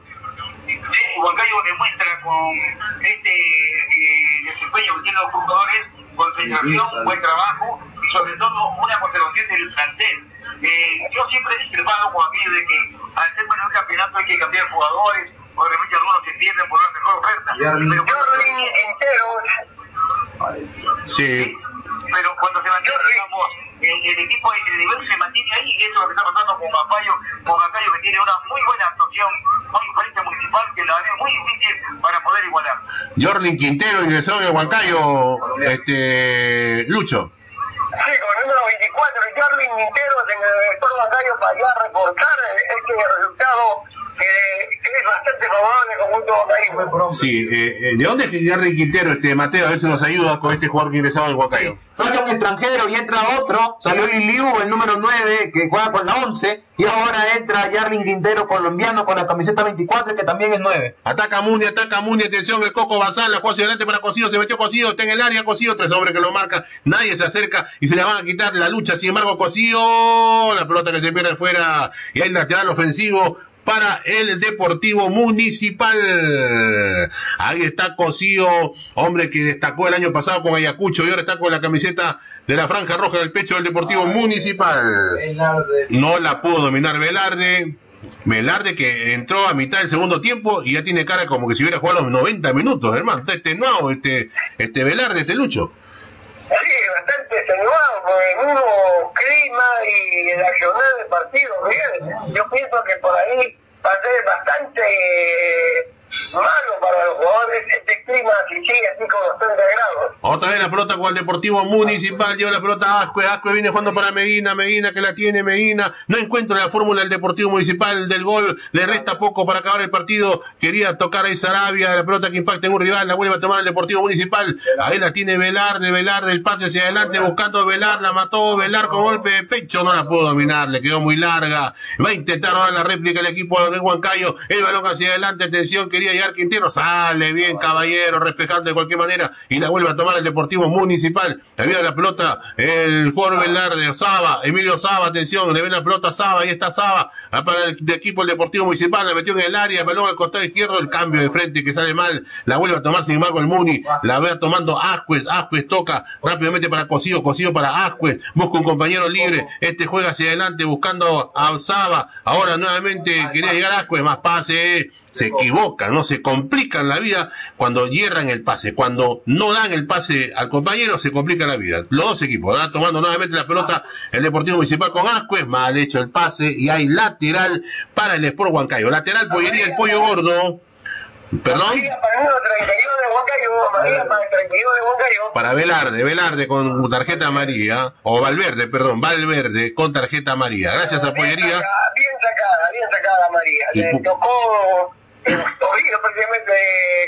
[SPEAKER 2] Huancayo demuestra con este eh, desempeño que tienen los jugadores, concentración, buen trabajo y sobre todo una conservación del plantel. Eh, yo siempre he discrepado con aquello de que al ser para un campeonato hay que cambiar jugadores, o de repente algunos se pierden por una mejor oferta. Pero
[SPEAKER 4] Jordi entero,
[SPEAKER 1] Sí.
[SPEAKER 2] pero cuando se mantiene, digamos, el, el equipo, el nivel se mantiene ahí, y eso es lo que está pasando con Bacayo, con Bacayo que tiene una muy buena actuación, muy diferente municipal, que la ve muy difícil para poder igualar.
[SPEAKER 1] Jorlin Quintero ingresó en el Huancayo, este, Lucho.
[SPEAKER 4] Sí, con el número 24, Jarvin Minteros en el sector bancario para ya reforzar este resultado es bastante favorable al conjunto.
[SPEAKER 1] Sí, eh, eh, ¿de dónde es que Jorlin Quintero, este Mateo, a ver si nos ayuda con este jugador que ingresaba en el Huancayo?
[SPEAKER 5] Sale un extranjero y entra otro, salió Liliu, el número 9, que juega con la 11, y ahora entra Yarlin Quintero, colombiano, con la camiseta 24, que también es 9.
[SPEAKER 1] Ataca Muni, ataca Muni, atención, el Coco Basal, la jugó hacia adelante para Cosío, se metió Cosío, está en el área, Cosío, tres hombres que lo marcan, nadie se acerca y se le van a quitar la lucha, sin embargo Cosío, la pelota que se pierde fuera, y hay lateral ofensivo para el Deportivo Municipal. Ahí está Cosío, hombre que destacó el año pasado con Ayacucho y ahora está con la camiseta de la franja roja del pecho del Deportivo Municipal. No la pudo dominar Velarde. Velarde que entró a mitad del segundo tiempo y ya tiene cara como que si hubiera jugado los 90 minutos, hermano. Está este nuevo, este, este Velarde, este Lucho.
[SPEAKER 4] Bastante extenuado por el mismo clima y el accionar del partido, Miguel. Yo pienso que por ahí va a ser bastante malo para los jugadores este clima que sigue así con los 30 grados.
[SPEAKER 1] Otra vez la pelota con el Deportivo Municipal, lleva la pelota a Ascue, Ascue viene jugando para Medina, Medina que la tiene, Medina, no encuentra la fórmula del Deportivo Municipal del gol, le resta poco para acabar el partido, quería tocar a Sarabia, la pelota que impacta en un rival, la vuelve a tomar el Deportivo Municipal, ahí la tiene Velarde, Velarde, el pase hacia adelante buscando Velar, la mató Velar con golpe de pecho, no la pudo dominar, le quedó muy larga, va a intentar ahora la réplica el equipo de Huancayo, el balón hacia adelante, atención, quería llegar Quintero, sale bien caballero, respetando de cualquier manera, y la vuelve a tomar el Deportivo Municipal, también la pelota, el jugador Velarde, Saba, Emilio Saba, atención, le ven la pelota a Saba, ahí está Saba, ah, para el de equipo el Deportivo Municipal, la metió en el área, el balón al costado izquierdo, el cambio de frente que sale mal, la vuelve a tomar sin embargo el Muni, la ve tomando Ascuez, Ascuez toca rápidamente para Cosío, Cosío para Ascuez, busca un compañero libre, este juega hacia adelante buscando a Saba, ahora nuevamente quería llegar a Ascuez, más pase, se equivocan, no se complican la vida cuando hierran el pase, cuando no dan el pase al compañero se complica la vida. Los dos equipos, ¿verdad? tomando nuevamente la pelota el Deportivo Municipal con Ascuez, mal hecho el pase y hay lateral para el Sport Huancayo. Lateral pollería el pollo gordo. Perdón.
[SPEAKER 4] María para el número 32 de Huancayo, María para el 32 de Huancayo.
[SPEAKER 1] Para Velarde, Velarde con tarjeta amarilla, o Valverde, perdón, Valverde con tarjeta amarilla. Gracias a
[SPEAKER 4] Bien
[SPEAKER 1] Pollería.
[SPEAKER 4] sacada, bien sacada, bien sacada María. Le tocó el tobillo prácticamente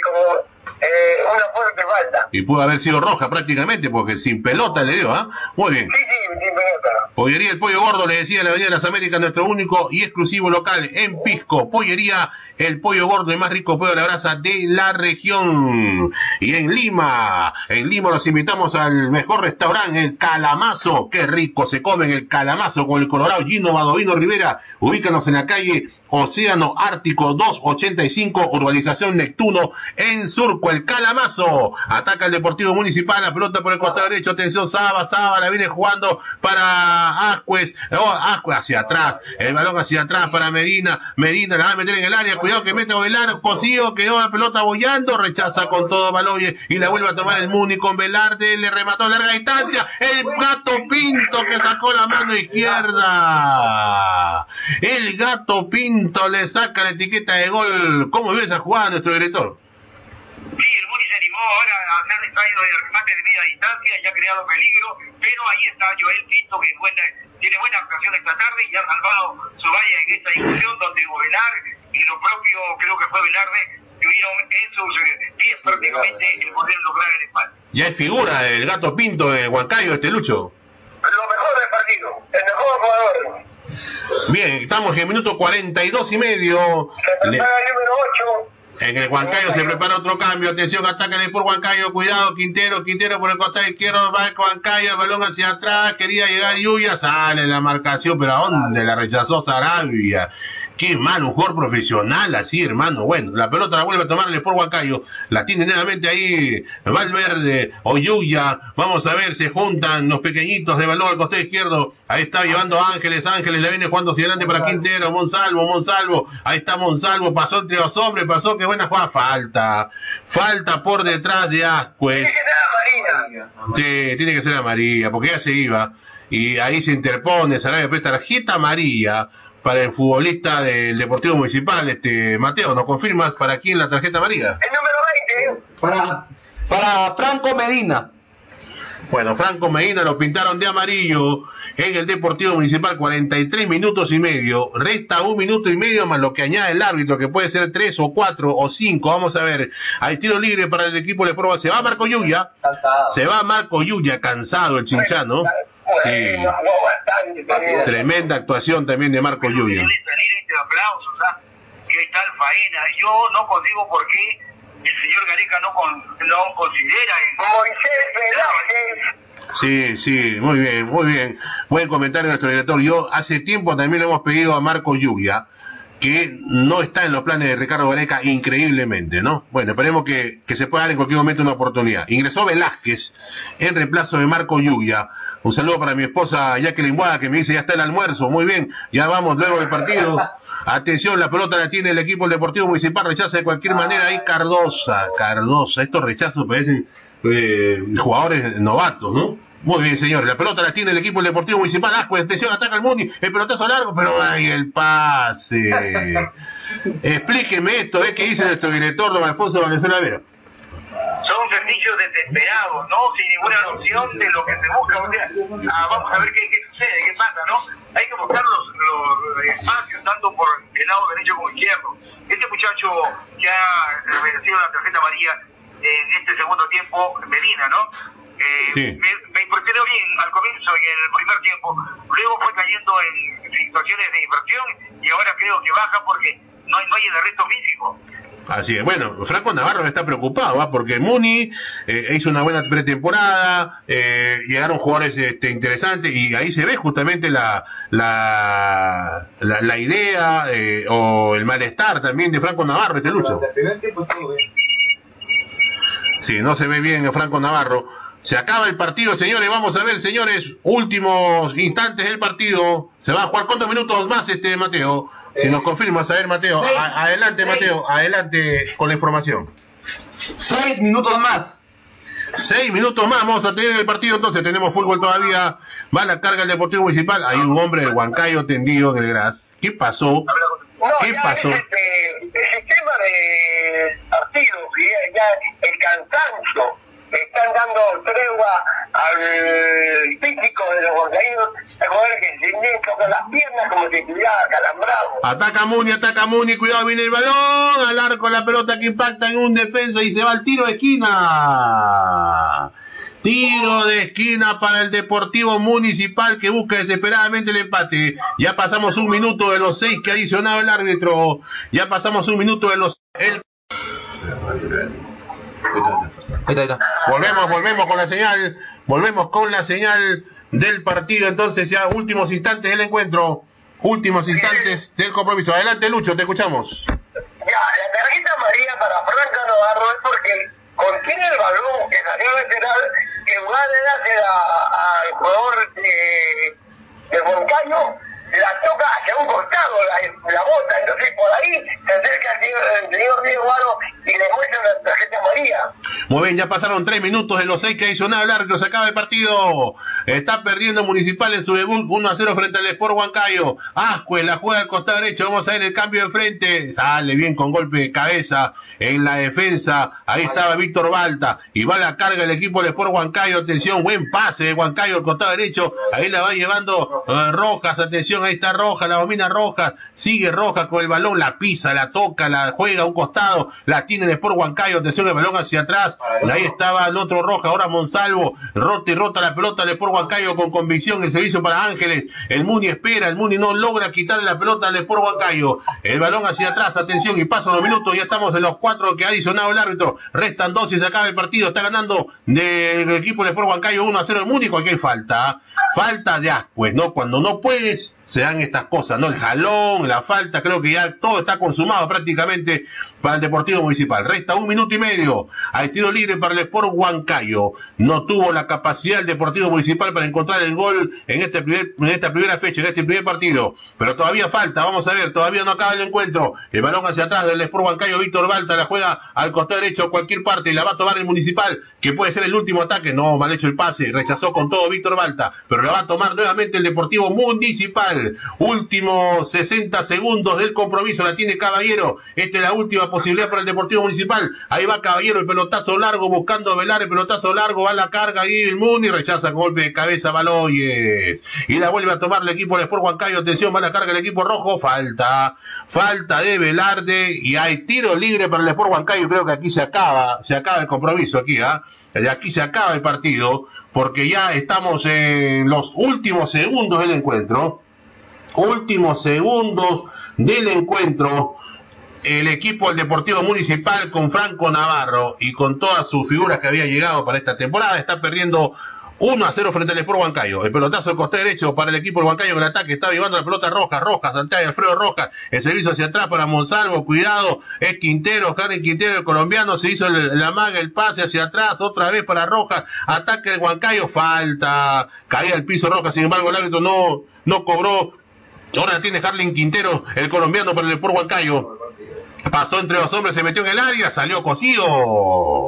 [SPEAKER 4] como eh, una fuerte falta.
[SPEAKER 1] Y pudo haber sido roja prácticamente, porque sin pelota le dio, ¿ah? Muy bien.
[SPEAKER 4] Sí, sí, sin pelota.
[SPEAKER 1] Pollería El Pollo Gordo, le decía la Avenida de las Américas, nuestro único y exclusivo local en Pisco. Pollería El Pollo Gordo, el más rico pollo de la brasa de la región. Y en Lima, en Lima los invitamos al mejor restaurante, el Calamazo. Qué rico se come en el Calamazo con el Colorado Gino Badovino Rivera. Ubícanos en la calle Océano Ártico 285, Urbanización Neptuno, en Surco, el Calamazo. Ataca el Deportivo Municipal, la pelota por el costado derecho, atención, Saba, Saba, la viene jugando para Ascuez, oh, hacia atrás, el balón hacia atrás para Medina, Medina la va a meter en el área, cuidado que mete a Velar, Cosío, quedó la pelota bollando, rechaza con todo Baloye y la vuelve a tomar el Muni con Velarde, le remató a larga distancia, el gato Pinto que sacó la mano izquierda. El gato Pinto le saca la etiqueta de gol. ¿Cómo vio esa jugada nuestro director?
[SPEAKER 2] Sí, el Muni se animó ahora a hacer extraído del remate de media distancia y ha creado peligro, pero ahí está Joel Pinto que buena, tiene buena actuación esta tarde y ha salvado su valla en esta discusión donde Velar y lo propio, creo que fue Velarde, tuvieron en sus eh, pies prácticamente el poder lograr el empate.
[SPEAKER 1] Ya es figura el gato Pinto de Huancayo, este Lucho.
[SPEAKER 4] Lo mejor del partido, el mejor jugador.
[SPEAKER 1] Bien, estamos en el minuto 42 y medio.
[SPEAKER 4] Se prepara el número 8.
[SPEAKER 1] En el Huancayo se prepara otro cambio. Atención, atacan por Huancayo. Cuidado, Quintero. Quintero por el costado izquierdo. Va el Huancayo. El balón hacia atrás. Quería llegar Yuya. Sale la marcación. Pero ¿a dónde la rechazó Sarabia? Qué mal, un jugador profesional así, hermano. Bueno, la pelota la vuelve a tomar el Sport Huancayo. La tiene nuevamente ahí Valverde o Yuya. Vamos a ver, se juntan los pequeñitos de balón al costado izquierdo. Ahí está llevando a Ángeles. Ángeles le viene jugando hacia adelante para Quintero. Monsalvo, Monsalvo. Ahí está Monsalvo. Pasó entre los hombres. Pasó. Qué buena jugada. Falta. Falta por detrás de Ascuez.
[SPEAKER 4] Tiene que ser Marina.
[SPEAKER 1] Sí, tiene que ser amarilla, porque ya se iba. Y ahí se interpone, Sarabia, pues tarjeta amarilla para el futbolista del Deportivo Municipal. Este Mateo, ¿nos confirmas para quién la tarjeta amarilla?
[SPEAKER 4] El número 20.
[SPEAKER 5] Para, para Franco Medina.
[SPEAKER 1] Bueno, Franco Medina lo pintaron de amarillo en el Deportivo Municipal, 43 minutos y medio. Resta un minuto y medio más lo que añade el árbitro, que puede ser tres o cuatro o cinco. Vamos a ver. Hay tiro libre para el equipo de prueba. Se va Marco Yuya. Se va Marco Yuya, cansado el chinchano.
[SPEAKER 4] Bueno, también.
[SPEAKER 1] Tremenda actuación también de Marco
[SPEAKER 2] salir este aplausos. ¿Qué tal faena? Yo no consigo por qué el señor Gareca no, con, no considera el...
[SPEAKER 4] Moisés Velázquez.
[SPEAKER 1] Sí, sí, muy bien, muy bien. Buen comentario de nuestro director. Yo hace tiempo también le hemos pedido a Marco Lluvia, que no está en los planes de Ricardo Gareca increíblemente, ¿no? Bueno, esperemos que, que se pueda dar en cualquier momento una oportunidad. Ingresó Velázquez en reemplazo de Marco Lluvia. Un saludo para mi esposa Jacqueline Guada, que me dice, ya está el almuerzo. Muy bien, ya vamos luego del partido. Atención, la pelota la tiene el equipo del Deportivo Municipal, rechaza de cualquier manera ahí Cardosa, Cardosa. Estos rechazos parecen eh, jugadores novatos, ¿no? Muy bien, señores. La pelota la tiene el equipo del Deportivo Municipal. Ascuez, atención, ataca el Muni. El pelotazo largo, pero ay, el pase. Explíqueme esto, ¿eh? ¿Qué dice nuestro director, don Alfonso Valenzuela Vera?
[SPEAKER 2] Son servicios desesperados, ¿no? Sin ninguna noción de lo que se busca. O sea, ah, vamos a ver qué, qué sucede, qué pasa, ¿no? Hay que buscar los, los espacios, tanto por el lado derecho como izquierdo. Este muchacho que ha merecido la tarjeta amarilla en este segundo tiempo, Medina, ¿no? Eh,
[SPEAKER 1] Sí.
[SPEAKER 2] me, me impresionó bien al comienzo en el primer tiempo, luego fue cayendo en situaciones de inversión y ahora creo que baja porque no hay, no hay el arresto físico.
[SPEAKER 1] Así es. Bueno, Franco Navarro está preocupado, ¿ah? porque Muni eh, hizo una buena pretemporada, eh, llegaron jugadores este, interesantes y ahí se ve justamente la, la, la, la idea eh, o el malestar también de Franco Navarro, este lucho. Sí, no se ve bien Franco Navarro. Se acaba el partido, señores. Vamos a ver, señores. Últimos instantes del partido. Se va a jugar cuántos minutos más este Mateo. Si nos confirmas, a ver, Mateo.
[SPEAKER 5] Seis.
[SPEAKER 1] A- adelante,
[SPEAKER 5] Seis.
[SPEAKER 1] Mateo. Adelante con la información.
[SPEAKER 5] Seis minutos más.
[SPEAKER 1] Seis minutos más vamos a tener el partido, entonces tenemos fútbol todavía. Va la carga el Deportivo Municipal. Hay un hombre del Huancayo tendido en el gras. ¿Qué pasó?
[SPEAKER 4] No,
[SPEAKER 1] ¿Qué
[SPEAKER 4] ya
[SPEAKER 1] pasó?
[SPEAKER 4] es este, el sistema de partido, ¿sí? ya el cansancio están dando tregua al físico de los huancaínos, hay jugadores que se tienen con las piernas como si estuviera calambrado.
[SPEAKER 1] Ataca Muni, ataca Muni, cuidado, viene el balón, al arco la pelota que impacta en un defensa y se va al tiro de esquina. Tiro de esquina para el Deportivo Municipal que busca desesperadamente el empate. Ya pasamos un minuto de los seis que ha adicionado el árbitro. Ya pasamos un minuto de los... El... Volvemos, volvemos con la señal. Volvemos con la señal del partido. Entonces ya últimos instantes del encuentro. Últimos instantes del compromiso. Adelante Lucho, te escuchamos.
[SPEAKER 4] Ya, la tarjeta amarilla para Franca Navarro es porque contiene el balón que salió lateral que lugar de dársela al jugador de, de Moncayo, la toca hacia un costado, la, la bota, entonces por ahí se acerca el señor, Diego y le muestra la tarjeta amarilla.
[SPEAKER 1] Muy bien, ya pasaron tres minutos de los seis que adicionaba el árbitro, se acaba el partido. Está perdiendo Municipal en su debut 1 a 0 frente al Sport Huancayo. Ascue la juega al costado derecho, vamos a ver el cambio de frente. Sale bien con golpe de cabeza en la defensa. Ahí estaba Víctor Balta y va la carga el equipo del Sport Huancayo. Atención, buen pase de Huancayo al costado derecho. Ahí la va llevando eh, Rojas, atención, ahí está Rojas, la domina Rojas. Sigue Rojas con el balón, la pisa, la toca, la juega a un costado, la tiene el Sport Huancayo. Atención, el balón hacia atrás. Ahí estaba el otro Roja, ahora Monsalvo. Rota y rota la pelota del Sport Huancayo con convicción. El servicio para Ángeles. El Muni espera, el Muni no logra quitarle la pelota al Sport Huancayo. El balón hacia atrás, atención, y pasan los minutos. Ya estamos en los cuatro que ha adicionado el árbitro. Restan dos y se acaba el partido. Está ganando del equipo del Sport Huancayo 1 a 0 el Muni. Cualquier falta. Falta de pues ¿no? Cuando no puedes, se dan estas cosas, ¿no? El jalón, la falta, creo que ya todo está consumado prácticamente para el Deportivo Municipal. Resta un minuto y medio. Hay tiro libre para el Sport Huancayo. No tuvo la capacidad el Deportivo Municipal para encontrar el gol en, este en esta primera fecha, en este primer partido. Pero todavía falta, vamos a ver, todavía no acaba el encuentro. El balón hacia atrás del Sport Huancayo, Víctor Balta la juega al costado derecho a cualquier parte y la va a tomar el Municipal, que puede ser el último ataque. No, mal hecho el pase, rechazó con todo Víctor Balta, pero la va a tomar nuevamente el Deportivo Municipal. Último 60 segundos del compromiso, la tiene Caballero. Esta es la última posibilidad para el Deportivo Municipal. Ahí va Caballero, el pelotazo largo, buscando velar el pelotazo largo, va a la carga ahí el Muni, rechaza con golpe de cabeza Baloyes. Y la vuelve a tomar el equipo del Sport Huancayo, atención, va la carga el equipo rojo, falta, falta de Velarde y hay tiro libre para el Sport Huancayo, creo que aquí se acaba, se acaba el compromiso aquí, ¿ah? Aquí se acaba el partido, porque ya estamos en los últimos segundos del encuentro. Últimos segundos del encuentro. El equipo del Deportivo Municipal con Franco Navarro y con todas sus figuras que había llegado para esta temporada está perdiendo 1 a 0 frente al Sport Huancayo. El pelotazo al costado derecho para el equipo del Huancayo en el ataque. Está llevando la pelota roja, roja, Santiago Alfredo Roja. El servicio hacia atrás para Monsalvo. Cuidado, es Quintero, Karen Quintero, el colombiano. Se hizo la maga, el pase hacia atrás. Otra vez para Roja. Ataque del Huancayo. Falta. Caía el piso Roja. Sin embargo, el árbitro no, no cobró. Ahora tiene Harlin Quintero, el colombiano para el Sport Huancayo. Pasó entre los hombres, se metió en el área, salió cosido.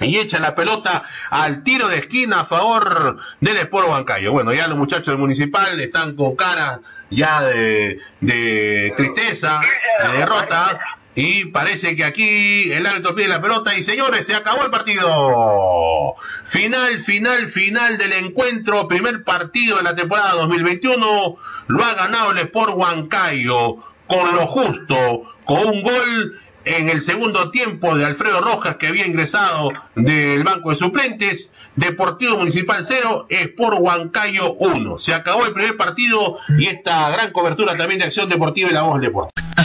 [SPEAKER 1] Y echa la pelota al tiro de esquina a favor del Sport Huancayo. Bueno, ya los muchachos del municipal están con cara ya de, de tristeza, de derrota. Y parece que aquí el árbitro pide la pelota y señores, se acabó el partido. Final, final, final del encuentro, primer partido de la temporada 2021. Lo ha ganado el Sport Huancayo con lo justo, con un gol en el segundo tiempo de Alfredo Rojas que había ingresado del banco de suplentes, Deportivo Municipal 0, Sport Huancayo 1. Se acabó el primer partido y esta gran cobertura también de Acción Deportiva y la voz del deporte.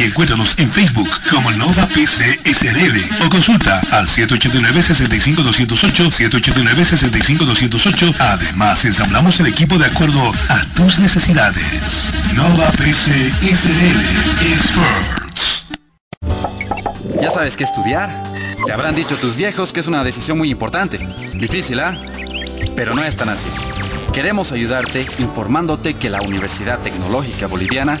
[SPEAKER 7] y encuéntranos en Facebook como Nova PC SRL o consulta al 789-65208, 789-65208. Además, ensamblamos el equipo de acuerdo a tus necesidades. Nova PC SRL Experts.
[SPEAKER 8] ¿Ya sabes qué estudiar? Te habrán dicho tus viejos que es una decisión muy importante. Difícil, ¿ah? Pero no es tan así. Queremos ayudarte informándote que la Universidad Tecnológica Boliviana